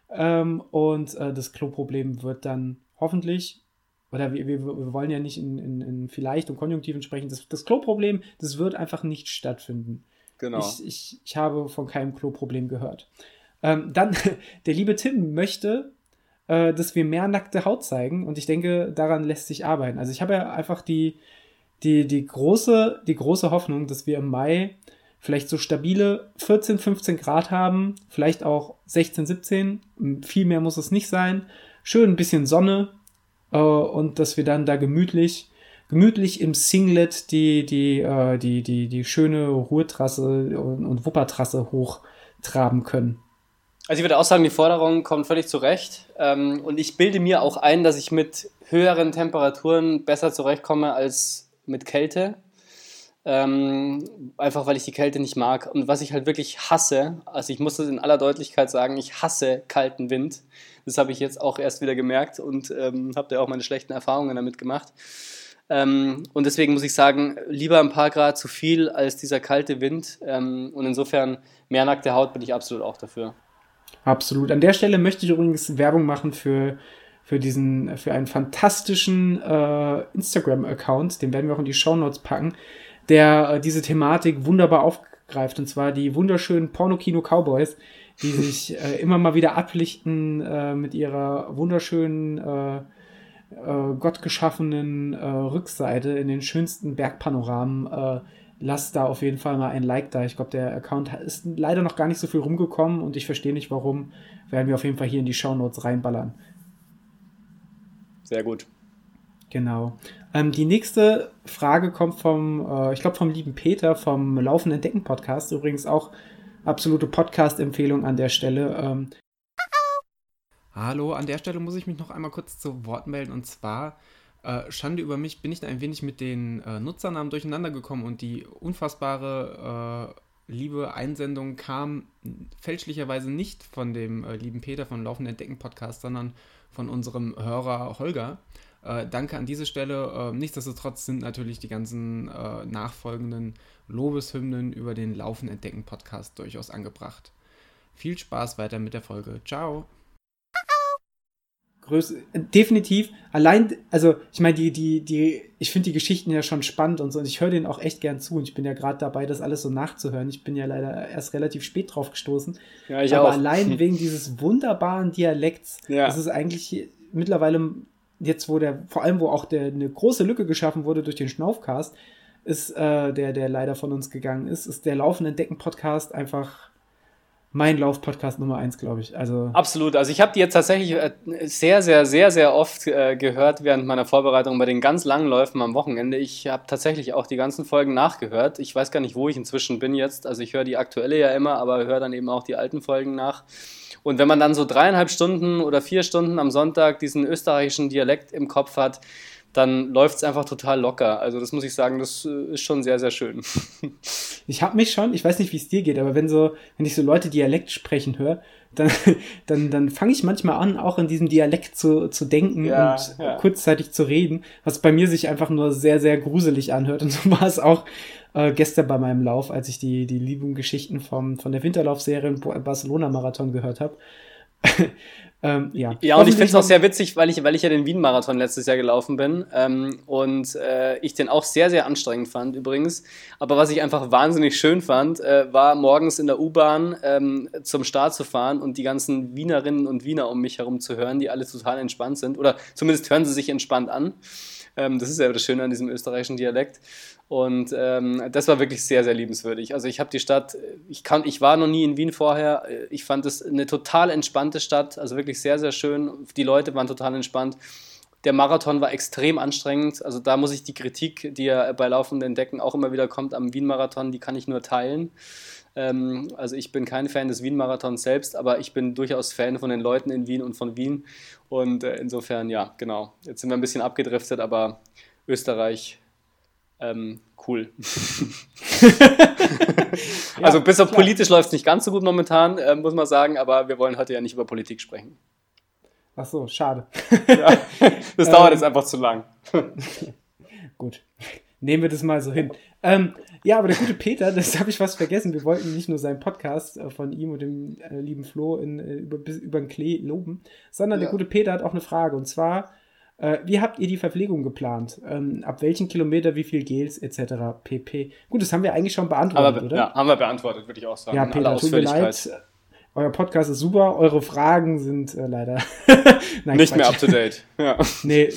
Ähm, und äh, das Klo-Problem wird dann hoffentlich, oder wir, wir, wir wollen ja nicht in, in, in vielleicht und Konjunktiven sprechen, das, das Klo-Problem, das wird einfach nicht stattfinden. Genau. Ich, ich, ich habe von keinem Klo-Problem gehört. Ähm, dann, der liebe Tim möchte äh, dass wir mehr nackte Haut zeigen. Und ich denke, daran lässt sich arbeiten. Also ich habe ja einfach die, die, die, große, die große Hoffnung, dass wir im Mai vielleicht so stabile 14, 15 Grad haben, vielleicht auch 16, 17. Viel mehr muss es nicht sein. Schön ein bisschen Sonne, äh, und dass wir dann da gemütlich, gemütlich im Singlet die, die, äh, die, die, die schöne Ruhrtrasse und, und Wuppertrasse hochtraben können. Also ich würde auch sagen, die Forderung kommt völlig zurecht. Ähm, und ich bilde mir auch ein, dass ich mit höheren Temperaturen besser zurechtkomme als mit Kälte. Ähm, einfach weil ich die Kälte nicht mag. Und was ich halt wirklich hasse, also ich muss das in aller Deutlichkeit sagen, ich hasse kalten Wind. Das habe ich jetzt auch erst wieder gemerkt und ähm, habe da auch meine schlechten Erfahrungen damit gemacht. Und deswegen muss ich sagen, lieber ein paar Grad zu viel als dieser kalte Wind. Und insofern mehr nackte Haut bin ich absolut auch dafür. Absolut. An der Stelle möchte ich übrigens Werbung machen für für diesen, für einen fantastischen äh, Instagram-Account, den werden wir auch in die Show Notes packen der äh, diese Thematik wunderbar aufgreift. Und zwar die wunderschönen Pornokino-Cowboys, die sich äh, immer mal wieder ablichten äh, mit ihrer wunderschönen, äh, äh, gottgeschaffenen äh, Rückseite in den schönsten Bergpanoramen. Äh, lasst da auf jeden Fall mal ein Like da. Ich glaube, der Account ist leider noch gar nicht so viel rumgekommen und ich verstehe nicht warum. Werden wir auf jeden Fall hier in die Show Notes reinballern. Sehr gut. Genau. Ähm, die nächste Frage kommt vom, äh, ich glaube, vom lieben Peter vom Laufen Entdecken Podcast. Übrigens auch absolute Podcast-Empfehlung an der Stelle. Ähm, Hallo, an der Stelle muss ich mich noch einmal kurz zu Wort melden. Und zwar, äh, Schande über mich, bin ich ein wenig mit den äh, Nutzernamen durcheinander gekommen und die unfassbare äh, liebe Einsendung kam fälschlicherweise nicht von dem äh, lieben Peter von Laufen Entdecken Podcast, sondern von unserem Hörer Holger. Äh, danke an diese Stelle. Äh, nichtsdestotrotz sind natürlich die ganzen nachfolgenden Lobeshymnen über den Laufen Entdecken Podcast durchaus angebracht. Viel Spaß weiter mit der Folge. Ciao. Größ definitiv. Allein, also ich meine, die, die, die, ich finde die Geschichten ja schon spannend und so und ich höre denen auch echt gern zu und ich bin ja gerade dabei, das alles so nachzuhören. Ich bin ja leider erst relativ spät drauf gestoßen. Ja, ich Aber auch. allein wegen dieses wunderbaren Dialekts, ja. das ist eigentlich mittlerweile jetzt, wo der, vor allem, wo auch der, eine große Lücke geschaffen wurde durch den Schnaufcast, ist, äh, der, der leider von uns gegangen ist, ist der laufende Entdecken-Podcast einfach mein Lauf-Podcast Nummer eins, glaube ich. Also Absolut. Also ich habe die jetzt tatsächlich äh, sehr, sehr, sehr, sehr oft äh, gehört während meiner Vorbereitung bei den ganz langen Läufen am Wochenende. Ich habe tatsächlich auch die ganzen Folgen nachgehört. Ich weiß gar nicht, wo ich inzwischen bin jetzt. Also ich höre die aktuelle ja immer, aber höre dann eben auch die alten Folgen nach. Und wenn man dann so dreieinhalb Stunden oder vier Stunden am Sonntag diesen österreichischen Dialekt im Kopf hat, dann läuft es einfach total locker. Also das muss ich sagen, das äh, ist schon sehr, sehr schön. Ich habe mich schon, ich weiß nicht, wie es dir geht, aber wenn so, wenn ich so Leute Dialekt sprechen höre, dann, dann, dann fange ich manchmal an, auch in diesem Dialekt zu, zu denken ja, und ja. kurzzeitig zu reden, was bei mir sich einfach nur sehr, sehr gruselig anhört. Und so war es auch äh, gestern bei meinem Lauf, als ich die, die lieben Geschichten vom, von der Winterlaufserie im Barcelona-Marathon gehört habe. Ähm, ja. ja, und ich finde es auch sehr witzig, weil ich, weil ich ja den Wien-Marathon letztes Jahr gelaufen bin ähm, und äh, ich den auch sehr, sehr anstrengend fand übrigens. Aber was ich einfach wahnsinnig schön fand, äh, war morgens in der U-Bahn ähm, zum Start zu fahren und die ganzen Wienerinnen und Wiener um mich herum zu hören, die alle total entspannt sind. Oder zumindest hören sie sich entspannt an. Ähm, das ist ja das Schöne an diesem österreichischen Dialekt. Und ähm, das war wirklich sehr, sehr liebenswürdig. Also ich habe die Stadt, ich, kann, ich war noch nie in Wien vorher. Ich fand es eine total entspannte Stadt, also wirklich sehr, sehr schön. Die Leute waren total entspannt. Der Marathon war extrem anstrengend. Also da muss ich die Kritik, die ja bei laufenden Decken auch immer wieder kommt am Wien-Marathon, die kann ich nur teilen. Ähm, also ich bin kein Fan des Wien-Marathons selbst, aber ich bin durchaus Fan von den Leuten in Wien und von Wien. Und äh, insofern, ja, genau. Jetzt sind wir ein bisschen abgedriftet, aber Österreich ähm, cool. also bis auf politisch läuft es nicht ganz so gut momentan, äh, muss man sagen, aber wir wollen heute ja nicht über Politik sprechen. Ach so, schade. ja, das dauert ähm, jetzt einfach zu lang. gut, nehmen wir das mal so hin. Ähm, ja, aber der gute Peter, das habe ich fast vergessen. Wir wollten nicht nur seinen Podcast äh, von ihm und dem äh, lieben Flo in, äh, über, über den Klee loben, sondern ja. der gute Peter hat auch eine Frage. Und zwar, äh, wie habt ihr die Verpflegung geplant? Ähm, ab welchen Kilometer, wie viel Gels etc. pp. Gut, das haben wir eigentlich schon beantwortet, Aber, oder? Ja, haben wir beantwortet, würde ich auch sagen. Ja, Peter, tut mir leid. Euer Podcast ist super, eure Fragen sind äh, leider Nein, nicht Quatsch. mehr up to date. Ja. nee,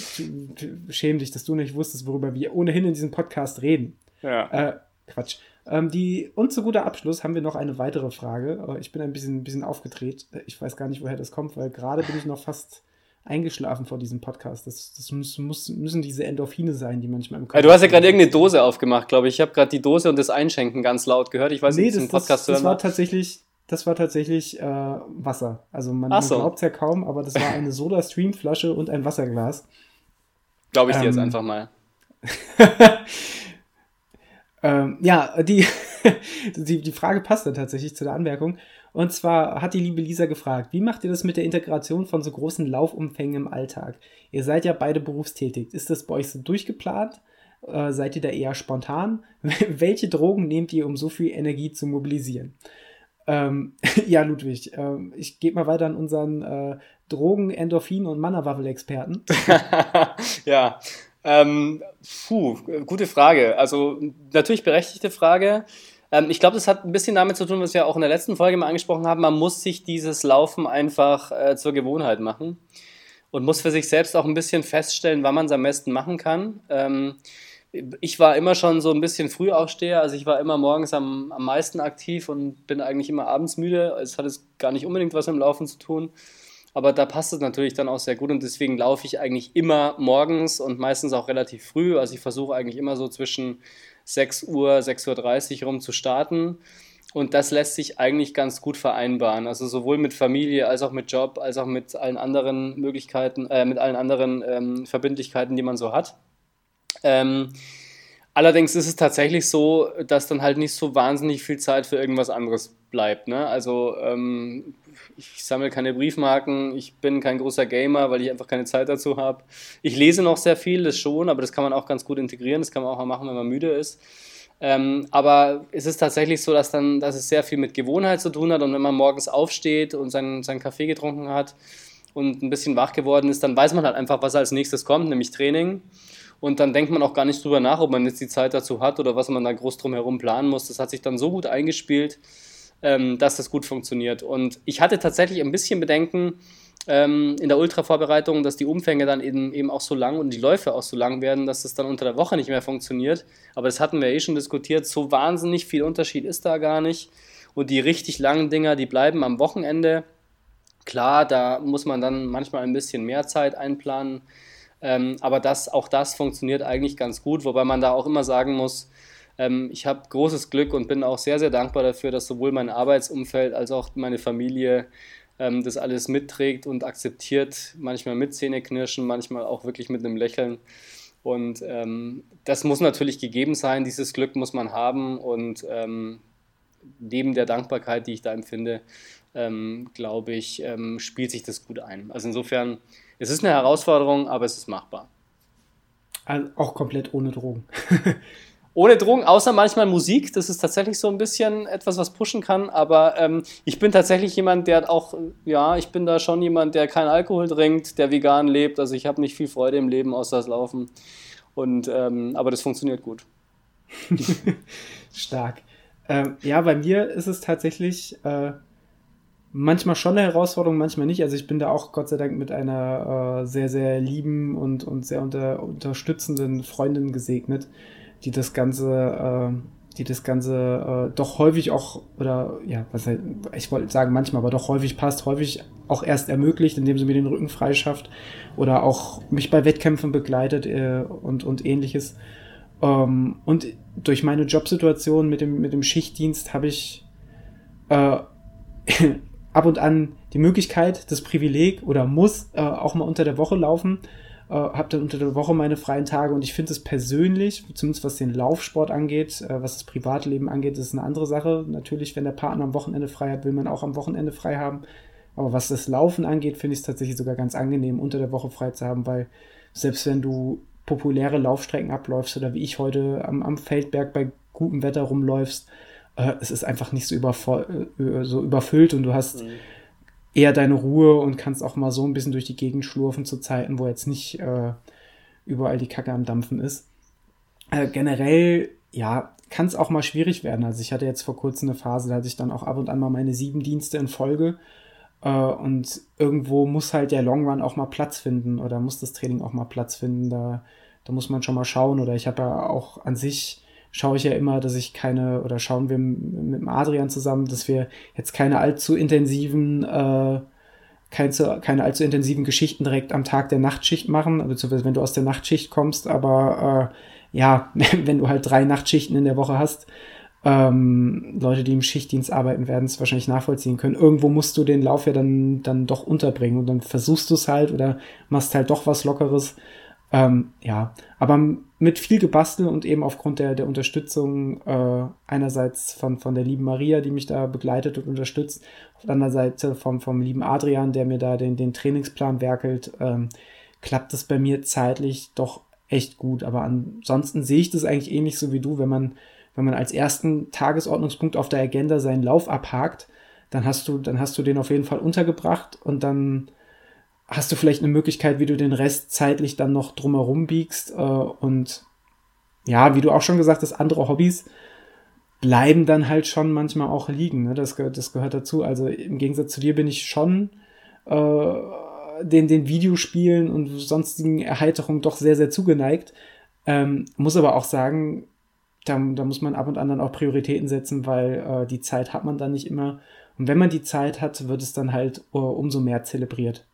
schäm dich, dass du nicht wusstest, worüber wir ohnehin in diesem Podcast reden. Ja. Äh, Quatsch. Ähm, die, und zu guter Abschluss haben wir noch eine weitere Frage. Äh, ich bin ein bisschen, ein bisschen aufgedreht. Ich weiß gar nicht, woher das kommt, weil gerade bin ich noch fast eingeschlafen vor diesem Podcast. Das, das muss, muss, müssen diese Endorphine sein, die manchmal im Körper. Ja, du hast ja gerade irgendeine Dose aufgemacht, glaube ich. Ich habe gerade die Dose und das Einschenken ganz laut gehört. Ich weiß nee, nicht, das, Podcast das, das war tatsächlich, das war tatsächlich äh, Wasser. Also man, so. man glaubt es ja kaum, aber das war eine Soda-Stream-Flasche und ein Wasserglas. Glaube ich dir jetzt ähm, einfach mal. ähm, ja, die, die, die Frage passt dann tatsächlich zu der Anmerkung. Und zwar hat die liebe Lisa gefragt, wie macht ihr das mit der Integration von so großen Laufumfängen im Alltag? Ihr seid ja beide berufstätig. Ist das bei euch so durchgeplant? Äh, seid ihr da eher spontan? Welche Drogen nehmt ihr, um so viel Energie zu mobilisieren? Ähm, ja, Ludwig, äh, ich gebe mal weiter an unseren äh, Drogen-, Endorphin- und Mannerwaffel-Experten. ja, ähm, puh, gute Frage. Also natürlich berechtigte Frage. Ähm, ich glaube, das hat ein bisschen damit zu tun, was wir auch in der letzten Folge mal angesprochen haben. Man muss sich dieses Laufen einfach äh, zur Gewohnheit machen und muss für sich selbst auch ein bisschen feststellen, wann man es am besten machen kann. Ähm, ich war immer schon so ein bisschen Frühaufsteher, also ich war immer morgens am, am meisten aktiv und bin eigentlich immer abends müde. Es hat jetzt gar nicht unbedingt was mit dem Laufen zu tun. Aber da passt es natürlich dann auch sehr gut und deswegen laufe ich eigentlich immer morgens und meistens auch relativ früh. Also ich versuche eigentlich immer so zwischen 6 Uhr, 6.30 Uhr rum zu starten. Und das lässt sich eigentlich ganz gut vereinbaren. Also sowohl mit Familie als auch mit Job, als auch mit allen anderen Möglichkeiten, äh, mit allen anderen ähm, Verbindlichkeiten, die man so hat. Ähm, allerdings ist es tatsächlich so, dass dann halt nicht so wahnsinnig viel Zeit für irgendwas anderes bleibt. Ne? Also ähm, ich sammle keine Briefmarken, ich bin kein großer Gamer, weil ich einfach keine Zeit dazu habe. Ich lese noch sehr viel, das schon, aber das kann man auch ganz gut integrieren, das kann man auch mal machen, wenn man müde ist. Ähm, aber es ist tatsächlich so, dass, dann, dass es sehr viel mit Gewohnheit zu tun hat und wenn man morgens aufsteht und seinen, seinen Kaffee getrunken hat und ein bisschen wach geworden ist, dann weiß man halt einfach, was als nächstes kommt, nämlich Training. Und dann denkt man auch gar nicht drüber nach, ob man jetzt die Zeit dazu hat oder was man da groß drum herum planen muss. Das hat sich dann so gut eingespielt, ähm, dass das gut funktioniert. Und ich hatte tatsächlich ein bisschen Bedenken ähm, in der Ultra-Vorbereitung, dass die Umfänge dann eben, eben auch so lang und die Läufe auch so lang werden, dass das dann unter der Woche nicht mehr funktioniert. Aber das hatten wir eh schon diskutiert. So wahnsinnig viel Unterschied ist da gar nicht. Und die richtig langen Dinger, die bleiben am Wochenende. Klar, da muss man dann manchmal ein bisschen mehr Zeit einplanen. Ähm, aber das, auch das funktioniert eigentlich ganz gut, wobei man da auch immer sagen muss, ich habe großes Glück und bin auch sehr, sehr dankbar dafür, dass sowohl mein Arbeitsumfeld als auch meine Familie ähm, das alles mitträgt und akzeptiert, manchmal mit Zähneknirschen, manchmal auch wirklich mit einem Lächeln. Und ähm, das muss natürlich gegeben sein, dieses Glück muss man haben und ähm, neben der Dankbarkeit, die ich da empfinde, ähm, glaube ich, ähm, spielt sich das gut ein. Also insofern, es ist eine Herausforderung, aber es ist machbar. Also auch komplett ohne Drogen. ohne Drogen, außer manchmal Musik. Das ist tatsächlich so ein bisschen etwas, was pushen kann. Aber ähm, ich bin tatsächlich jemand, der auch, ja, ich bin da schon jemand, der keinen Alkohol trinkt, der vegan lebt. Also ich habe nicht viel Freude im Leben außer das Laufen. Und, ähm, aber das funktioniert gut. Stark. Ähm, ja, bei mir ist es tatsächlich äh, manchmal schon eine Herausforderung, manchmal nicht. Also ich bin da auch Gott sei Dank mit einer äh, sehr, sehr lieben und, und sehr unter, unterstützenden Freundin gesegnet die das Ganze, äh, die das Ganze äh, doch häufig auch, oder ja, was halt, ich wollte sagen manchmal, aber doch häufig passt, häufig auch erst ermöglicht, indem sie mir den Rücken freischafft oder auch mich bei Wettkämpfen begleitet äh, und, und ähnliches. Ähm, und durch meine Jobsituation mit dem, mit dem Schichtdienst habe ich äh, ab und an die Möglichkeit, das Privileg oder muss äh, auch mal unter der Woche laufen äh, habe dann unter der Woche meine freien Tage und ich finde es persönlich, zumindest was den Laufsport angeht, äh, was das Privatleben angeht, ist eine andere Sache. Natürlich, wenn der Partner am Wochenende frei hat, will man auch am Wochenende frei haben. Aber was das Laufen angeht, finde ich es tatsächlich sogar ganz angenehm, unter der Woche frei zu haben, weil selbst wenn du populäre Laufstrecken abläufst oder wie ich heute am, am Feldberg bei gutem Wetter rumläufst, äh, es ist einfach nicht so, äh, so überfüllt und du hast mhm eher deine Ruhe und kannst auch mal so ein bisschen durch die Gegend schlurfen zu Zeiten, wo jetzt nicht äh, überall die Kacke am Dampfen ist. Äh, generell, ja, kann es auch mal schwierig werden. Also ich hatte jetzt vor kurzem eine Phase, da hatte ich dann auch ab und an mal meine sieben Dienste in Folge. Äh, und irgendwo muss halt der Long Run auch mal Platz finden oder muss das Training auch mal Platz finden. Da, da muss man schon mal schauen. Oder ich habe ja auch an sich schaue ich ja immer, dass ich keine, oder schauen wir mit dem Adrian zusammen, dass wir jetzt keine allzu intensiven äh, keine, keine allzu intensiven Geschichten direkt am Tag der Nachtschicht machen, beziehungsweise wenn du aus der Nachtschicht kommst, aber äh, ja, wenn du halt drei Nachtschichten in der Woche hast, ähm, Leute, die im Schichtdienst arbeiten, werden es wahrscheinlich nachvollziehen können. Irgendwo musst du den Lauf ja dann, dann doch unterbringen und dann versuchst du es halt oder machst halt doch was Lockeres. Ähm, ja, aber mit viel Gebastel und eben aufgrund der, der Unterstützung äh, einerseits von, von der lieben Maria, die mich da begleitet und unterstützt, auf der anderen Seite vom, vom lieben Adrian, der mir da den, den Trainingsplan werkelt, ähm, klappt das bei mir zeitlich doch echt gut. Aber ansonsten sehe ich das eigentlich ähnlich so wie du, wenn man wenn man als ersten Tagesordnungspunkt auf der Agenda seinen Lauf abhakt, dann hast du, dann hast du den auf jeden Fall untergebracht und dann hast du vielleicht eine Möglichkeit, wie du den Rest zeitlich dann noch drumherum biegst. Äh, und ja, wie du auch schon gesagt hast, andere Hobbys bleiben dann halt schon manchmal auch liegen. Ne? Das, das gehört dazu. Also im Gegensatz zu dir bin ich schon äh, den, den Videospielen und sonstigen Erheiterungen doch sehr, sehr zugeneigt. Ähm, muss aber auch sagen, da, da muss man ab und an dann auch Prioritäten setzen, weil äh, die Zeit hat man dann nicht immer. Und wenn man die Zeit hat, wird es dann halt uh, umso mehr zelebriert.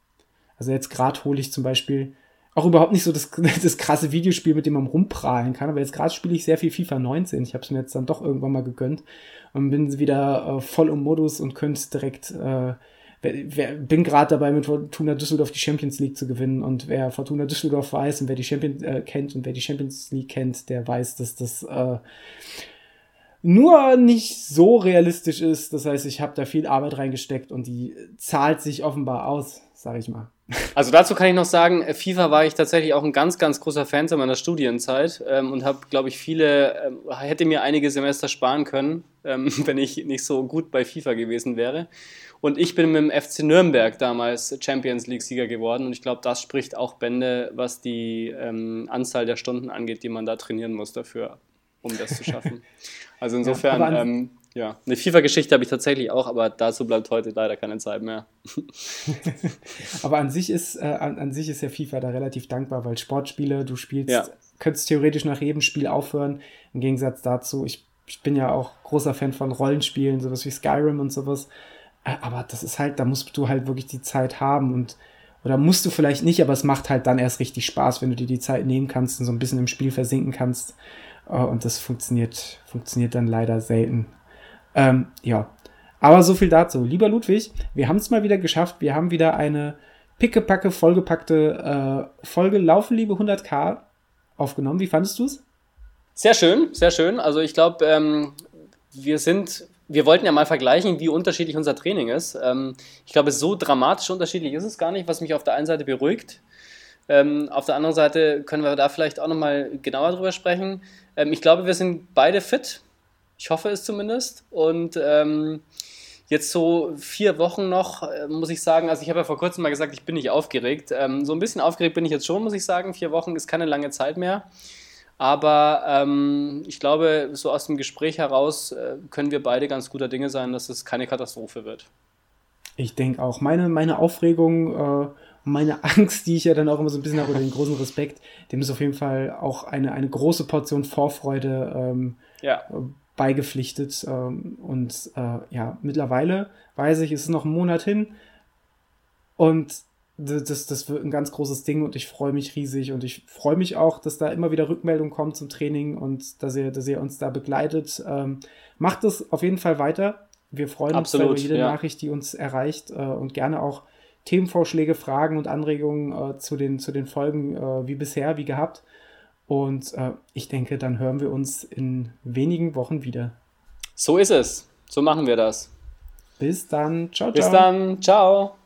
Also jetzt gerade hole ich zum Beispiel auch überhaupt nicht so das, das krasse Videospiel, mit dem man rumprahlen kann, aber jetzt gerade spiele ich sehr viel FIFA 19. Ich habe es mir jetzt dann doch irgendwann mal gegönnt und bin wieder äh, voll im Modus und könnte direkt äh, bin gerade dabei, mit Fortuna Düsseldorf die Champions League zu gewinnen. Und wer Fortuna Düsseldorf weiß und wer die Champions äh, kennt und wer die Champions League kennt, der weiß, dass das äh, nur nicht so realistisch ist. Das heißt, ich habe da viel Arbeit reingesteckt und die zahlt sich offenbar aus, sage ich mal. Also dazu kann ich noch sagen, FIFA war ich tatsächlich auch ein ganz, ganz großer Fan zu meiner Studienzeit ähm, und habe, glaube ich, viele, ähm, hätte mir einige Semester sparen können, ähm, wenn ich nicht so gut bei FIFA gewesen wäre. Und ich bin mit dem FC Nürnberg damals Champions League-Sieger geworden. Und ich glaube, das spricht auch Bände, was die ähm, Anzahl der Stunden angeht, die man da trainieren muss dafür, um das zu schaffen. Also insofern, ja, eine FIFA-Geschichte habe ich tatsächlich auch, aber dazu bleibt heute leider keine Zeit mehr. aber an sich ist, äh, an, an, sich ist ja FIFA da relativ dankbar, weil Sportspiele, du spielst, ja. könntest theoretisch nach jedem Spiel aufhören. Im Gegensatz dazu, ich, ich bin ja auch großer Fan von Rollenspielen, sowas wie Skyrim und sowas. Äh, aber das ist halt, da musst du halt wirklich die Zeit haben und oder musst du vielleicht nicht, aber es macht halt dann erst richtig Spaß, wenn du dir die Zeit nehmen kannst und so ein bisschen im Spiel versinken kannst. Äh, und das funktioniert, funktioniert dann leider selten. Ähm, ja. Aber so viel dazu. Lieber Ludwig, wir haben es mal wieder geschafft. Wir haben wieder eine pickepacke, vollgepackte äh, Folge Laufen, Liebe 100k aufgenommen. Wie fandest du es? Sehr schön, sehr schön. Also ich glaube, ähm, wir sind wir wollten ja mal vergleichen, wie unterschiedlich unser Training ist. Ähm, ich glaube, so dramatisch unterschiedlich ist es gar nicht, was mich auf der einen Seite beruhigt. Ähm, auf der anderen Seite können wir da vielleicht auch nochmal genauer drüber sprechen. Ähm, ich glaube, wir sind beide fit. Ich hoffe es zumindest. Und ähm, jetzt so vier Wochen noch, äh, muss ich sagen, also ich habe ja vor kurzem mal gesagt, ich bin nicht aufgeregt. Ähm, so ein bisschen aufgeregt bin ich jetzt schon, muss ich sagen. Vier Wochen ist keine lange Zeit mehr. Aber ähm, ich glaube, so aus dem Gespräch heraus äh, können wir beide ganz guter Dinge sein, dass es keine Katastrophe wird. Ich denke auch. Meine, meine Aufregung, äh, meine Angst, die ich ja dann auch immer so ein bisschen habe, oder den großen Respekt, dem ist auf jeden Fall auch eine, eine große Portion Vorfreude ähm, ja. Beigepflichtet. Ähm, und äh, ja, mittlerweile weiß ich, es ist noch ein Monat hin. Und das, das wird ein ganz großes Ding und ich freue mich riesig und ich freue mich auch, dass da immer wieder Rückmeldungen kommen zum Training und dass ihr, dass ihr uns da begleitet. Ähm, macht es auf jeden Fall weiter. Wir freuen Absolut, uns über jede ja. Nachricht, die uns erreicht äh, und gerne auch Themenvorschläge, Fragen und Anregungen äh, zu, den, zu den Folgen äh, wie bisher, wie gehabt. Und äh, ich denke, dann hören wir uns in wenigen Wochen wieder. So ist es. So machen wir das. Bis dann. Ciao, ciao. Bis dann. Ciao.